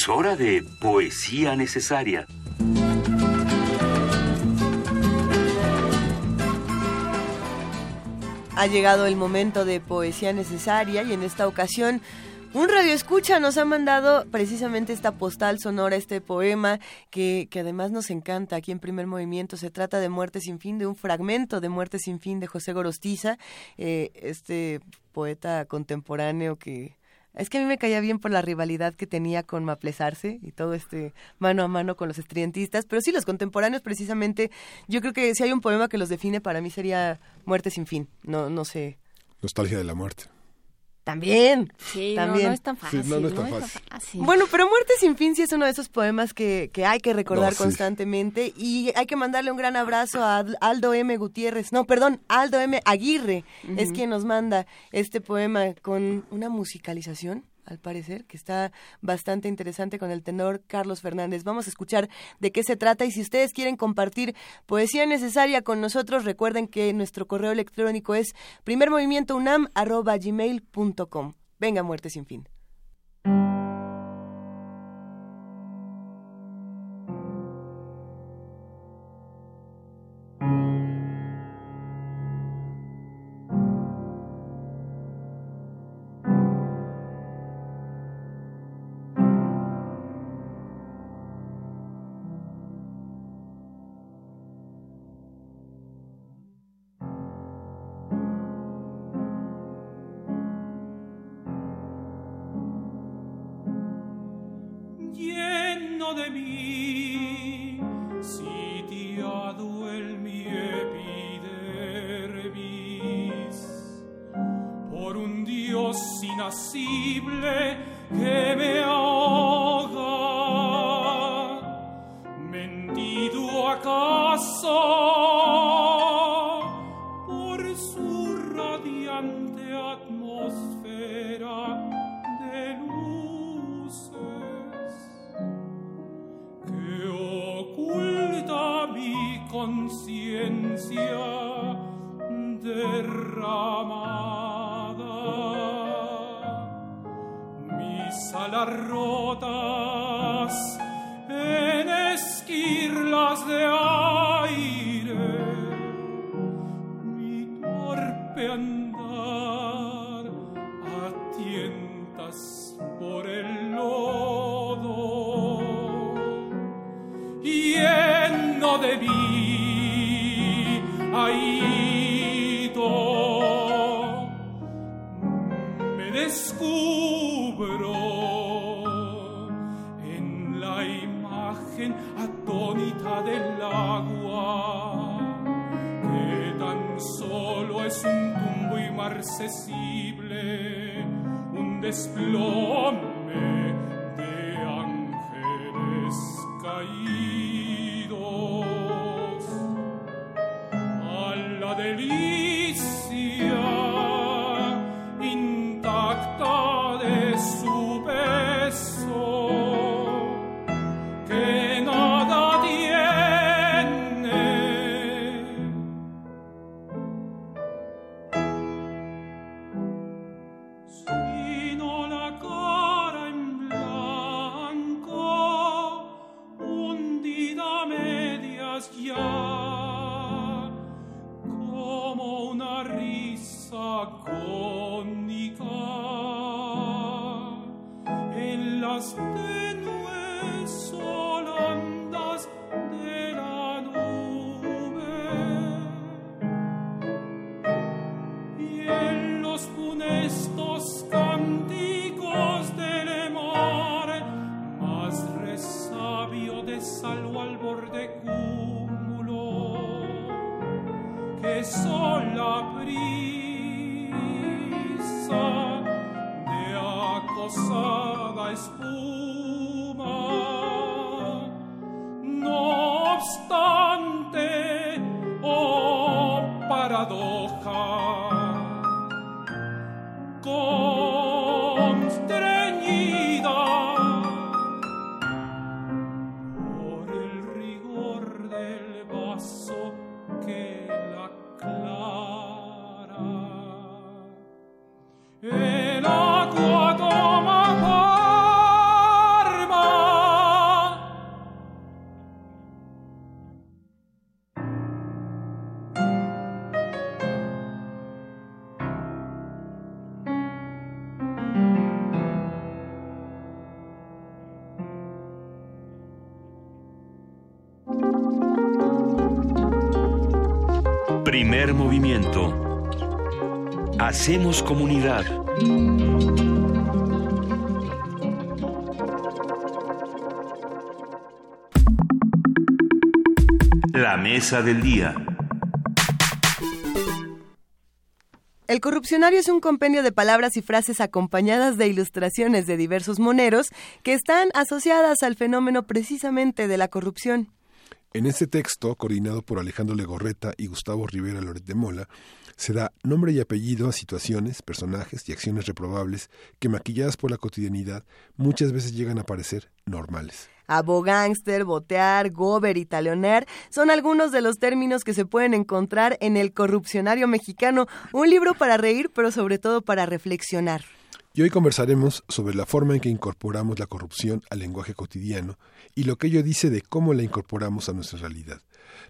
Es hora de poesía necesaria. Ha llegado el momento de poesía necesaria y en esta ocasión un radio escucha nos ha mandado precisamente esta postal sonora, este poema que, además nos encanta aquí en primer movimiento. Se trata de Muerte sin fin, de un fragmento de Muerte sin fin de José Gorostiza, eh, este poeta contemporáneo que Es que a mí me caía bien por la rivalidad que tenía con Maplesarse y todo este mano a mano con los estridentistas, pero sí los contemporáneos precisamente, yo creo que si hay un poema que los define para mí sería Muerte sin fin, no no sé. Nostalgia de la muerte. También. Sí, también. No, no es tan fácil. Sí, no, no es tan es fácil. fácil. Bueno, pero Muerte sin fin sí es uno de esos poemas que, que hay que recordar No, sí. constantemente y hay que mandarle un gran abrazo a Aldo M. Gutiérrez, no, perdón, Aldo M. Aguirre es quien nos manda este poema con una musicalización, al parecer, que está bastante interesante con el tenor Carlos Fernández. Vamos a escuchar de qué se trata y si ustedes quieren compartir poesía necesaria con nosotros, recuerden que nuestro correo electrónico es primermovimientounam.gmail.com. Venga, Muerte sin fin. Un Hacemos comunidad. La mesa del día. El corrupcionario es un compendio de palabras y frases acompañadas de ilustraciones de diversos moneros que están asociadas al fenómeno precisamente de la corrupción. En este texto, coordinado por Alejandro Legorreta y Gustavo Rivera Loret de Mola, se da nombre y apellido a situaciones, personajes y acciones reprobables que, maquilladas por la cotidianidad, muchas veces llegan a parecer normales. Abogánster, botear, gober y talonear son algunos de los términos que se pueden encontrar en El Corrupcionario Mexicano, un libro para reír, pero sobre todo para reflexionar. Y hoy conversaremos sobre la forma en que incorporamos la corrupción al lenguaje cotidiano y lo que ello dice de cómo la incorporamos a nuestra realidad.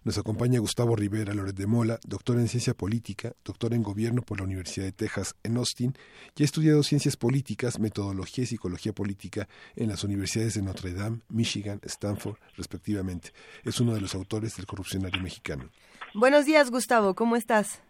Nos acompaña Gustavo Rivera Loret de Mola, doctor en ciencia política, doctor en gobierno por la Universidad de Texas en Austin y ha estudiado ciencias políticas, metodología y psicología política en las universidades de Notre Dame, Michigan, Stanford, respectivamente. Es uno de los autores del Corrupcionario Mexicano. Buenos días, Gustavo, ¿cómo estás?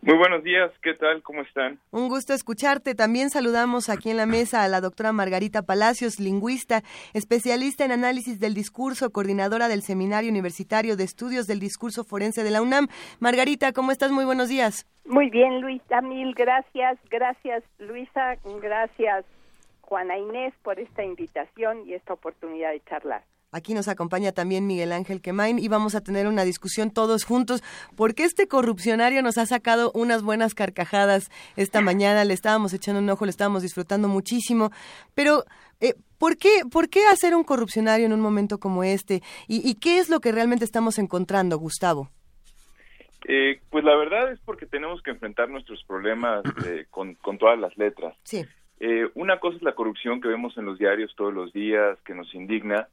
Muy buenos días, ¿qué tal? ¿Cómo están? Un gusto escucharte. También saludamos aquí en la mesa a la doctora Margarita Palacios, lingüista, especialista en análisis del discurso, coordinadora del Seminario Universitario de Estudios del Discurso Forense de la UNAM. Margarita, ¿cómo estás? Muy buenos días. Muy bien, Luisa, mil gracias. Gracias, Luisa. Gracias, Juana Inés, por esta invitación y esta oportunidad de charlar. Aquí nos acompaña también Miguel Ángel Quemain y vamos a tener una discusión todos juntos porque este corrupcionario nos ha sacado unas buenas carcajadas esta mañana, le estábamos echando un ojo, le estábamos disfrutando muchísimo, pero eh, ¿por, qué, ¿por qué hacer un corrupcionario en un momento como este? ¿Y, y qué es lo que realmente estamos encontrando, Gustavo? Eh, pues la verdad es porque tenemos que enfrentar nuestros problemas [CLEARS THROAT] eh, con, con todas las letras. Sí. Eh, una cosa es la corrupción que vemos en los diarios todos los días, que nos indigna,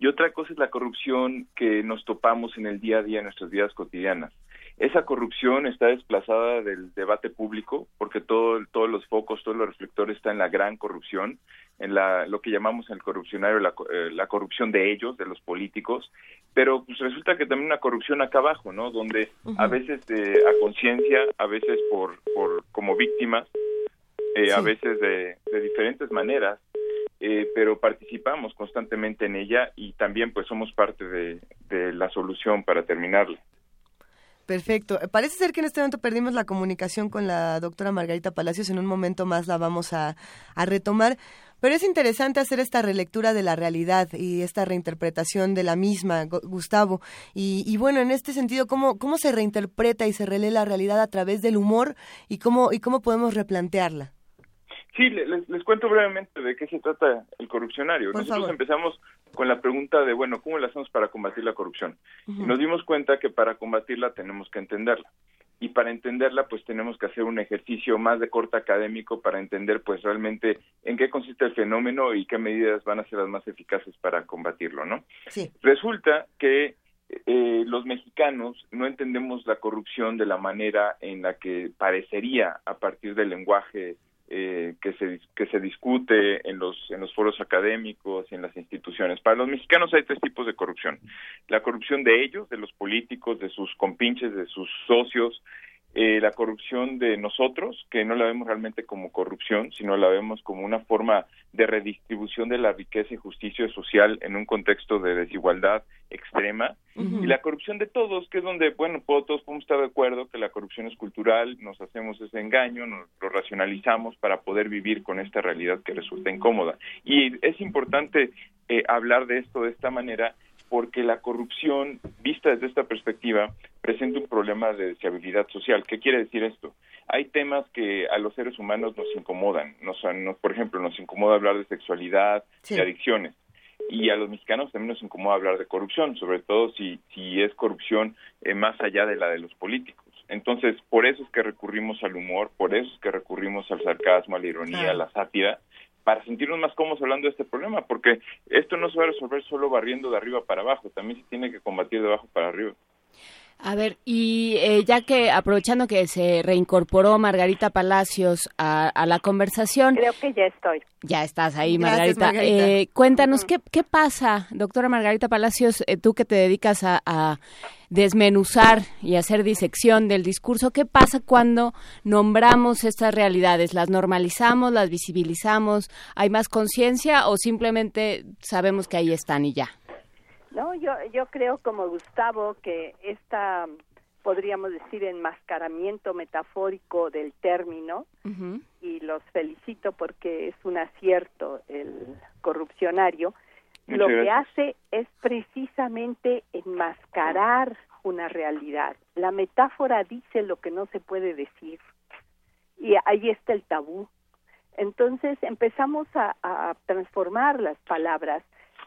y otra cosa es la corrupción que nos topamos en el día a día, en nuestras vidas cotidianas. Esa corrupción está desplazada del debate público porque todo, todos los focos, todos los reflectores están en la gran corrupción, en la, lo que llamamos en el corrupcionario la, eh, la corrupción de ellos, de los políticos, pero pues resulta que también una corrupción acá abajo, ¿no? Donde a veces de, a conciencia, a veces por, por como víctimas, eh, a veces de, de diferentes maneras, eh, pero participamos constantemente en ella y también pues somos parte de, la solución para terminarla. Perfecto. Parece ser que en este momento perdimos la comunicación con la doctora Margarita Palacios. En un momento más la vamos a, a, retomar. Pero es interesante hacer esta relectura de la realidad y esta reinterpretación de la misma, Gustavo. Y, y bueno, en este sentido, ¿cómo, ¿cómo se reinterpreta y se relee la realidad a través del humor y cómo, y cómo podemos replantearla? Sí, les, les, cuento brevemente de qué se trata el corrupcionario. Por Nosotros favor. empezamos con la pregunta de, bueno, ¿cómo lo hacemos para combatir la corrupción? Uh -huh. Y nos dimos cuenta que para combatirla tenemos que entenderla. Y para entenderla, pues tenemos que hacer un ejercicio más de corte académico para entender, pues realmente en qué consiste el fenómeno y qué medidas van a ser las más eficaces para combatirlo, ¿no? Sí. Resulta que eh, los mexicanos no entendemos la corrupción de la manera en la que parecería a partir del lenguaje eh, que se que se discute en los en los foros académicos y en las instituciones. Para los mexicanos hay tres tipos de corrupción: la corrupción de ellos, de los políticos, de sus compinches, de sus socios. Eh, la corrupción de nosotros, que no la vemos realmente como corrupción, sino la vemos como una forma de redistribución de la riqueza y justicia social en un contexto de desigualdad extrema. Uh -huh. Y la corrupción de todos, que es donde, bueno, todos podemos estar de acuerdo que la corrupción es cultural, nos hacemos ese engaño, nos lo racionalizamos para poder vivir con esta realidad que resulta incómoda. Y es importante eh, hablar de esto de esta manera porque la corrupción, vista desde esta perspectiva, presenta un problema de deseabilidad social. ¿Qué quiere decir esto? Hay temas que a los seres humanos nos incomodan. Nos, nos, por ejemplo, nos incomoda hablar de sexualidad, sí. de adicciones. Y a los mexicanos también nos incomoda hablar de corrupción, sobre todo si, si es corrupción eh, más allá de la de los políticos. Entonces, por eso es que recurrimos al humor, por eso es que recurrimos al sarcasmo, a la ironía, a la sátira, para sentirnos más cómodos hablando de este problema, porque esto no se va a resolver solo barriendo de arriba para abajo, también se tiene que combatir de abajo para arriba. A ver, y eh, ya que aprovechando que se reincorporó Margarita Palacios a, a, la conversación. Creo que ya estoy. Ya estás ahí, Margarita. Gracias, Margarita. Eh, cuéntanos, ¿qué, ¿qué pasa, doctora Margarita Palacios, eh, tú que te dedicas a, a desmenuzar y hacer disección del discurso, ¿qué pasa cuando nombramos estas realidades? ¿Las normalizamos, las visibilizamos? ¿Hay más conciencia o simplemente sabemos que ahí están y ya? No, yo, yo creo como Gustavo que esta, podríamos decir, enmascaramiento metafórico del término, y los felicito porque es un acierto el corrupcionario, Muchas lo que hace es precisamente enmascarar una realidad. La metáfora dice lo que no se puede decir y ahí está el tabú. Entonces empezamos a, a transformar las palabras.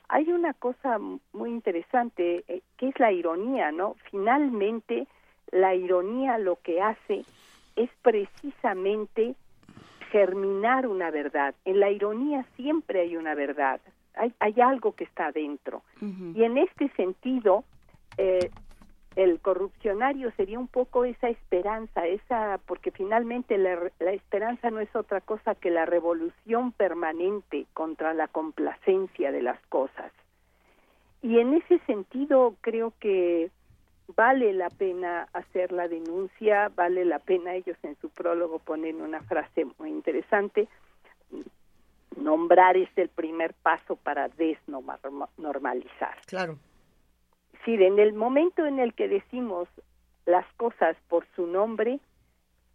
Hay una cosa muy interesante eh, que es la ironía, ¿no? Finalmente la ironía lo que hace es precisamente germinar una verdad. En la ironía siempre hay una verdad, hay, hay algo que está adentro. Y en este sentido, eh, el corrupcionario sería un poco esa esperanza, esa porque finalmente la, la esperanza no es otra cosa que la revolución permanente contra la complacencia de las cosas. Y en ese sentido creo que vale la pena hacer la denuncia, vale la pena, ellos en su prólogo ponen una frase muy interesante, nombrar es el primer paso para desnormalizar. Claro. Sí, en el momento en el que decimos las cosas por su nombre,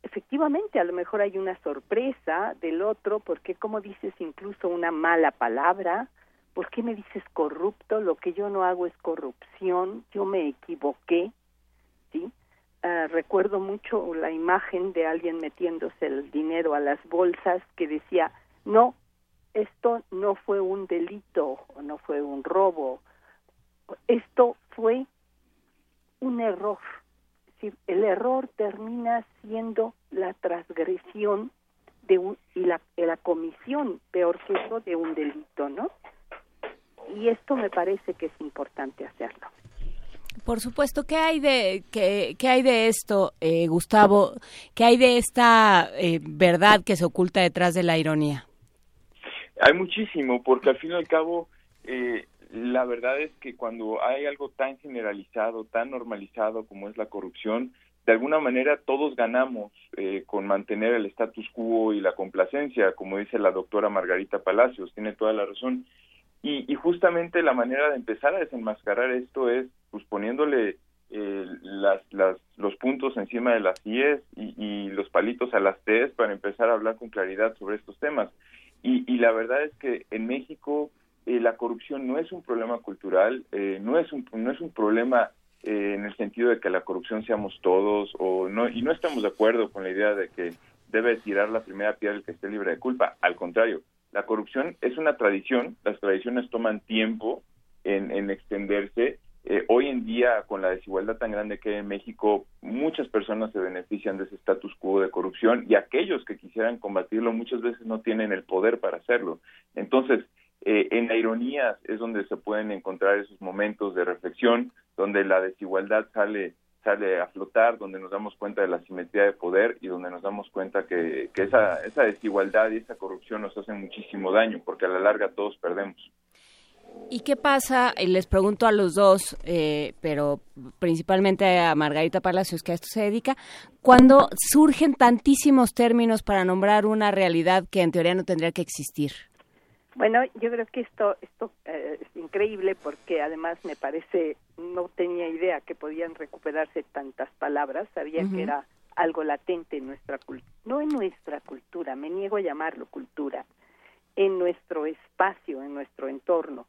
efectivamente a lo mejor hay una sorpresa del otro, porque como dices incluso una mala palabra, ¿por qué me dices corrupto? Lo que yo no hago es corrupción, yo me equivoqué, ¿sí? Ah, recuerdo mucho la imagen de alguien metiéndose el dinero a las bolsas que decía, no, esto no fue un delito o no fue un robo, esto fue un error. Decir, el error termina siendo la transgresión de un, y la, la comisión, peor que eso, de un delito, ¿no? Y esto me parece que es importante hacerlo. Por supuesto, ¿qué hay de, qué, qué hay de esto, eh, Gustavo? ¿Qué hay de esta eh, verdad que se oculta detrás de la ironía? Hay muchísimo, porque al fin y al cabo, eh, la verdad es que cuando hay algo tan generalizado, tan normalizado como es la corrupción, de alguna manera todos ganamos eh, con mantener el status quo y la complacencia, como dice la doctora Margarita Palacios, tiene toda la razón. Y, y justamente la manera de empezar a desenmascarar esto es pues poniéndole eh, las, las, los puntos encima de las IES y, los palitos a las TES para empezar a hablar con claridad sobre estos temas. Y, y la verdad es que en México eh, la corrupción no es un problema cultural, eh, no es un no es un problema eh, en el sentido de que la corrupción seamos todos o no y no estamos de acuerdo con la idea de que debe tirar la primera piedra el que esté libre de culpa. Al contrario, la corrupción es una tradición, las tradiciones toman tiempo en, en extenderse. Eh, hoy en día, con la desigualdad tan grande que hay en México, muchas personas se benefician de ese status quo de corrupción y aquellos que quisieran combatirlo muchas veces no tienen el poder para hacerlo. Entonces, eh, en la ironía es donde se pueden encontrar esos momentos de reflexión, donde la desigualdad sale sale a flotar, donde nos damos cuenta de la simetría de poder y donde nos damos cuenta que, que esa, esa desigualdad y esa corrupción nos hacen muchísimo daño, porque a la larga todos perdemos. ¿Y qué pasa? Les pregunto a los dos, eh, pero principalmente a Margarita Palacios, que a esto se dedica, cuando surgen tantísimos términos para nombrar una realidad que en teoría no tendría que existir. Bueno, yo creo que esto, esto eh, es increíble porque además me parece, no tenía idea que podían recuperarse tantas palabras, sabía que era algo latente en nuestra cultura, no en nuestra cultura, me niego a llamarlo cultura, en nuestro espacio, en nuestro entorno.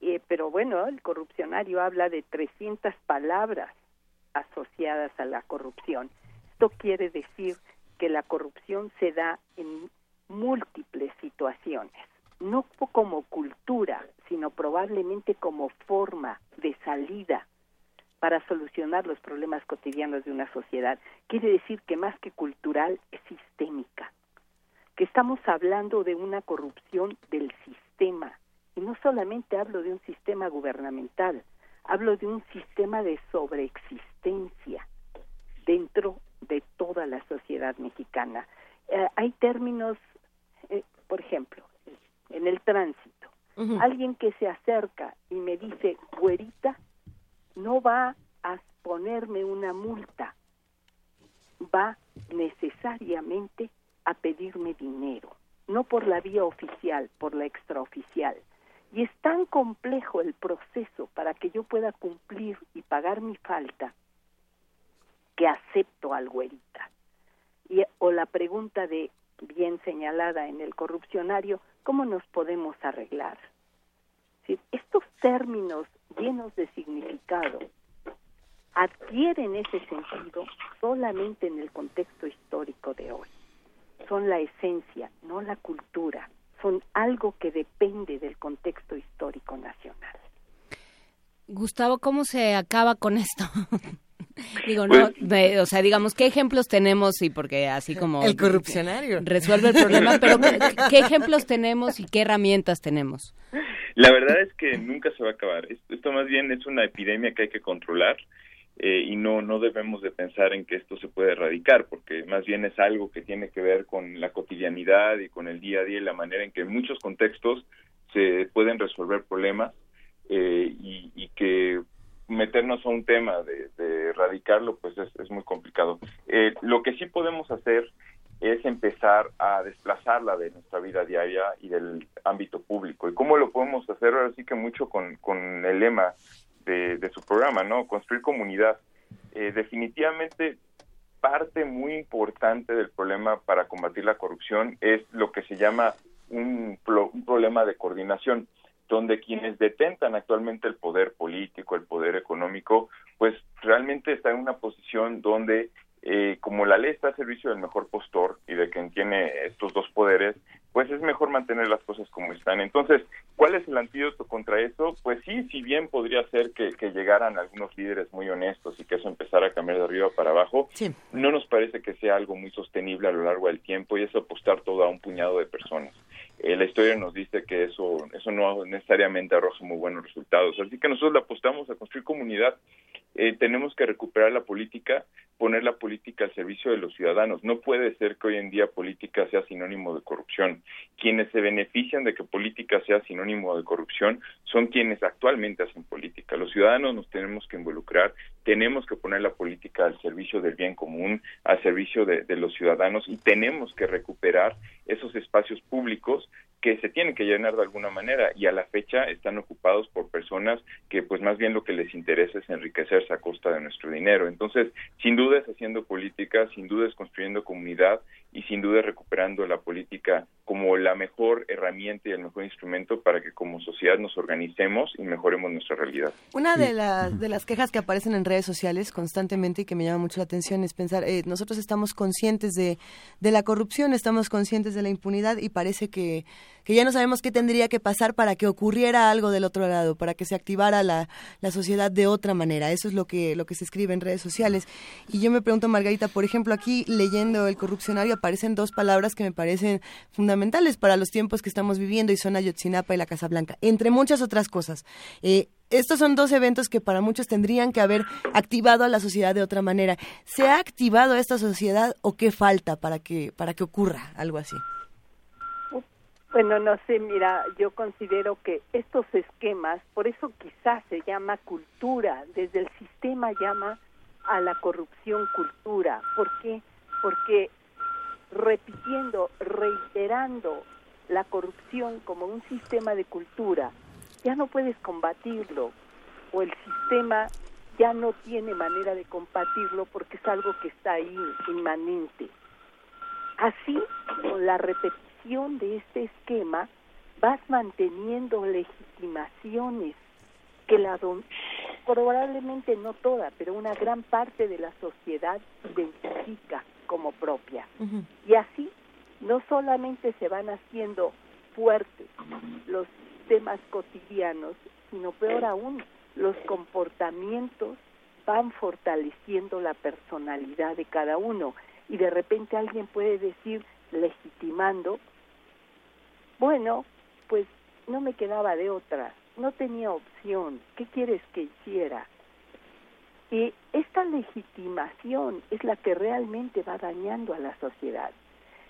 Eh, pero bueno, el corrupcionario habla de 300 palabras asociadas a la corrupción. Esto quiere decir que la corrupción se da en múltiples situaciones, no como cultura, sino probablemente como forma de salida para solucionar los problemas cotidianos de una sociedad. Quiere decir que más que cultural es sistémica, que estamos hablando de una corrupción del sistema. Y no solamente hablo de un sistema gubernamental, hablo de un sistema de sobreexistencia dentro de toda la sociedad mexicana. Eh, hay términos, eh, por ejemplo, en el tránsito. Alguien que se acerca y me dice, güerita, no va a ponerme una multa, va necesariamente a pedirme dinero, no por la vía oficial, por la extraoficial. Y es tan complejo el proceso para que yo pueda cumplir y pagar mi falta que acepto al güerita. Y, o la pregunta de, bien señalada en el corrupcionario, ¿cómo nos podemos arreglar? Estos términos llenos de significado adquieren ese sentido solamente en el contexto histórico de hoy. Son la esencia, no la cultura. Son algo que depende del contexto histórico nacional. Gustavo, ¿cómo se acaba con esto? [LAUGHS] Digo, no, de- o sea, digamos, ¿qué ejemplos tenemos? Y porque así como... El corrupcionario. Resuelve el problema, pero ¿qué, qué ejemplos tenemos y qué herramientas tenemos? La verdad es que nunca se va a acabar. Esto, esto más bien es una epidemia que hay que controlar eh, y no no debemos de pensar en que esto se puede erradicar, porque más bien es algo que tiene que ver con la cotidianidad y con el día a día y la manera en que en muchos contextos se pueden resolver problemas eh, y, y que meternos a un tema de, erradicarlo pues es, es muy complicado. Eh, lo que sí podemos hacer es empezar a desplazarla de nuestra vida diaria y del ámbito público. ¿Y cómo lo podemos hacer? Ahora sí que mucho con, con el lema de, su programa, ¿no? Construir comunidad. Eh, definitivamente parte muy importante del problema para combatir la corrupción es lo que se llama un, un problema de coordinación, donde quienes detentan actualmente el poder político, el poder económico, pues realmente está en una posición donde, eh, como la ley está a servicio del mejor postor y de quien tiene estos dos poderes, pues es mejor mantener las cosas como están. Entonces, ¿cuál es el antídoto contra eso? Pues sí, si bien podría ser que, que llegaran algunos líderes muy honestos y que eso empezara a cambiar de arriba para abajo, no nos parece que sea algo muy sostenible a lo largo del tiempo y es apostar todo a un puñado de personas. Eh, la historia nos dice que eso, eso no necesariamente arroja muy buenos resultados. Así que nosotros le apostamos a construir comunidad. Eh, tenemos que recuperar la política, poner la política al servicio de los ciudadanos. No puede ser que hoy en día política sea sinónimo de corrupción. Quienes se benefician de que política sea sinónimo de corrupción son quienes actualmente hacen política. Los ciudadanos nos tenemos que involucrar, tenemos que poner la política al servicio del bien común, al servicio de, de los ciudadanos y tenemos que recuperar esos espacios públicos que se tienen que llenar de alguna manera y a la fecha están ocupados por personas que pues más bien lo que les interesa es enriquecerse a costa de nuestro dinero. Entonces, sin duda es haciendo política, sin duda es construyendo comunidad y sin duda es recuperando la política como la mejor herramienta y el mejor instrumento para que como sociedad nos organicemos y mejoremos nuestra realidad. Una de, las de las quejas que aparecen en redes sociales constantemente y que me llama mucho la atención es pensar, eh, nosotros estamos conscientes de, de la corrupción, estamos conscientes de la impunidad y parece que, que ya no sabemos qué tendría que pasar para que ocurriera algo del otro lado, para que se activara la, la sociedad de otra manera. Eso es lo que, lo que se escribe en redes sociales. Y yo me pregunto, Margarita, por ejemplo, aquí leyendo El Corrupcionario aparecen dos palabras que me parecen fundamentales para los tiempos que estamos viviendo y son Ayotzinapa y la Casa Blanca, entre muchas otras cosas. Eh, estos son dos eventos que para muchos tendrían que haber activado a la sociedad de otra manera. ¿Se ha activado esta sociedad o qué falta para que, para que ocurra algo así? Bueno, no sé, mira, yo considero que estos esquemas, por eso quizás se llama cultura, desde el sistema llama a la corrupción cultura. ¿Por qué? Porque repitiendo, reiterando la corrupción como un sistema de cultura, ya no puedes combatirlo o el sistema ya no tiene manera de combatirlo porque es algo que está ahí, inmanente. Así, con la repetición de este esquema, vas manteniendo legitimaciones que la don- probablemente no toda, pero una gran parte de la sociedad identifica como propia. Y así no solamente se van haciendo fuertes los temas cotidianos, sino peor aún, los comportamientos van fortaleciendo la personalidad de cada uno. Y de repente alguien puede decir, legitimando, bueno, pues no me quedaba de otra, no tenía opción, ¿qué quieres que hiciera? Y esta legitimación es la que realmente va dañando a la sociedad.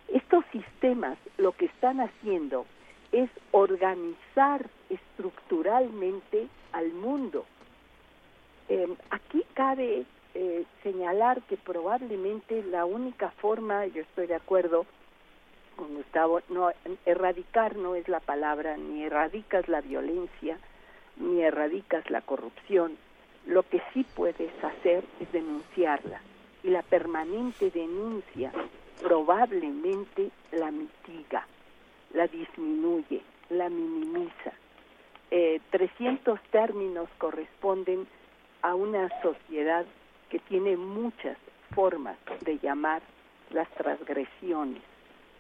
Estos sistemas lo que están haciendo es organizar estructuralmente al mundo. Eh, aquí cabe eh, señalar que probablemente la única forma, yo estoy de acuerdo, con Gustavo, no, erradicar no es la palabra, ni erradicas la violencia, ni erradicas la corrupción. Lo que sí puedes hacer es denunciarla. Y la permanente denuncia probablemente la mitiga, la disminuye, la minimiza. Eh, 300 términos corresponden a una sociedad que tiene muchas formas de llamar las transgresiones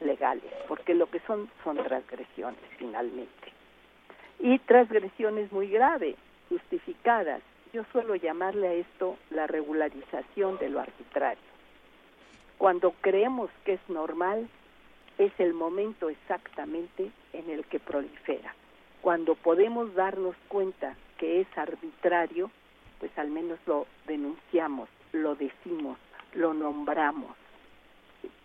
legales, porque lo que son son transgresiones finalmente. Y transgresiones muy graves, justificadas. Yo suelo llamarle a esto la regularización de lo arbitrario. Cuando creemos que es normal, es el momento exactamente en el que prolifera. Cuando podemos darnos cuenta que es arbitrario, pues al menos lo denunciamos, lo decimos, lo nombramos.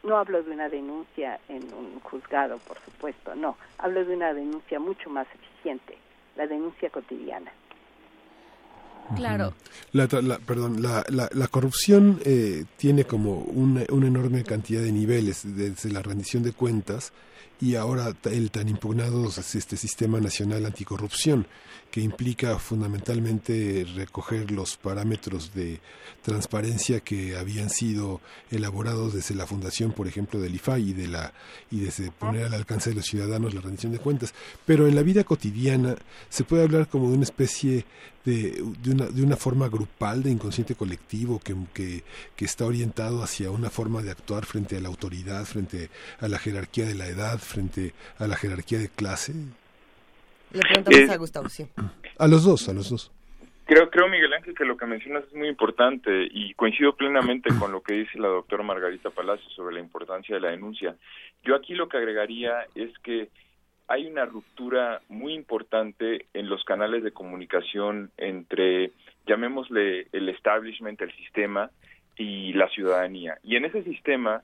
No hablo de una denuncia en un juzgado, por supuesto, no. Hablo de una denuncia mucho más eficiente, la denuncia cotidiana. Claro. La, la- perdón, la, la, la corrupción eh, tiene como una, una enorme cantidad de niveles, desde la rendición de cuentas y ahora el tan impugnado este Sistema Nacional Anticorrupción, que implica fundamentalmente recoger los parámetros de transparencia que habían sido elaborados desde la fundación, por ejemplo, del IFAI y de la y desde poner al alcance de los ciudadanos la rendición de cuentas. Pero en la vida cotidiana se puede hablar como de una especie de, de, una, de una forma grupal de inconsciente colectivo que, que, que está orientado hacia una forma de actuar frente a la autoridad, frente a la jerarquía de la edad, frente a la jerarquía de clase. Le preguntamos Eh, a Gustavo, sí. A los dos, a los dos. Creo, creo, Miguel Ángel, que lo que mencionas es muy importante y coincido plenamente con lo que dice la doctora Margarita Palacio sobre la importancia de la denuncia. Yo aquí lo que agregaría es que hay una ruptura muy importante en los canales de comunicación entre, llamémosle, el establishment, el sistema y la ciudadanía. Y en ese sistema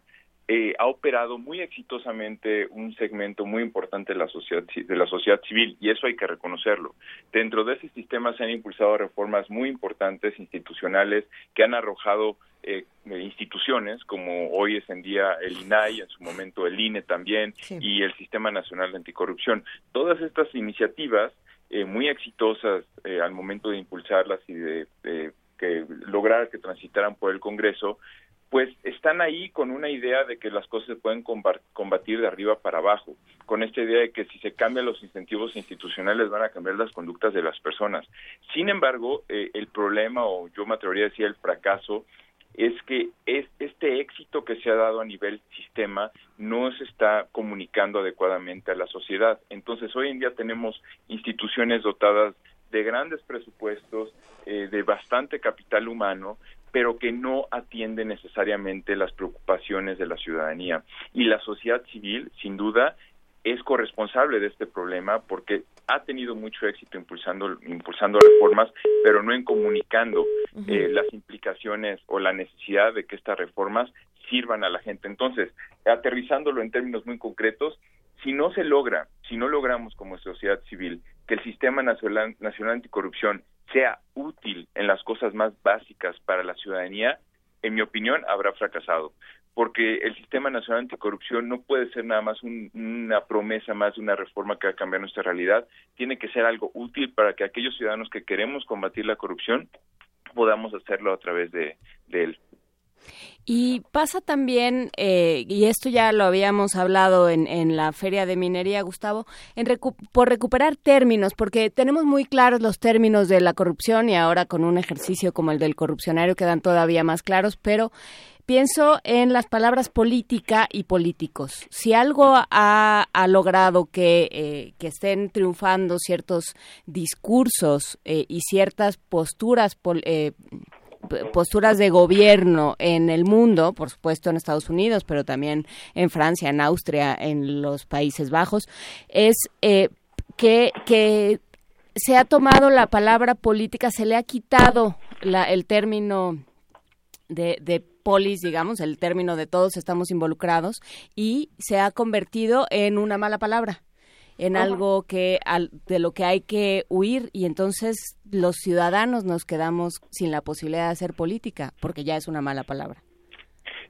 eh, ha operado muy exitosamente un segmento muy importante de la sociedad ci- de la sociedad civil y eso hay que reconocerlo. Dentro de ese sistema se han impulsado reformas muy importantes institucionales que han arrojado eh, eh, instituciones como hoy es en día el INAI, en su momento el INE también y el Sistema Nacional de Anticorrupción. Todas estas iniciativas eh, muy exitosas eh, al momento de impulsarlas y de, de que lograr que transitaran por el Congreso, pues están ahí con una idea de que las cosas se pueden comba- combatir de arriba para abajo, con esta idea de que si se cambian los incentivos institucionales van a cambiar las conductas de las personas. Sin embargo, eh, el problema, o yo me atrevería a decir el fracaso, es que es, este éxito que se ha dado a nivel sistema no se está comunicando adecuadamente a la sociedad. Entonces, hoy en día tenemos instituciones dotadas de grandes presupuestos, eh, de bastante capital humano, pero que no atiende necesariamente las preocupaciones de la ciudadanía. Y la sociedad civil, sin duda, es corresponsable de este problema porque ha tenido mucho éxito impulsando impulsando reformas, pero no en comunicando eh, las implicaciones o la necesidad de que estas reformas sirvan a la gente. Entonces, aterrizándolo en términos muy concretos, si no se logra, si no logramos como sociedad civil que el Sistema Nacional, Nacional Anticorrupción sea útil en las cosas más básicas para la ciudadanía, en mi opinión, habrá fracasado. Porque el Sistema Nacional Anticorrupción no puede ser nada más un- una promesa más de una reforma que va a cambiar nuestra realidad. Tiene que ser algo útil para que aquellos ciudadanos que queremos combatir la corrupción podamos hacerlo a través de, de él. Y pasa también, eh, y esto ya lo habíamos hablado en, en la Feria de Minería, Gustavo, en recu- por recuperar términos, porque tenemos muy claros los términos de la corrupción y ahora con un ejercicio como el del corrupcionario quedan todavía más claros, pero pienso en las palabras política y políticos. Si algo ha, ha logrado que, eh, que estén triunfando ciertos discursos eh, y ciertas posturas pol- eh, posturas de gobierno en el mundo, por supuesto en Estados Unidos, pero también en Francia, en Austria, en los Países Bajos, es eh, que, se ha tomado la palabra política, se le ha quitado el término de polis, digamos, el término de todos estamos involucrados, y se ha convertido en una mala palabra en Ajá. algo que al- de lo que hay que huir y entonces los ciudadanos nos quedamos sin la posibilidad de hacer política porque ya es una mala palabra.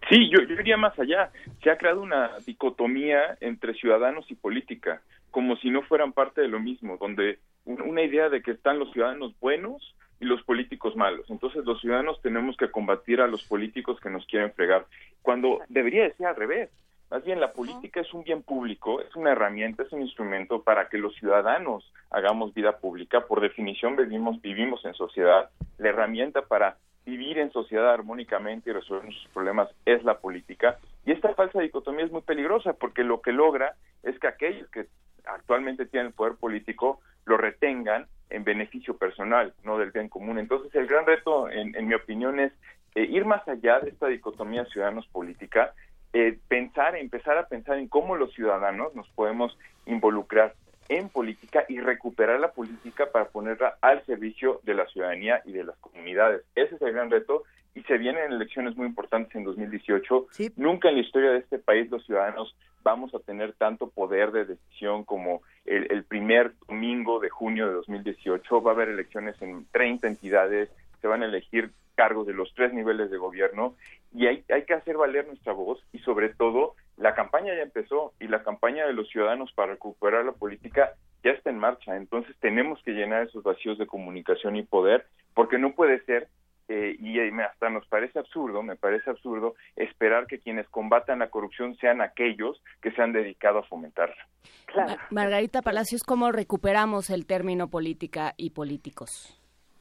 Sí, yo, yo iría más allá. Se ha creado una dicotomía entre ciudadanos y política, como si no fueran parte de lo mismo, donde un- una idea de que están los ciudadanos buenos y los políticos malos. Entonces los ciudadanos tenemos que combatir a los políticos que nos quieren fregar, cuando debería de ser al revés. Más bien la política es un bien público, es una herramienta, es un instrumento para que los ciudadanos hagamos vida pública. Por definición vivimos, vivimos en sociedad. La herramienta para vivir en sociedad armónicamente y resolver nuestros problemas es la política. Y esta falsa dicotomía es muy peligrosa porque lo que logra es que aquellos que actualmente tienen el poder político lo retengan en beneficio personal, no del bien común. Entonces, el gran reto, en, en mi opinión, es eh, ir más allá de esta dicotomía ciudadanos-política, eh, pensar, empezar a pensar en cómo los ciudadanos nos podemos involucrar en política y recuperar la política para ponerla al servicio de la ciudadanía y de las comunidades. Ese es el gran reto y se vienen elecciones muy importantes en 2018. Nunca en la historia de este país los ciudadanos vamos a tener tanto poder de decisión como el, el primer domingo de junio de 2018. Va a haber elecciones en 30 entidades, se van a elegir cargos de los tres niveles de gobierno y hay, hay que hacer valer nuestra voz y sobre todo la campaña ya empezó y la campaña de los ciudadanos para recuperar la política ya está en marcha. Entonces tenemos que llenar esos vacíos de comunicación y poder porque no puede ser eh, y hasta nos parece absurdo, me parece absurdo esperar que quienes combatan la corrupción sean aquellos que se han dedicado a fomentarla. Ma- Margarita Palacios, ¿cómo recuperamos el término política y políticos?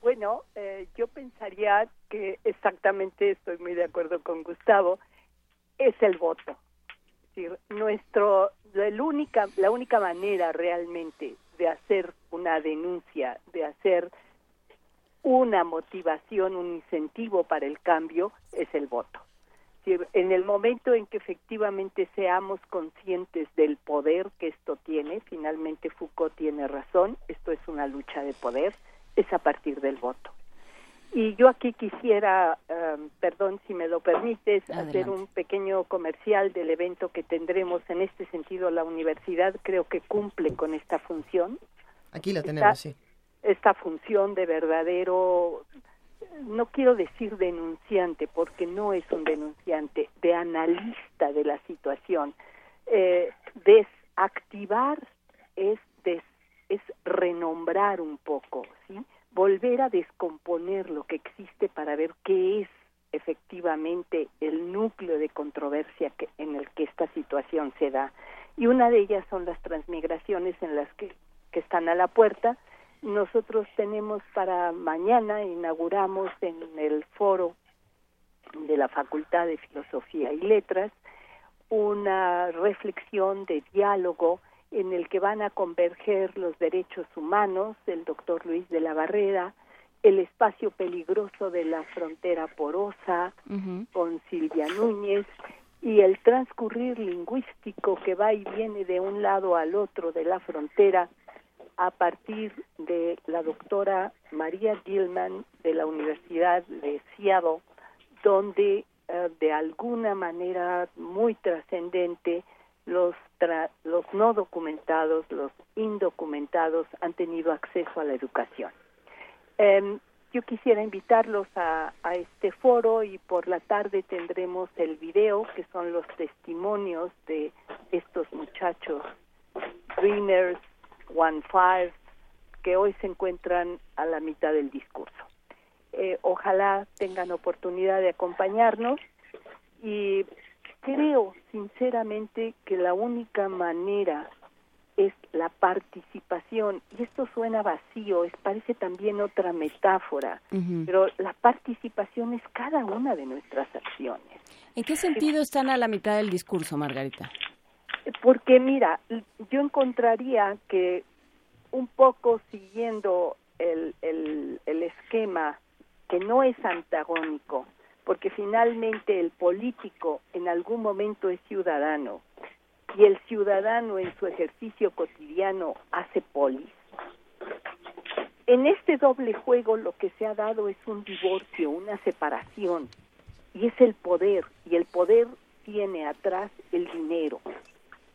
Bueno, eh, yo pensaría que exactamente estoy muy de acuerdo con Gustavo, es el voto. Nuestro, la única, la única manera realmente de hacer una denuncia, de hacer una motivación, un incentivo para el cambio, es el voto. En el momento en que efectivamente seamos conscientes del poder que esto tiene, finalmente Foucault tiene razón, esto es una lucha de poder, es a partir del voto. Y yo aquí quisiera, um, perdón si me lo permites, hacer un pequeño comercial del evento que tendremos. En este sentido, la universidad creo que cumple con esta función. Aquí Está- tenemos, sí. Esta función de verdadero, no quiero decir denunciante, porque no es un denunciante, de analista de la situación. Eh, desactivar es, des- es renombrar un poco, ¿sí? volver a descomponer lo que existe para ver qué es efectivamente el núcleo de controversia que, en el que esta situación se da. Y una de ellas son las transmigraciones en las que, que están a la puerta. Nosotros tenemos para mañana, inauguramos en el foro de la Facultad de Filosofía y Letras, una reflexión de diálogo en el que van a converger los derechos humanos del doctor Luis de la Barrera, el espacio peligroso de la frontera porosa con Silvia Núñez y el transcurrir lingüístico que va y viene de un lado al otro de la frontera a partir de la doctora María Gilman de la Universidad de Seattle, donde eh, de alguna manera muy trascendente los, tra- los no documentados, los indocumentados han tenido acceso a la educación. Em, yo quisiera invitarlos a, este foro y por la tarde tendremos el video, que son los testimonios de estos muchachos, Dreamers, One Five, que hoy se encuentran a la mitad del discurso. Eh, ojalá tengan oportunidad de acompañarnos y creo sinceramente que la única manera es la participación y esto suena vacío, es parece también otra metáfora, pero la participación es cada una de nuestras acciones. ¿En qué sentido están a la mitad del discurso, Margarita? Porque mira, yo encontraría que un poco siguiendo el, el, el esquema que no es antagónico, porque finalmente el político en algún momento es ciudadano y el ciudadano en su ejercicio cotidiano hace polis. En este doble juego lo que se ha dado es un divorcio, una separación, y es el poder, y el poder tiene atrás el dinero.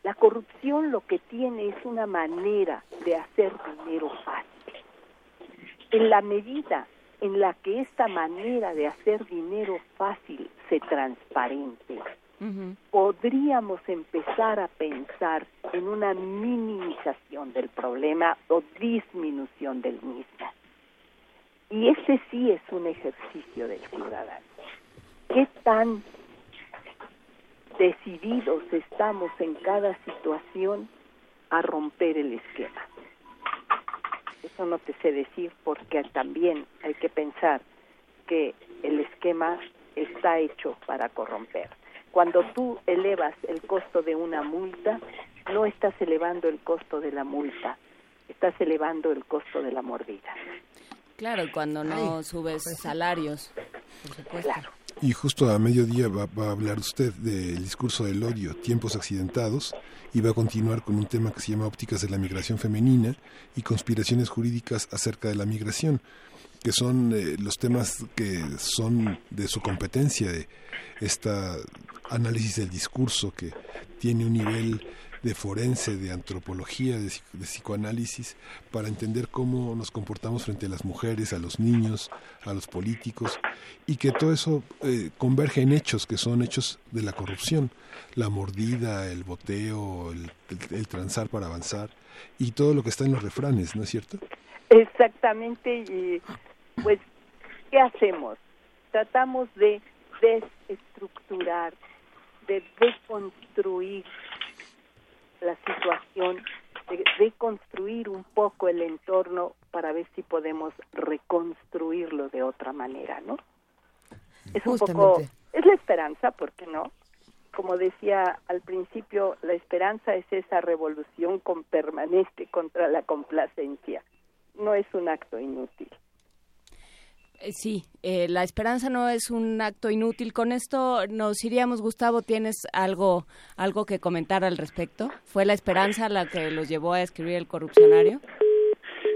La corrupción lo que tiene es una manera de hacer dinero fácil. En la medida en la que esta manera de hacer dinero fácil se transparente, podríamos empezar a pensar en una minimización del problema o disminución del mismo. Y ese sí es un ejercicio del ciudadano. ¿Qué tan decididos estamos en cada situación a romper el esquema? Eso no te sé decir porque también hay que pensar que el esquema está hecho para corromper. Cuando tú elevas el costo de una multa, no estás elevando el costo de la multa, estás elevando el costo de la mordida. Claro, y cuando no subes salarios, por supuesto. Y justo a mediodía va, va, a hablar usted del discurso del odio, tiempos accidentados, y va a continuar con un tema que se llama ópticas de la migración femenina y conspiraciones jurídicas acerca de la migración, que son eh, los temas que son de su competencia, de esta análisis del discurso que tiene un nivel de forense, de antropología, de, de, psicoanálisis, para entender cómo nos comportamos frente a las mujeres, a los niños, a los políticos, y que todo eso eh, converge en hechos que son hechos de la corrupción, la mordida, el boteo, el, el, el transar para avanzar, y todo lo que está en los refranes, ¿no es cierto? Exactamente, y pues, ¿qué hacemos? Tratamos de desestructurar, de deconstruir la situación, de, de, construir un poco el entorno para ver si podemos reconstruirlo de otra manera, ¿no? Es un Justamente. poco, es la esperanza, ¿por qué no? Como decía al principio, la esperanza es esa revolución con permanente contra la complacencia. No es un acto inútil. Eh, Sí, eh, la esperanza no es un acto inútil. Con esto nos iríamos, Gustavo. ¿Tienes algo, algo que comentar al respecto? ¿Fue la esperanza la que los llevó a escribir El Corrupcionario?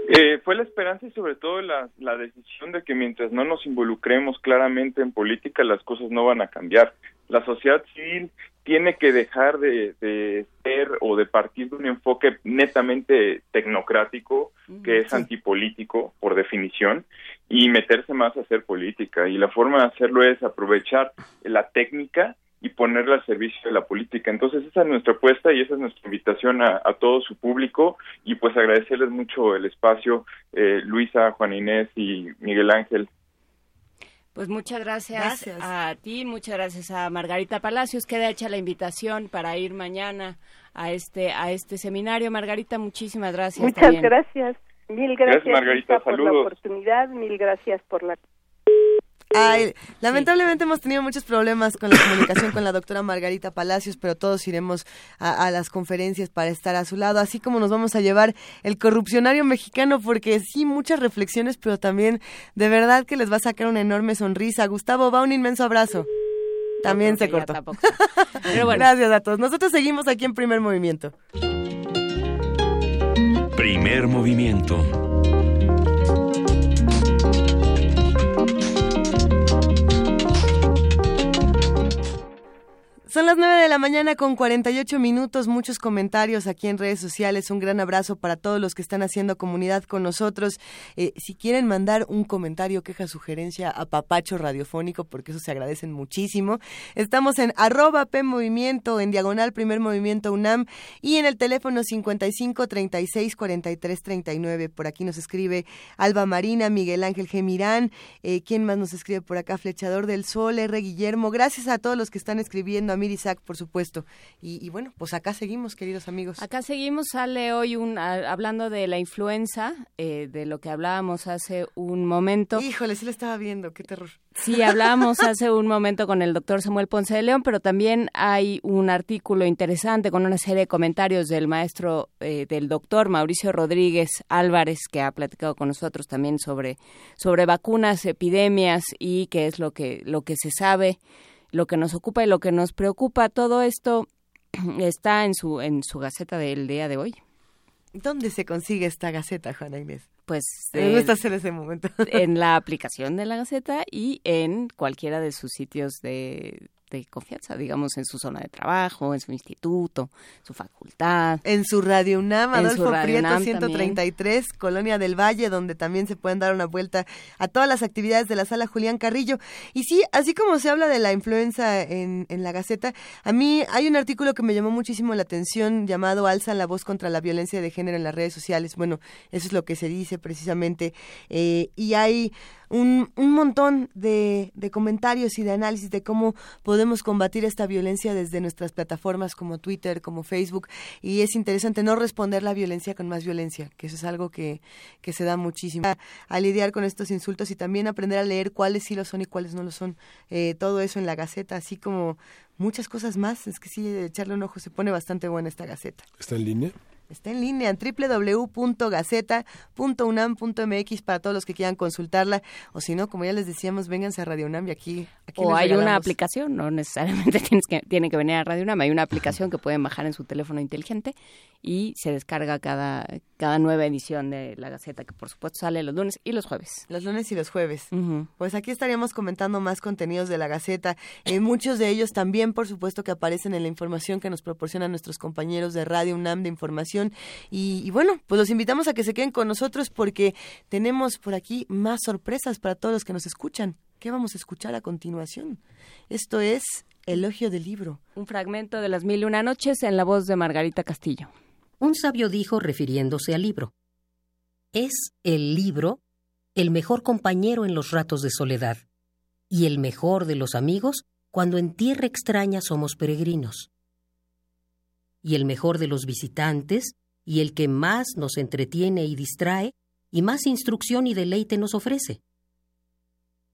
Eh, fue la esperanza y sobre todo la, la decisión de que mientras no nos involucremos claramente en política, las cosas no van a cambiar. La sociedad civil tiene que dejar de, de ser o de partir de un enfoque netamente tecnocrático, que es antipolítico por definición, y meterse más a hacer política. Y la forma de hacerlo es aprovechar la técnica y ponerla al servicio de la política. Entonces esa es nuestra apuesta y esa es nuestra invitación a, a todo su público y pues agradecerles mucho el espacio, eh, Luisa, Juan Inés y Miguel Ángel. Pues muchas gracias, Gracias. a ti, muchas gracias a Margarita Palacios. Queda hecha la invitación para ir mañana a este a este seminario. Margarita, muchísimas gracias. Muchas también. gracias. Mil gracias, Gracias, Margarita. Por la oportunidad. Mil gracias por la Ay, lamentablemente hemos tenido muchos problemas con la comunicación con la doctora Margarita Palacios, pero todos iremos a, a, las conferencias para estar a su lado, así como nos vamos a llevar el corrupcionario mexicano, porque sí, muchas reflexiones, pero también de verdad que les va a sacar una enorme sonrisa. Gustavo, va un inmenso abrazo. También se cortó. tampoco. Pero bueno. Gracias a todos. Nosotros seguimos aquí en Primer Movimiento. Primer movimiento. Son las 9 de la mañana con 48 minutos, muchos comentarios aquí en redes sociales. Un gran abrazo para todos los que están haciendo comunidad con nosotros. Eh, si quieren mandar un comentario, queja, sugerencia a Papacho Radiofónico, porque eso se agradecen muchísimo. Estamos en arroba P en diagonal Primer Movimiento UNAM y en el teléfono 55 36 43 39. Por aquí nos escribe Alba Marina, Miguel Ángel Gemirán. Eh, ¿Quién más nos escribe por acá? Flechador del Sol, R. Guillermo. Gracias a todos los que están escribiendo, a Mirisac, por supuesto. Y, y, bueno, pues acá seguimos, queridos amigos. Acá seguimos, sale hoy un, a, hablando de la influenza, eh, de lo que hablábamos hace un momento. Híjole, sí lo estaba viendo, qué terror. Sí, hablábamos hace un momento con el doctor Samuel Ponce de León, pero también hay un artículo interesante con una serie de comentarios del maestro, eh, del doctor Mauricio Rodríguez Álvarez, que ha platicado con nosotros también sobre, sobre vacunas, epidemias y qué es lo que, lo que se sabe lo que nos ocupa y lo que nos preocupa. Todo esto [CLEARS THROAT] está en su en su gaceta del día de hoy. ¿Dónde se consigue esta gaceta, Juana Inés? Pues me gusta hacer ese momento. [LAUGHS] en la [LAUGHS] aplicación de la gaceta y en cualquiera de sus sitios de de confianza, digamos, en su zona de trabajo, en su instituto, su facultad. En su Radio UNAM, Adolfo Radio Prieto UNAM 133, Colonia del Valle, donde también se pueden dar una vuelta a todas las actividades de la sala Julián Carrillo. Y sí, así como se habla de la influenza en, en la Gaceta, a mí hay un artículo que me llamó muchísimo la atención llamado Alzan la voz contra la violencia de género en las redes sociales. Bueno, eso es lo que se dice precisamente. eh, y hay un, un montón de, de comentarios y de análisis de cómo podemos combatir esta violencia desde nuestras plataformas como Twitter, como Facebook. Y es interesante no responder la violencia con más violencia, que eso es algo que, que se da muchísimo. A, a lidiar con estos insultos y también aprender a leer cuáles sí lo son y cuáles no lo son. Eh, todo eso en la Gaceta, así como muchas cosas más. Es que sí, echarle un ojo, se pone bastante buena esta Gaceta. ¿Está en línea? Está en línea en www.gaceta.unam.mx para todos los que quieran consultarla. O si no, como ya les decíamos, vénganse a Radio UNAM y aquí, aquí O les hay una aplicación, no necesariamente [LAUGHS] tienes que, tienen que venir a Radio UNAM, hay una aplicación que pueden bajar en su teléfono inteligente y se descarga cada, cada nueva edición de la Gaceta, que por supuesto sale los lunes y los jueves. Los lunes y los jueves. Pues aquí estaríamos comentando más contenidos de la Gaceta. Eh, muchos de ellos también, por supuesto, que aparecen en la información que nos proporcionan nuestros compañeros de Radio UNAM de información. Y, y bueno, pues los invitamos a que se queden con nosotros porque tenemos por aquí más sorpresas para todos los que nos escuchan. ¿Qué vamos a escuchar a continuación? Esto es Elogio del Libro. Un fragmento de las mil y una noches en la voz de Margarita Castillo. Un sabio dijo refiriéndose al libro, es el libro el mejor compañero en los ratos de soledad y el mejor de los amigos cuando en tierra extraña somos peregrinos. Y el mejor de los visitantes y el que más nos entretiene y distrae y más instrucción y deleite nos ofrece.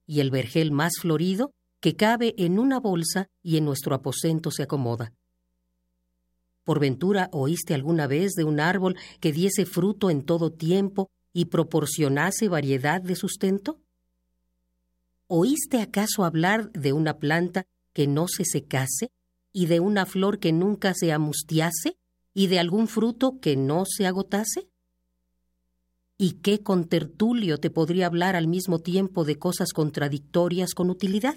Y el vergel más florido que cabe en una bolsa y en nuestro aposento se acomoda. ¿Por ventura oíste alguna vez de un árbol que diese fruto en todo tiempo y proporcionase variedad de sustento? ¿Oíste acaso hablar de una planta que no se secase y de una flor que nunca se amustiase y de algún fruto que no se agotase? ¿Y qué contertulio te podría hablar al mismo tiempo de cosas contradictorias con utilidad?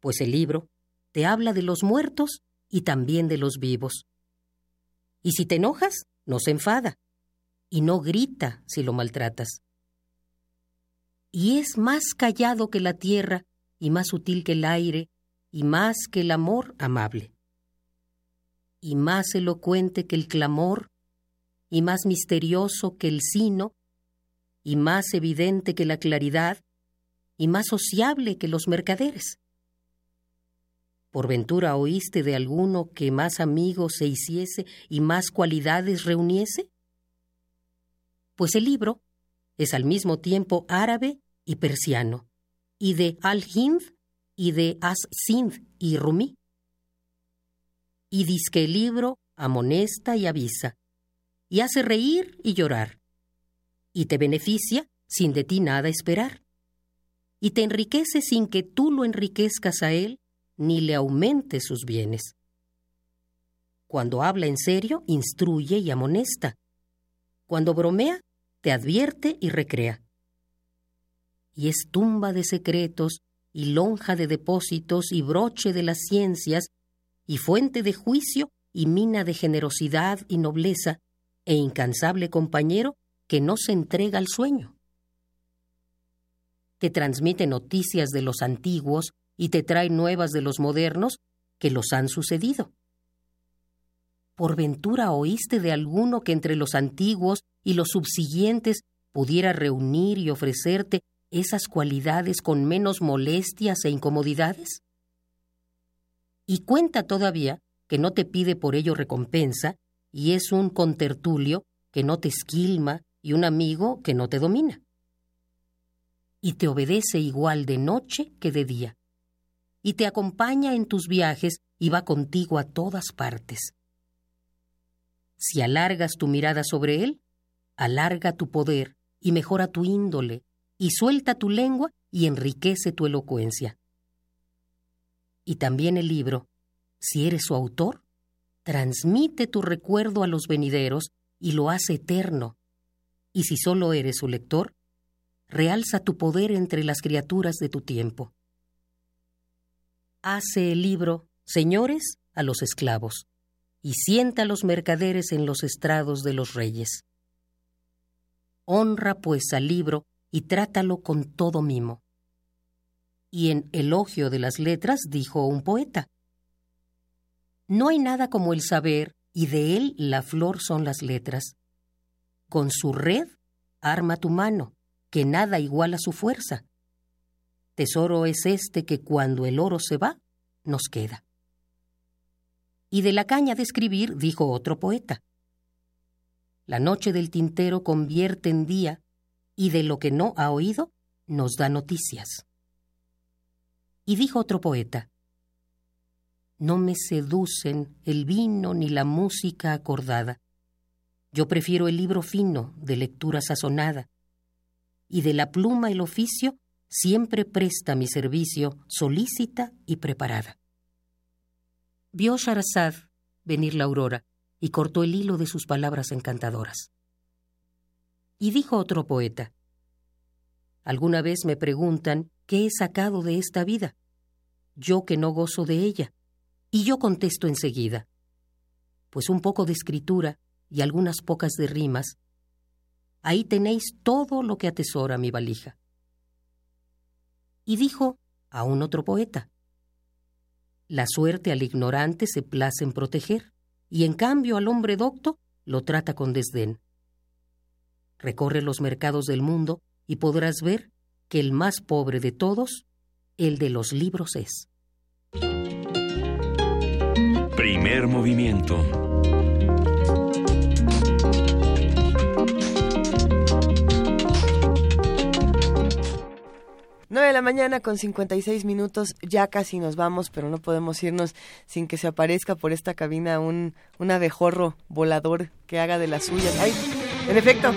Pues el libro te habla de los muertos y también de los vivos. Y si te enojas, no se enfada, y no grita si lo maltratas. Y es más callado que la tierra, y más sutil que el aire, y más que el amor amable. Y más elocuente que el clamor, y más misterioso que el sino, y más evidente que la claridad, y más sociable que los mercaderes. ¿Por ventura oíste de alguno que más amigos se hiciese y más cualidades reuniese? Pues el libro es al mismo tiempo árabe y persiano, y de Al-Hind y de As-Sind y Rumí. Y que el libro amonesta y avisa, y hace reír y llorar, y te beneficia sin de ti nada esperar, y te enriquece sin que tú lo enriquezcas a él, ni le aumente sus bienes. Cuando habla en serio, instruye y amonesta. Cuando bromea, te advierte y recrea. Y es tumba de secretos, y lonja de depósitos, y broche de las ciencias, y fuente de juicio, y mina de generosidad y nobleza, e incansable compañero que no se entrega al sueño. Te transmite noticias de los antiguos, y te trae nuevas de los modernos que los han sucedido. ¿Por ventura oíste de alguno que entre los antiguos y los subsiguientes pudiera reunir y ofrecerte esas cualidades con menos molestias e incomodidades? Y cuenta todavía que no te pide por ello recompensa, y es un contertulio que no te esquilma y un amigo que no te domina. Y te obedece igual de noche que de día y te acompaña en tus viajes y va contigo a todas partes. Si alargas tu mirada sobre él, alarga tu poder y mejora tu índole, y suelta tu lengua y enriquece tu elocuencia. Y también el libro, si eres su autor, transmite tu recuerdo a los venideros y lo hace eterno. Y si solo eres su lector, realza tu poder entre las criaturas de tu tiempo hace el libro señores a los esclavos y sienta a los mercaderes en los estrados de los reyes. Honra pues al libro y trátalo con todo mimo. Y en Elogio de las Letras dijo un poeta, No hay nada como el saber, y de él la flor son las letras. Con su red arma tu mano, que nada iguala su fuerza. Tesoro es este que cuando el oro se va, nos queda. Y de la caña de escribir dijo otro poeta. La noche del tintero convierte en día y de lo que no ha oído nos da noticias. Y dijo otro poeta, No me seducen el vino ni la música acordada. Yo prefiero el libro fino de lectura sazonada, y de la pluma el oficio siempre presta mi servicio solícita y preparada. Vio Sharazad venir la aurora y cortó el hilo de sus palabras encantadoras. Y dijo otro poeta, Alguna vez me preguntan qué he sacado de esta vida, yo que no gozo de ella, y yo contesto enseguida, pues un poco de escritura y algunas pocas de rimas, ahí tenéis todo lo que atesora mi valija. Y dijo a un otro poeta, La suerte al ignorante se place en proteger, y en cambio al hombre docto lo trata con desdén. Recorre los mercados del mundo y podrás ver que el más pobre de todos, el de los libros es. Primer movimiento. Nueve de la mañana con 56 minutos, ya casi nos vamos, pero no podemos irnos sin que se aparezca por esta cabina un, un abejorro volador que haga de las suyas. ¡Ay! En efecto.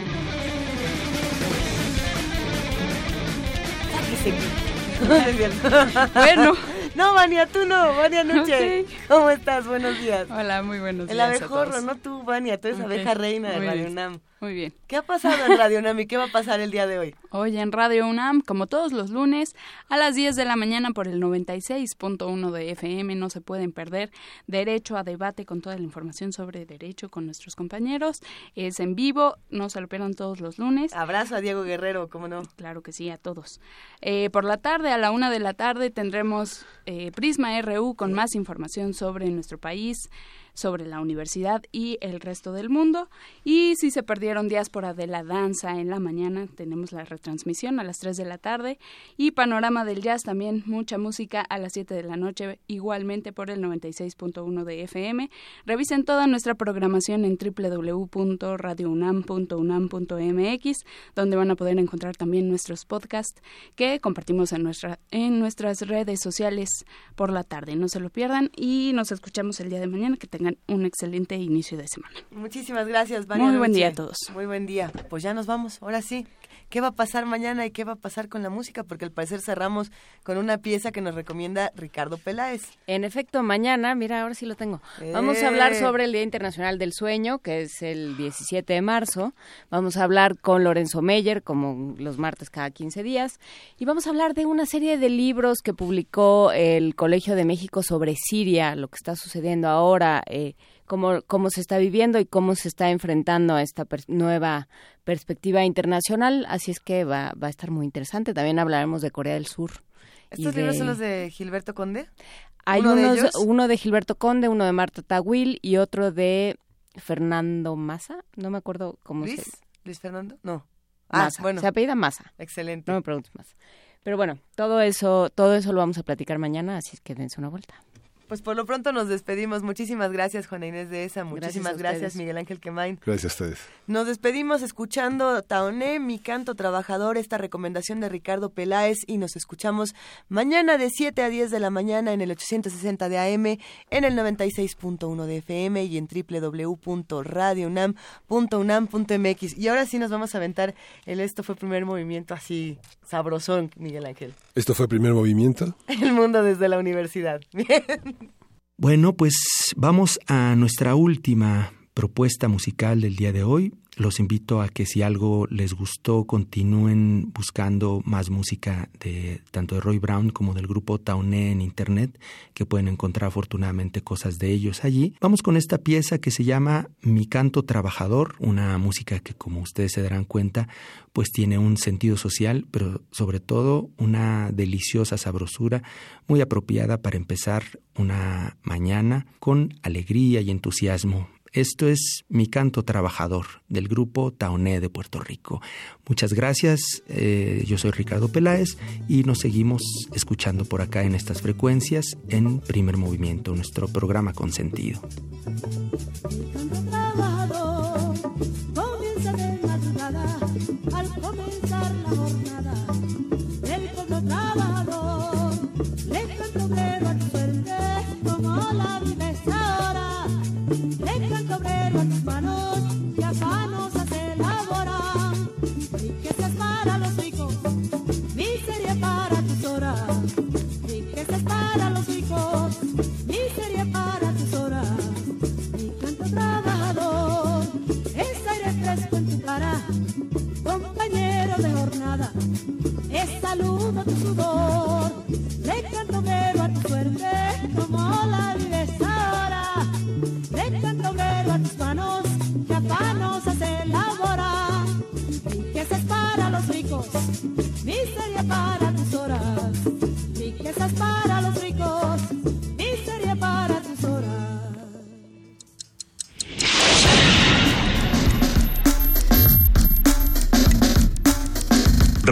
Bueno. No, Vania, tú no, Vania Nuche. ¿Cómo estás? Buenos días. Hola, muy buenos El días. a abejorro, todos. no tú, Vania, tú eres abeja reina de Radio UNAM. Muy bien. ¿Qué ha pasado en Radio UNAM y qué va a pasar el día de hoy? Hoy en Radio UNAM, como todos los lunes, a las 10 de la mañana por el 96.1 de FM, no se pueden perder Derecho a Debate con toda la información sobre derecho con nuestros compañeros. Es en vivo, no se lo pierdan todos los lunes. Abrazo a Diego Guerrero, ¿cómo no? Claro que sí, a todos. Eh, por la tarde, a la una de la tarde, tendremos eh, Prisma RU con más información sobre nuestro país, sobre la universidad y el resto del mundo. Y si se perdieron Diáspora de la Danza en la mañana, tenemos la retransmisión a las 3 de la tarde. Y Panorama del Jazz también, mucha música a las 7 de la noche, igualmente por el 96.1 de FM. Revisen toda nuestra programación en www.radiounam.unam.mx, donde van a poder encontrar también nuestros podcasts que compartimos en, nuestra, en nuestras redes sociales por la tarde. No se lo pierdan y nos escuchamos el día de mañana. Que tengan un excelente inicio de semana. Muchísimas gracias, Vania Muy buen día a todos. Muy buen día. Pues ya nos vamos, ahora sí. ¿Qué va a pasar mañana y qué va a pasar con la música? Porque al parecer cerramos con una pieza que nos recomienda Ricardo Peláez. En efecto, mañana, mira, ahora sí lo tengo. Vamos a hablar Eh. sobre el Día Internacional del Sueño, que es el 17 de marzo. Vamos a hablar con Lorenzo Meyer, como los martes cada 15 días. Y vamos a hablar de una serie de libros que publicó el Colegio de México sobre Siria, lo que está sucediendo ahora, eh, cómo, cómo se está viviendo y cómo se está enfrentando a esta per- nueva perspectiva internacional. Así es que va, va a estar muy interesante. También hablaremos de Corea del Sur. ¿Estos libros son los de Gilberto Conde? hay ¿Uno de unos- ellos? uno de Gilberto Conde, uno de Marta Tawil y otro de Fernando Massa, no me acuerdo cómo ¿Luis? se ¿Luis Fernando? No. Ah, Massa, bueno. se apellida Massa. Excelente. No me preguntes más. Pero bueno, todo eso, todo eso lo vamos a platicar mañana, así es que dense una vuelta. Pues por lo pronto nos despedimos. Muchísimas gracias, Juana Inés de esa. Muchísimas gracias. Miguel Ángel Quemain. Gracias a ustedes. Nos despedimos escuchando Taoné, mi canto trabajador, esta recomendación de Ricardo Peláez y nos escuchamos mañana de 7 a 10 de la mañana en el 860 de AM, en el 96.1 de FM y en www.radiounam.unam.mx. Y ahora sí nos vamos a aventar el Esto fue primer movimiento así sabrosón, Miguel Ángel. Esto fue el primer movimiento. [LAUGHS] El mundo desde la universidad. [LAUGHS] Bien. Bueno, pues vamos a nuestra última propuesta musical del día de hoy. Los invito a que si algo les gustó continúen buscando más música de tanto de Roy Brown como del grupo Tauné en internet, que pueden encontrar afortunadamente cosas de ellos allí. Vamos con esta pieza que se llama Mi canto trabajador, una música que como ustedes se darán cuenta, pues tiene un sentido social, pero sobre todo una deliciosa sabrosura muy apropiada para empezar una mañana con alegría y entusiasmo esto es Mi Canto Trabajador del grupo Taoné de Puerto Rico. Muchas gracias, eh, yo soy Ricardo Peláez y nos seguimos escuchando por acá en estas frecuencias en Primer Movimiento, nuestro programa con sentido. comienza saludo a tu sudor, le canto obrero a tu suerte como la vives ahora. Le canto obrero a tus manos que afanos hace labora. Riquezas para los ricos,